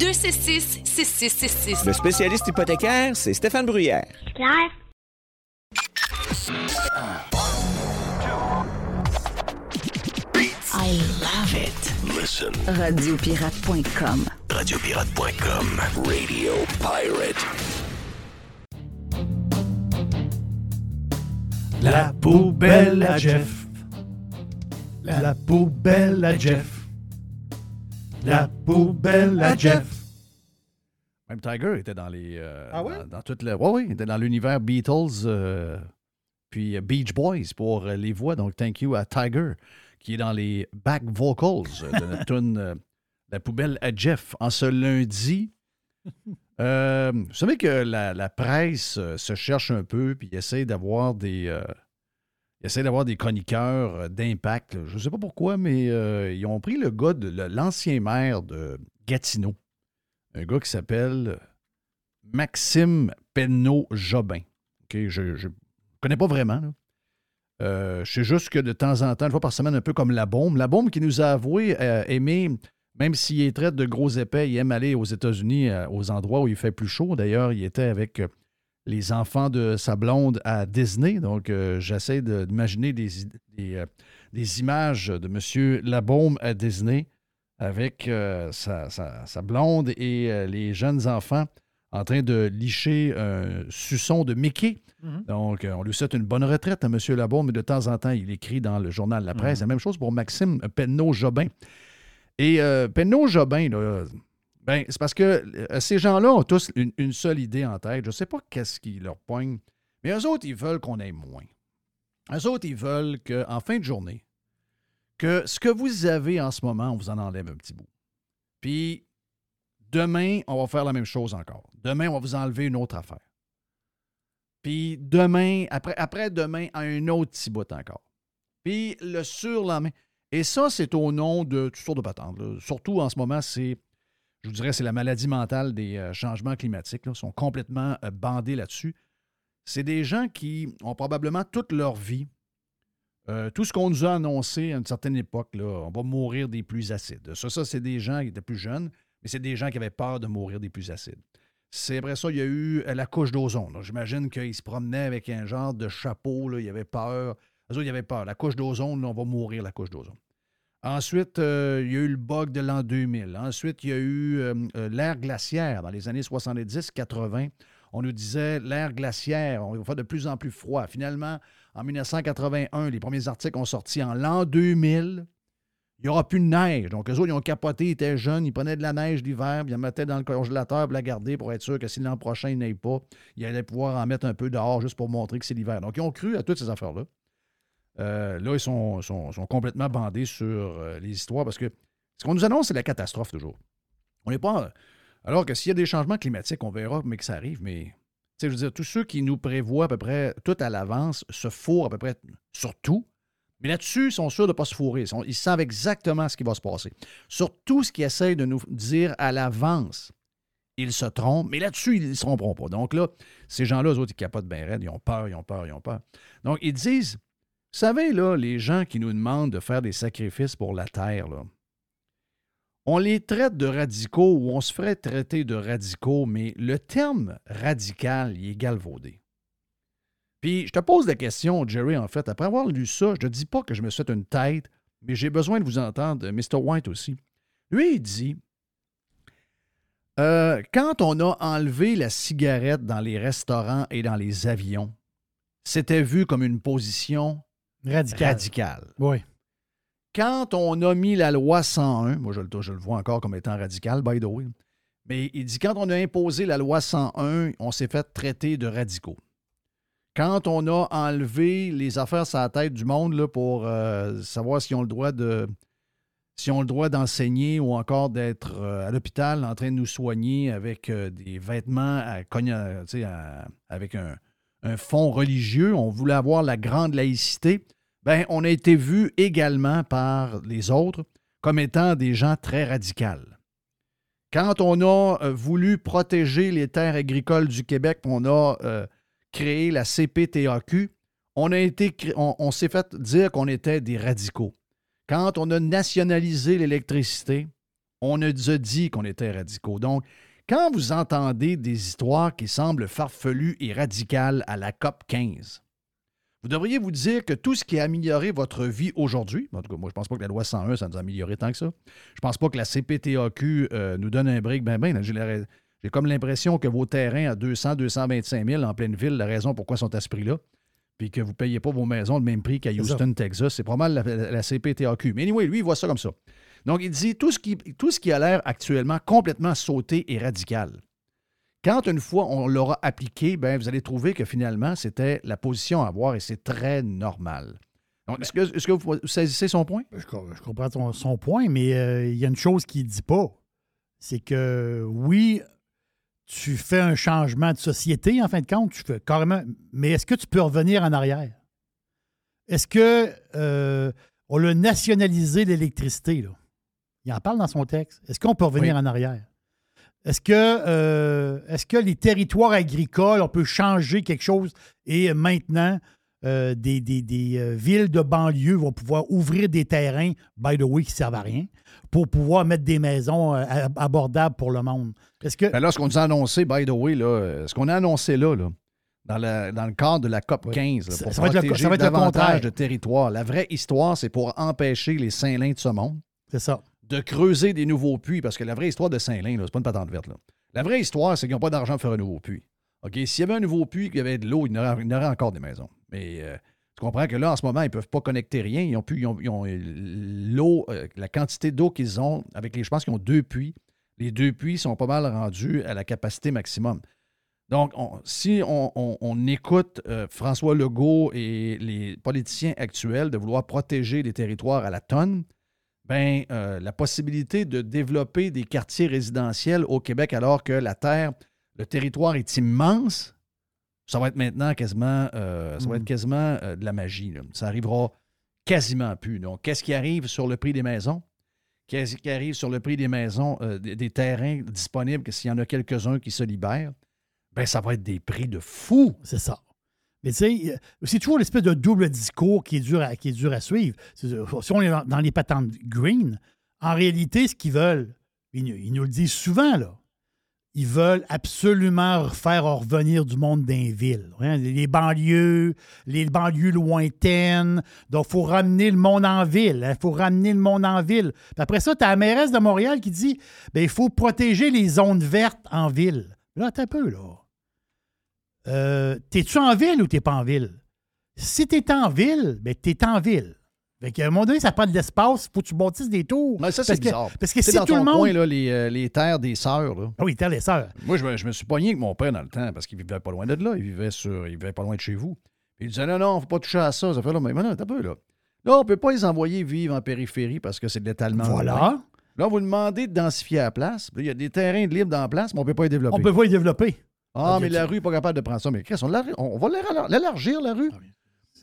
266 6666. Le spécialiste hypothécaire, c'est Stéphane Bruyère. Claire? I love it. Listen. Radiopirate.com. Radiopirate.com. Radio Pirate. La poubelle à Jeff. La poubelle à Jeff. La poubelle à Jeff. Même Tiger était dans les. euh, Ah ouais? Dans, dans toute la- ouais, oui, il était dans l'univers Beatles, euh, puis euh, Beach Boys pour les voix. Donc, thank you à Tiger, qui est dans les back vocals de notre tune euh, La poubelle à Jeff. En ce lundi, euh, vous savez que la, la presse euh, se cherche un peu, puis essaie d'avoir des. Euh, il essaie d'avoir des chroniqueurs euh, d'impact. Je ne sais pas pourquoi, mais euh, ils ont pris le gars de l'ancien maire de Gatineau un gars qui s'appelle Maxime Penneau-Jobin. OK, je ne connais pas vraiment. Euh, je sais juste que de temps en temps, une fois par semaine, un peu comme La Bombe. La Bombe qui nous a avoué euh, aimer même s'il est traite de gros épais, il aime aller aux États-Unis, euh, aux endroits où il fait plus chaud. D'ailleurs, il était avec euh, les enfants de sa blonde à Disney. Donc, euh, j'essaie d'imaginer des, id- des, euh, des images de M. Labaume à Disney avec euh, sa, sa- sa blonde et euh, les jeunes enfants en train de licher un suçon de Mickey. Mhm. Donc, on lui souhaite une bonne retraite à M. Labaume, mais de temps en temps, il écrit dans le journal La Presse. Mhm. La même chose pour Maxime Penneau-Jobin. Et Penneau-Jobin, ben, c'est parce que euh, ces gens-là ont tous une, seule idée en tête. Je ne sais pas qu'est-ce qui leur poigne, mais eux autres, ils veulent qu'on ait moins. Eux autres, ils veulent qu'en fin de journée, que ce que vous avez en ce moment, on vous en enlève un petit bout. Puis, demain, on va faire la même chose encore. Demain, on va vous enlever une autre affaire. Puis, demain, après, après demain, un autre petit bout encore. Puis, le surlendemain. Et ça, c'est au nom de toutes sortes de patentes. Surtout en ce moment, c'est, je vous dirais, c'est la maladie mentale des euh, changements climatiques. là. Ils sont complètement euh, bandés là-dessus. C'est des gens qui ont probablement toute leur vie, euh, tout ce qu'on nous a annoncé à une certaine époque, là, on va mourir des pluies acides. Ça, ça c'est des gens qui étaient plus jeunes, mais c'est des gens qui avaient peur de mourir des pluies acides. C'est après ça, il y a eu la couche d'ozone. J'imagine qu'ils se promenaient avec un genre de chapeau, là, il y avait peur. Eux autres, il y avait peur. La couche d'ozone, on va mourir, la couche d'ozone. Ensuite, euh, il y a eu le bug de l'an 2000. Ensuite, il y a eu euh, euh, l'ère glaciaire dans les années 70-80. On nous disait l'ère glaciaire, on va faire de plus en plus froid. Finalement, en 1981, les premiers articles ont sorti en l'an 2000. Il n'y aura plus de neige. Donc, eux autres, ils ont capoté, ils étaient jeunes, ils prenaient de la neige l'hiver, puis ils la mettaient dans le congélateur pour la garder pour être sûr que si l'an prochain, il n'aille pas, ils allaient pouvoir en mettre un peu dehors juste pour montrer que c'est l'hiver. Donc, ils ont cru à toutes ces affaires-là. Euh, là, ils sont, complètement bandés sur euh, les histoires parce que ce qu'on nous annonce, c'est la catastrophe toujours. On n'est pas. Alors que s'il y a des changements climatiques, on verra, mais que ça arrive. Mais, je veux dire, tous ceux qui nous prévoient à peu près tout à l'avance se fourrent à peu près sur tout. Mais là-dessus, ils sont sûrs de ne pas se fourrer. Ils savent exactement ce qui va se passer. Sur tout ce qu'ils essayent de nous dire à l'avance, ils se trompent. Mais là-dessus, ils ne se tromperont pas. Donc là, ces gens-là, eux autres, ils capotent bien raide. Ils ont peur, ils ont peur, ils ont peur. Donc, ils disent vous savez, là, les gens qui nous demandent de faire des sacrifices pour la terre, on les traite de radicaux ou on se ferait traiter de radicaux, mais le terme radical, il est galvaudé. Puis, je te pose la question, Jerry, en fait, après avoir lu ça, je ne dis pas que je me fait une tête, mais j'ai besoin de vous entendre, Mr. White aussi. Lui, il dit euh, quand on a enlevé la cigarette dans les restaurants et dans les avions, c'était vu comme une position Radical. Oui. Quand on a mis la loi 101, moi je le, je le vois encore comme étant radical, by the way, mais il dit quand on a imposé la loi 101, on s'est fait traiter de radicaux. Quand on a enlevé les affaires sur la tête du monde là, pour euh, savoir s'ils ont le droit de ont le droit d'enseigner ou encore d'être euh, à l'hôpital en train de nous soigner avec euh, des vêtements à à- avec un, un fond religieux, on voulait avoir la grande laïcité, ben, on a été vu également par les autres comme étant des gens très radicaux. Quand on a euh, voulu protéger les terres agricoles du Québec, on a euh, créé la CPTAQ, on, on, s'est fait dire qu'on était des radicaux. Quand on a nationalisé l'électricité, on a dit qu'on était radicaux. Donc, quand vous entendez des histoires qui semblent farfelues et radicales à la COP 15, vous devriez vous dire que tout ce qui a amélioré votre vie aujourd'hui, en tout cas, moi, je pense pas que la loi 101, ça nous a amélioré tant que ça. Je pense pas que la CPTAQ euh, nous donne un break ben ben. J'ai comme l'impression que vos terrains à 200, 225 000 en pleine ville, la raison pourquoi sont à ce prix-là, puis que vous ne payez pas vos maisons le même prix qu'à. Houston, Texas, c'est pas mal la, la- la CPTAQ. Mais anyway, lui, il voit ça comme ça. Donc, il dit tout ce qui, tout ce qui a l'air actuellement complètement sauté et radical. Quand une fois on l'aura appliqué, ben, vous allez trouver que finalement, c'était la position à avoir et c'est très normal. Donc, est-ce que, est-ce que vous saisissez son point? Je, co- je comprends ton- son point, mais euh, il y a une chose qu'il ne dit pas. C'est que oui, tu fais un changement de société, en fin de compte, tu fais carrément. Mais est-ce que tu peux revenir en arrière? Est-ce que euh, on a nationalisé l'électricité? là? Il en parle dans son texte. Est-ce qu'on peut revenir Oui. en arrière? Est-ce que, euh, est-ce que les territoires agricoles, on peut changer quelque chose? Et maintenant euh, des, des- des, euh, villes de banlieue vont pouvoir ouvrir des terrains, by the way, qui servent à rien, pour pouvoir mettre des maisons euh, ab- abordables pour le monde. Est-ce que. Ben là, ce qu'on nous a annoncé, by the way, là, ce qu'on a annoncé là, là, dans, la- dans le cadre de la COP 15, là, Ça- pour ça va être le- protéger ça va être davantage de territoire, la vraie histoire, c'est pour empêcher les Saint-Lin de ce monde C'est ça. De creuser des nouveaux puits, parce que la vraie histoire de Saint-Lin, c'est pas une patente verte. Là. La vraie histoire, c'est qu'ils n'ont pas d'argent pour faire un nouveau puits. S'il y avait un nouveau puits, qu'il y avait de l'eau, il y aurait, encore des maisons. Mais euh, tu comprends que là, en ce moment, ils ne peuvent pas connecter rien. Ils ont, pu, ils ont, euh, l'eau, euh, la quantité d'eau qu'ils ont, avec les, je pense qu'ils ont deux puits. Les deux puits sont pas mal rendus à la capacité maximum. Donc, on- si on, écoute François Legault et les politiciens actuels de vouloir protéger les territoires à la tonne, ben, euh, la possibilité de développer des quartiers résidentiels au Québec alors que la terre, le territoire est immense, ça va être maintenant quasiment, euh, ça va être quasiment euh, de la magie. là. Ça arrivera quasiment plus. Donc, qu'est-ce qui arrive sur le prix des maisons? Qu'est-ce qui arrive sur le prix des maisons, des, des terrains disponibles, que s'il y en a quelques-uns qui se libèrent? Ben, ça va être des prix de fou. C'est ça. Mais tu sais, euh, c'est toujours l'espèce de double discours qui est dur à, suivre. Euh, Si on est dans, les patentes green, en réalité, ce qu'ils veulent, ils, nous- le disent souvent, là, ils veulent absolument faire revenir du monde les villes. hein, les banlieues, les banlieues lointaines. Donc, il faut ramener le monde en ville. Il faut ramener le monde en ville. Puis après ça, tu as la mairesse de Montréal qui dit ben, il faut protéger les zones vertes en ville. Là, un peu, là. Euh, T'es-tu en ville ou t'es pas en ville? Si t'es en ville, ben t'es en ville. Fait qu'à un moment donné, ça prend de l'espace, faut que tu bâtisses des tours. Ouais, ça, c'est que- bizarre. Parce que si dans tout le monde. coin, là, les, euh, les terres des sœurs, là. Ah oui, terre des sœurs. Moi, je me, je me suis pogné avec mon père dans le temps parce qu'il vivait pas loin de là. Il vivait, sur, il vivait pas loin de chez vous. Il disait non, non, faut pas toucher à ça. Ça fait là, mais non, t'as peu, là. Là, on peut pas les envoyer vivre en périphérie parce que c'est de l'étalement. Voilà. urbain. Là, vous demandez de densifier la place. Là, Il y a des terrains de libre dans la place, mais on peut pas les développer. On peut pas les développer. Ah, mais la rue n'est pas capable de prendre ça. Mais Chris, on, on va l'élar- l'élargir, la Ah rue.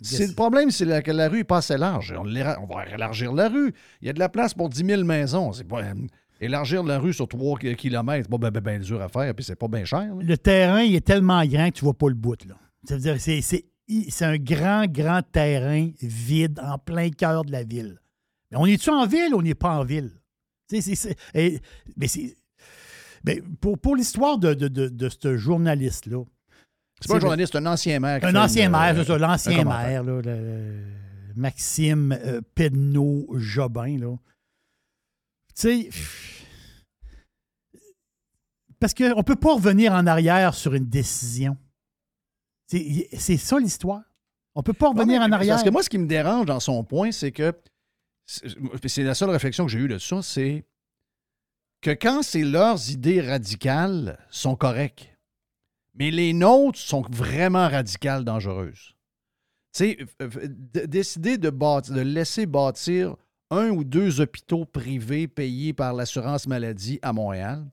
C'est le problème, c'est que la rue est pas assez large. On, va élargir la rue. Il y a de la place pour 10 000 maisons. C'est pas, euh, élargir la rue sur 3 km, c'est pas bien ben, ben dur à faire, puis c'est pas bien cher. là. Le terrain, il est tellement grand que tu vois pas le bout. Là. Ça veut dire, c'est, c'est, un grand, grand terrain vide en plein cœur de la ville. Mais on est-tu en ville ou on n'est pas en ville? Et- mais c'est- mais pour, pour l'histoire de, de, de, de ce journaliste-là. C'est pas un journaliste, c'est un ancien maire. Un ancien maire, euh, c'est ça, l'ancien maire, là, le- Maxime euh, Pedneau-Jobin. Là. Tu sais, parce qu'on ne peut pas revenir en arrière sur une décision. C'est ça l'histoire. On ne peut pas revenir mais en arrière. Parce que moi, ce qui me dérange dans son point, c'est que c'est la seule réflexion que j'ai eue de ça, c'est que quand c'est leurs idées radicales sont correctes, mais les nôtres sont vraiment radicales dangereuses. Tu sais, décider de, laisser bâtir un ou deux hôpitaux privés payés par l'assurance maladie à Montréal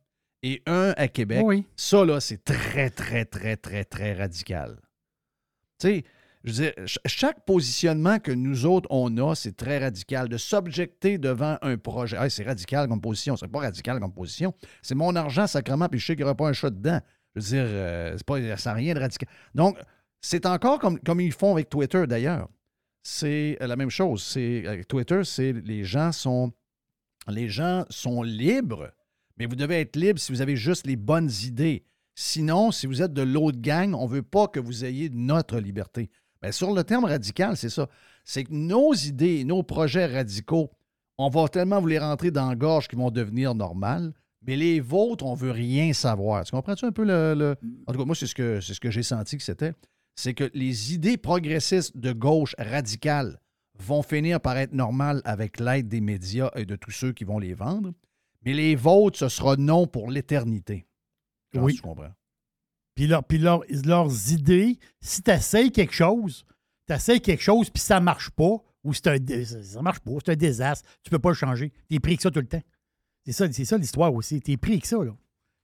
et un à Québec, Oui. ça, là, c'est très, très, très, très, très radical. Tu sais, je veux dire, ch- chaque positionnement que nous autres, on a, c'est très radical. De s'objecter devant un projet. C'est radical comme position. C'est pas radical comme position. C'est mon argent, sacrement, puis je sais qu'il n'y aura pas un chat dedans. Je veux dire, euh, c'est pas, ça rien de radical. Donc, c'est encore comme, comme ils font avec Twitter, d'ailleurs. C'est euh, la même chose. Avec Twitter, c'est les gens sont les gens sont libres, mais vous devez être libre si vous avez juste les bonnes idées. Sinon, si vous êtes de l'autre gang, on ne veut pas que vous ayez notre liberté. Bien, sur le terme radical, c'est ça. C'est que nos idées, nos projets radicaux, on va tellement vous les rentrer dans la gorge qu'ils vont devenir normales, mais les vôtres, on ne veut rien savoir. Tu comprends-tu un peu le. le- En tout cas, moi, c'est ce que, c'est ce que j'ai senti que c'était. C'est que les idées progressistes de gauche radicales vont finir par être normales avec l'aide des médias et de tous ceux qui vont les vendre. Mais les vôtres, ce sera non pour l'éternité. Oui. Tu comprends? Puis, leur- leurs idées, si tu essayes quelque chose, tu essayes quelque chose, puis ça marche pas, ou c'est un, ça marche pas, c'est un désastre, tu peux pas le changer. Tu es pris que ça tout le temps. C'est ça, ça l'histoire aussi. Tu es pris que ça. là.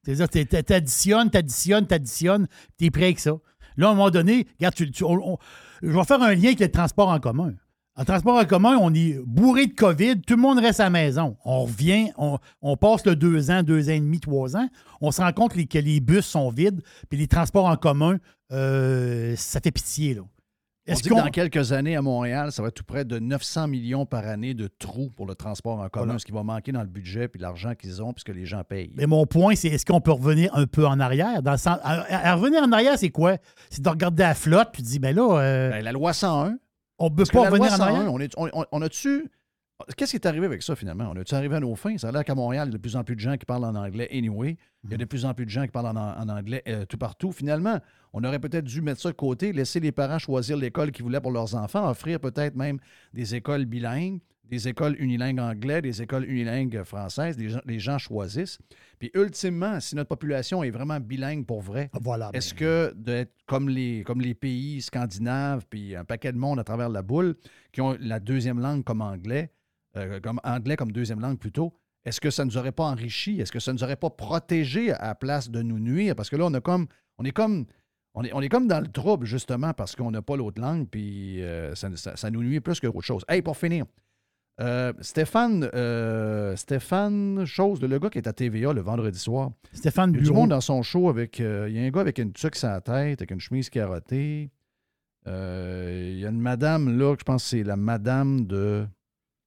C'est-à-dire, t'additionnes, t'additionnes, t'additionnes, tu es pris avec ça. Là, à un moment donné, regarde, tu- tu- on- on- je vais faire un lien avec le transport en commun. En transport en commun, on est bourré de COVID, tout le monde reste à la maison. On revient, on, on passe le deux ans, deux ans et demi, trois ans. On se rend compte les- que les bus sont vides, puis les transports en commun, euh, ça fait pitié. Là. On Est-ce dit que dans quelques années à Montréal, ça va être tout près de 900 millions par année de trous pour le transport en commun, Voilà. ce qui va manquer dans le budget puis l'argent qu'ils ont puisque les gens payent. Mais mon point, c'est est-ce qu'on peut revenir un peu en arrière? Dans le sens- à, à- à revenir en arrière, c'est quoi? C'est de regarder la flotte puis de dire, ben là, euh, Ben, la loi 101. On peut Parce que pas revenir en 101, arrière. on, est, on, on- on a-tu. Qu'est-ce qui est arrivé avec ça finalement? On a-tu arrivé à nos fins? Ça a l'air qu'à Montréal, il y a de plus en plus de gens qui parlent en anglais anyway. Il y a de plus en plus de gens qui parlent en, en anglais euh, tout partout. Finalement, on aurait peut-être dû mettre ça de côté, laisser les parents choisir l'école qu'ils voulaient pour leurs enfants, offrir peut-être même des écoles bilingues, des écoles unilingues anglais, des écoles unilingues françaises. Les gens, les gens choisissent. Puis ultimement, si notre population est vraiment bilingue pour vrai, Voilà. est-ce que d'être comme les, comme les pays scandinaves, puis un paquet de monde à travers la boule, qui ont la deuxième langue comme anglais, euh, comme anglais comme deuxième langue plutôt, est-ce que ça ne nous aurait pas enrichi? Est-ce que ça ne nous aurait pas protégé à la place de nous nuire? Parce que là, on a comme. On est comme. On est, on est comme dans le trouble, justement, parce qu'on n'a pas l'autre langue, puis euh, ça, ça- ça nous nuit plus que autre chose. Hey, pour finir, euh, Stéphane, euh, Stéphane Chose, le gars qui est à TVA le vendredi soir. Stéphane Il y a du Bureau. monde dans son show avec. euh, il y a un gars avec une tuque sur la tête, avec une chemise carottée. Il y a une madame là, que je pense que c'est la madame de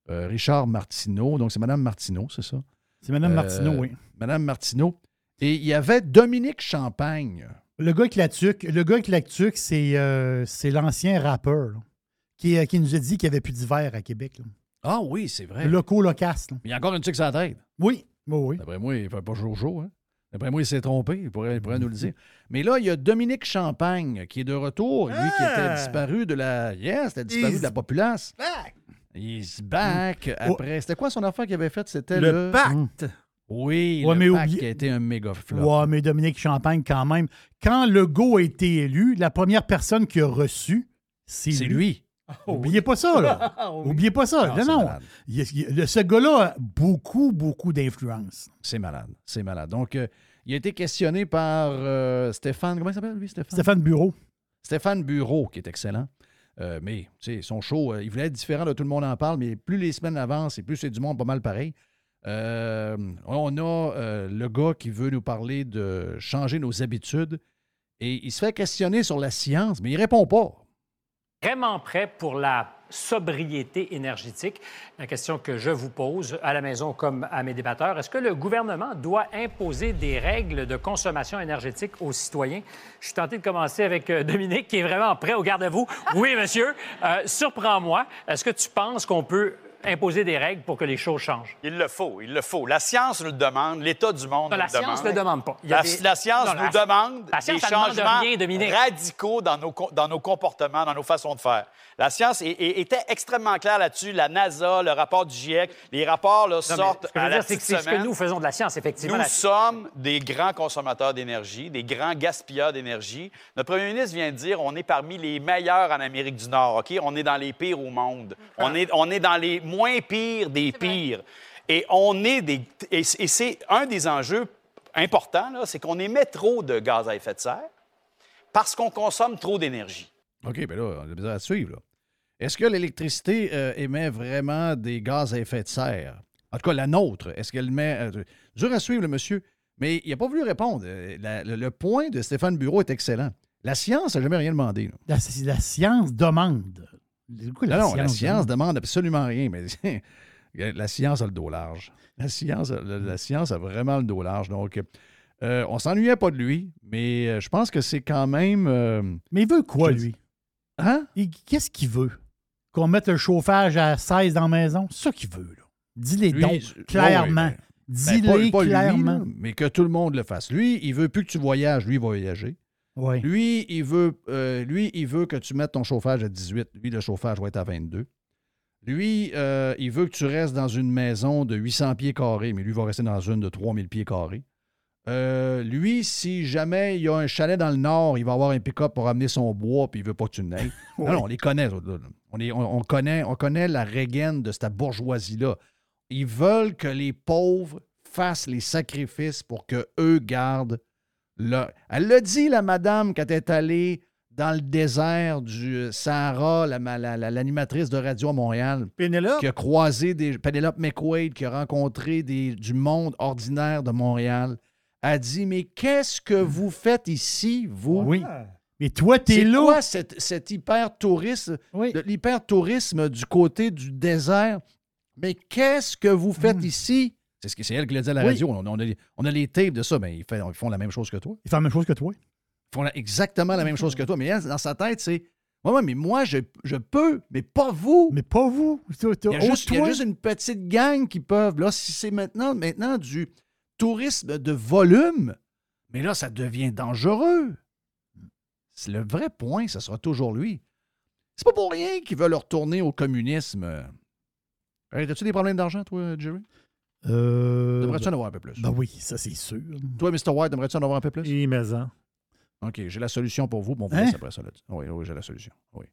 Richard Martineau. Donc, c'est Madame Martineau, c'est ça? C'est Euh, Martineau, oui. Madame Martineau. Et il y avait Dominique Champagne. Le gars avec la tuque, le gars avec la tuque, c'est l'ancien rappeur là, qui, qui nous a dit qu'il n'y avait plus d'hiver à Québec. là. Ah oui, c'est vrai. Le loco locasse. là. Il y a encore une tuque sur la tête. Oui, oui, oui. D'après moi, il ne fait pas jour-jour. Hein? D'après moi, il s'est trompé. Il pourrait, il pourrait nous le dire. Mais là, il y a Dominique Champagne qui est de retour. Lui qui était Ah! disparu de la. Yes, était disparu He's de la populace. He's back. Oh. Après, c'était quoi son affaire qu'il avait faite? C'était le. Le pacte. Oui, Ouais, le mais pacte oublie- qui a été un méga flop. Ouais, mais Dominique Champagne, quand même. Quand Legault a été élu, la première personne qui a reçu, c'est C'est lui. Lui. Oubliez pas ça, là. Oubliez pas ça. Ah, non. Il il ce gars-là a beaucoup, beaucoup d'influence. C'est malade. C'est malade. Donc, euh, il a été questionné par euh, Stéphane. Comment il s'appelle, lui, Stéphane? Stéphane Bureau. Stéphane Bureau, qui est excellent. Euh, mais, tu sais, son show, euh, il voulait être différent de tout le monde en parle, mais plus les semaines avancent et plus c'est du monde pas mal pareil. Euh, on a euh, le gars qui veut nous parler de changer nos habitudes et il se fait questionner sur la science, mais il répond pas. Vraiment prêt pour la sobriété énergétique. La question que je vous pose à la maison comme à mes débatteurs, est-ce que le gouvernement doit imposer des règles de consommation énergétique aux citoyens? Je suis tenté de commencer avec euh, Dominique, qui est vraiment prêt au garde-à-vous. Oui, monsieur. Euh, Surprends-moi. Est-ce que tu penses qu'on peut imposer des règles pour que les choses changent? Il le faut, il le faut. La science nous le demande, l'état du monde Non, nous la le science demande. ne le demande pas. La, des- la science Non, nous la- demande la science, des demande changements rien, Dominique. radicaux dans nos, dans nos comportements, dans nos façons de faire. La science est- est- était extrêmement claire là-dessus. La NASA, le rapport du GIEC, les rapports là, Non, mais sortent ce que à la dire, c'est ce que semaine. nous faisons de la science, effectivement. Nous sommes des grands consommateurs d'énergie, des grands gaspilleurs d'énergie. Notre premier ministre vient de dire on est parmi les meilleurs en Amérique du Nord. OK? On est dans les pires au monde. On est, on est dans les moins pires des pires. Et on est des. Et, c'est un des enjeux importants, là, c'est qu'on émet trop de gaz à effet de serre parce qu'on consomme trop d'énergie. OK, bien là, on a besoin de suivre. là. Est-ce que l'électricité euh, émet vraiment des gaz à effet de serre? En tout cas, la nôtre, est-ce qu'elle met. euh, dur à suivre, le monsieur. Mais il n'a pas voulu répondre. Euh, la- le, le point de Stéphane Bureau est excellent. La science n'a jamais rien demandé. la science demande. Pourquoi non, non, la demande? science demande absolument rien, mais la science a le dos large. La science, a- la, la science a vraiment le dos large. Donc, euh, on s'ennuyait pas de lui, mais euh, je pense que c'est quand même. euh, Mais il veut quoi, lui? Hein? Qu'est-ce qu'il veut? Qu'on mette le chauffage à 16 dans la maison? C'est ça qu'il veut, là. Dis-les donc, clairement. ouais, ouais, ben, Dis-les lui, clairement. là, mais que tout le monde le fasse. Lui, il veut plus que tu voyages, lui, il va voyager. Ouais. Lui, il veut, euh, lui, il veut que tu mettes ton chauffage à 18. Lui, le chauffage va être à 22. Lui, euh, il veut que tu restes dans une maison de 800 pieds carrés, mais lui va rester dans une de 3000 pieds carrés. Euh, lui, si jamais il y a un chalet dans le nord, il va avoir un pick-up pour amener son bois, puis il veut pas que tu n'ailles. Oui. Non, non, on les connaît. On, les- on- on connaît, on connaît la régaine de cette bourgeoisie-là. Ils veulent que les pauvres fassent les sacrifices pour que eux gardent Elle l'a dit, la madame, quand elle est allée dans le désert du Sahara, la- la- la- l'animatrice de radio à Montréal. Pénélope? Qui a croisé des. Penelope McQuaid, qui a rencontré des, du monde ordinaire de Montréal, a dit Mais qu'est-ce que vous faites ici, vous? Oui. Mais toi, t'es C'est là. quoi cet, cet hyper-tourisme, l'hyper-tourisme du côté du désert? Mais qu'est-ce que vous faites ici? C'est ce que c'est elle qui l'a dit à la. Oui. radio. On, on a, les- on a les tapes de ça, mais ils, fait- ils font la même chose que toi. Ils font la même chose que toi. Ils font la- exactement la même chose que toi. Mais elle, dans sa tête, c'est Ouais, ouais, mais moi, je, je peux, mais pas vous. Mais pas vous. Il y, a juste, il y a juste une petite gang qui peuvent. Là, si c'est maintenant, maintenant du tourisme de volume, mais là, ça devient dangereux. C'est le vrai point, ça sera toujours lui. C'est pas pour rien qu'ils veulent retourner au communisme. Hey, As-tu des problèmes d'argent, toi, Jerry? Euh, Devrais-tu en avoir un peu plus? Ben oui, ça c'est sûr. Toi, Mr. White, aimerais-tu en avoir un peu plus? Oui, mais en. OK, j'ai la solution pour vous. Bon, on vous Hein? laisse après ça. Là. Oui, oui, j'ai la solution. Oui.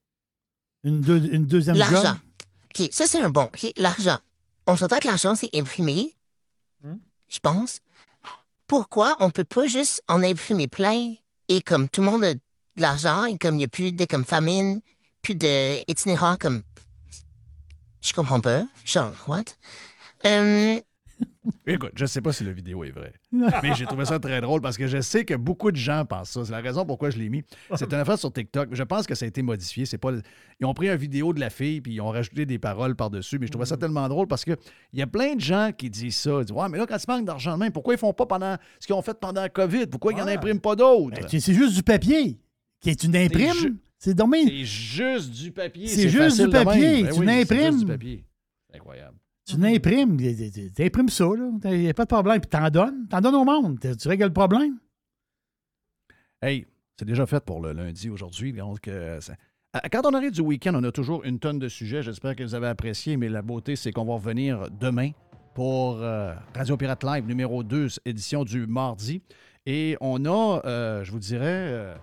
Une, deux- une deuxième job? L'argent. OK, ça, c'est un bon. OK, l'argent. On s'entend que l'argent, c'est imprimé. Je pense. Pourquoi on peut pas juste en imprimer plein et comme tout le monde a de l'argent et comme il n'y a plus de comme famine, plus d'itinérants comme. Je comprends pas. Genre, what? Euh, Écoute, je ne sais pas si la vidéo est vraie. Mais j'ai trouvé ça très drôle parce que je sais que beaucoup de gens pensent ça. C'est la raison pourquoi je l'ai mis. C'est une affaire sur TikTok. Je pense que ça a été modifié. C'est pas... Ils ont pris une vidéo de la fille puis ils ont rajouté des paroles par-dessus. Mais je trouvais ça tellement drôle parce qu'il y a plein de gens qui disent ça. Ils disent Ouais, mais là, quand tu manques d'argent de main, pourquoi ils font pas pendant ce qu'ils ont fait pendant la COVID? Pourquoi ils n'en impriment pas d'autres? Ben, c'est juste du papier. Qui est une imprime. C'est dommage. C'est juste du papier. C'est juste du papier. Ben Tu juste du papier. C'est incroyable. Tu l'imprimes. Tu imprimes ça. Il n'y a pas de problème. Puis t'en donnes. T'en donnes au monde. Tu règles le problème. Hey, c'est déjà fait pour le lundi aujourd'hui. Euh, Quand on arrive du week-end, on a toujours une tonne de sujets. J'espère que vous avez apprécié, mais la beauté, c'est qu'on va revenir demain pour euh, Radio Pirate Live numéro 2, édition du mardi. Et on a, euh, je vous dirais,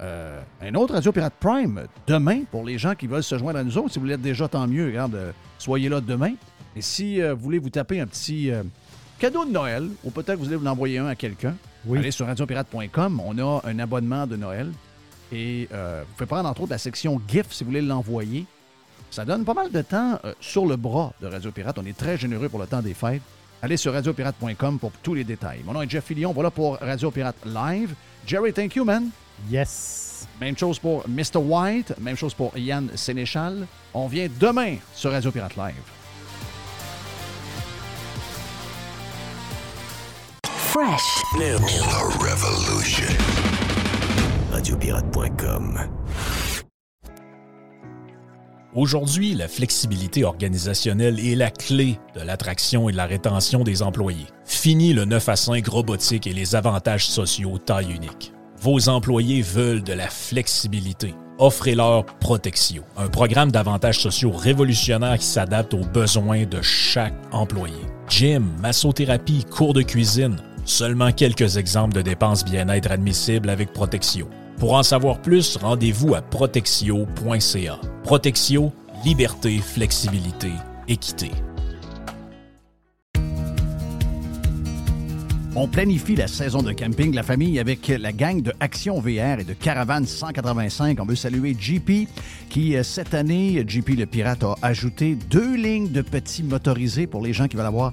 un autre Radio Pirate Prime demain pour les gens qui veulent se joindre à nous autres. Si vous l'êtes déjà, tant mieux. Regarde, soyez là demain. Et si euh, vous voulez vous taper un petit euh, cadeau de Noël, ou peut-être que vous voulez vous envoyer un à quelqu'un, allez sur radiopirate.com. On a un abonnement de Noël. Et euh, vous pouvez prendre entre autres la section GIF si vous voulez l'envoyer. Ça donne pas mal de temps sur le bras de Radio Pirate. On est très généreux pour le temps des fêtes. Allez sur radiopirate.com pour tous les détails. Mon nom est Jeff Fillion. Voilà pour Radio Pirate Live. Jerry, thank you, man. Yes. Même chose pour Mr. White. Même chose pour Yann Sénéchal. On vient demain sur Radio Pirate Live. Fresh. New. The revolution. Radiopirate.com. Aujourd'hui, la flexibilité organisationnelle est la clé de l'attraction et de la rétention des employés. Fini le 9 à 5 robotique et les avantages sociaux taille unique. Vos employés veulent de la flexibilité. Offrez-leur Protexio, un programme d'avantages sociaux révolutionnaire qui s'adapte aux besoins de chaque employé. Gym, massothérapie, cours de cuisine, seulement quelques exemples de dépenses bien-être admissibles avec Protexio. Pour en savoir plus, rendez-vous à protexio.ca. Protexio, liberté, flexibilité, équité. On planifie la saison de camping de la famille avec la gang de Action VR et de Caravane 185. On veut saluer JP qui, euh, cette année, JP le Pirate a ajouté deux lignes de petits motorisés pour les gens qui veulent avoir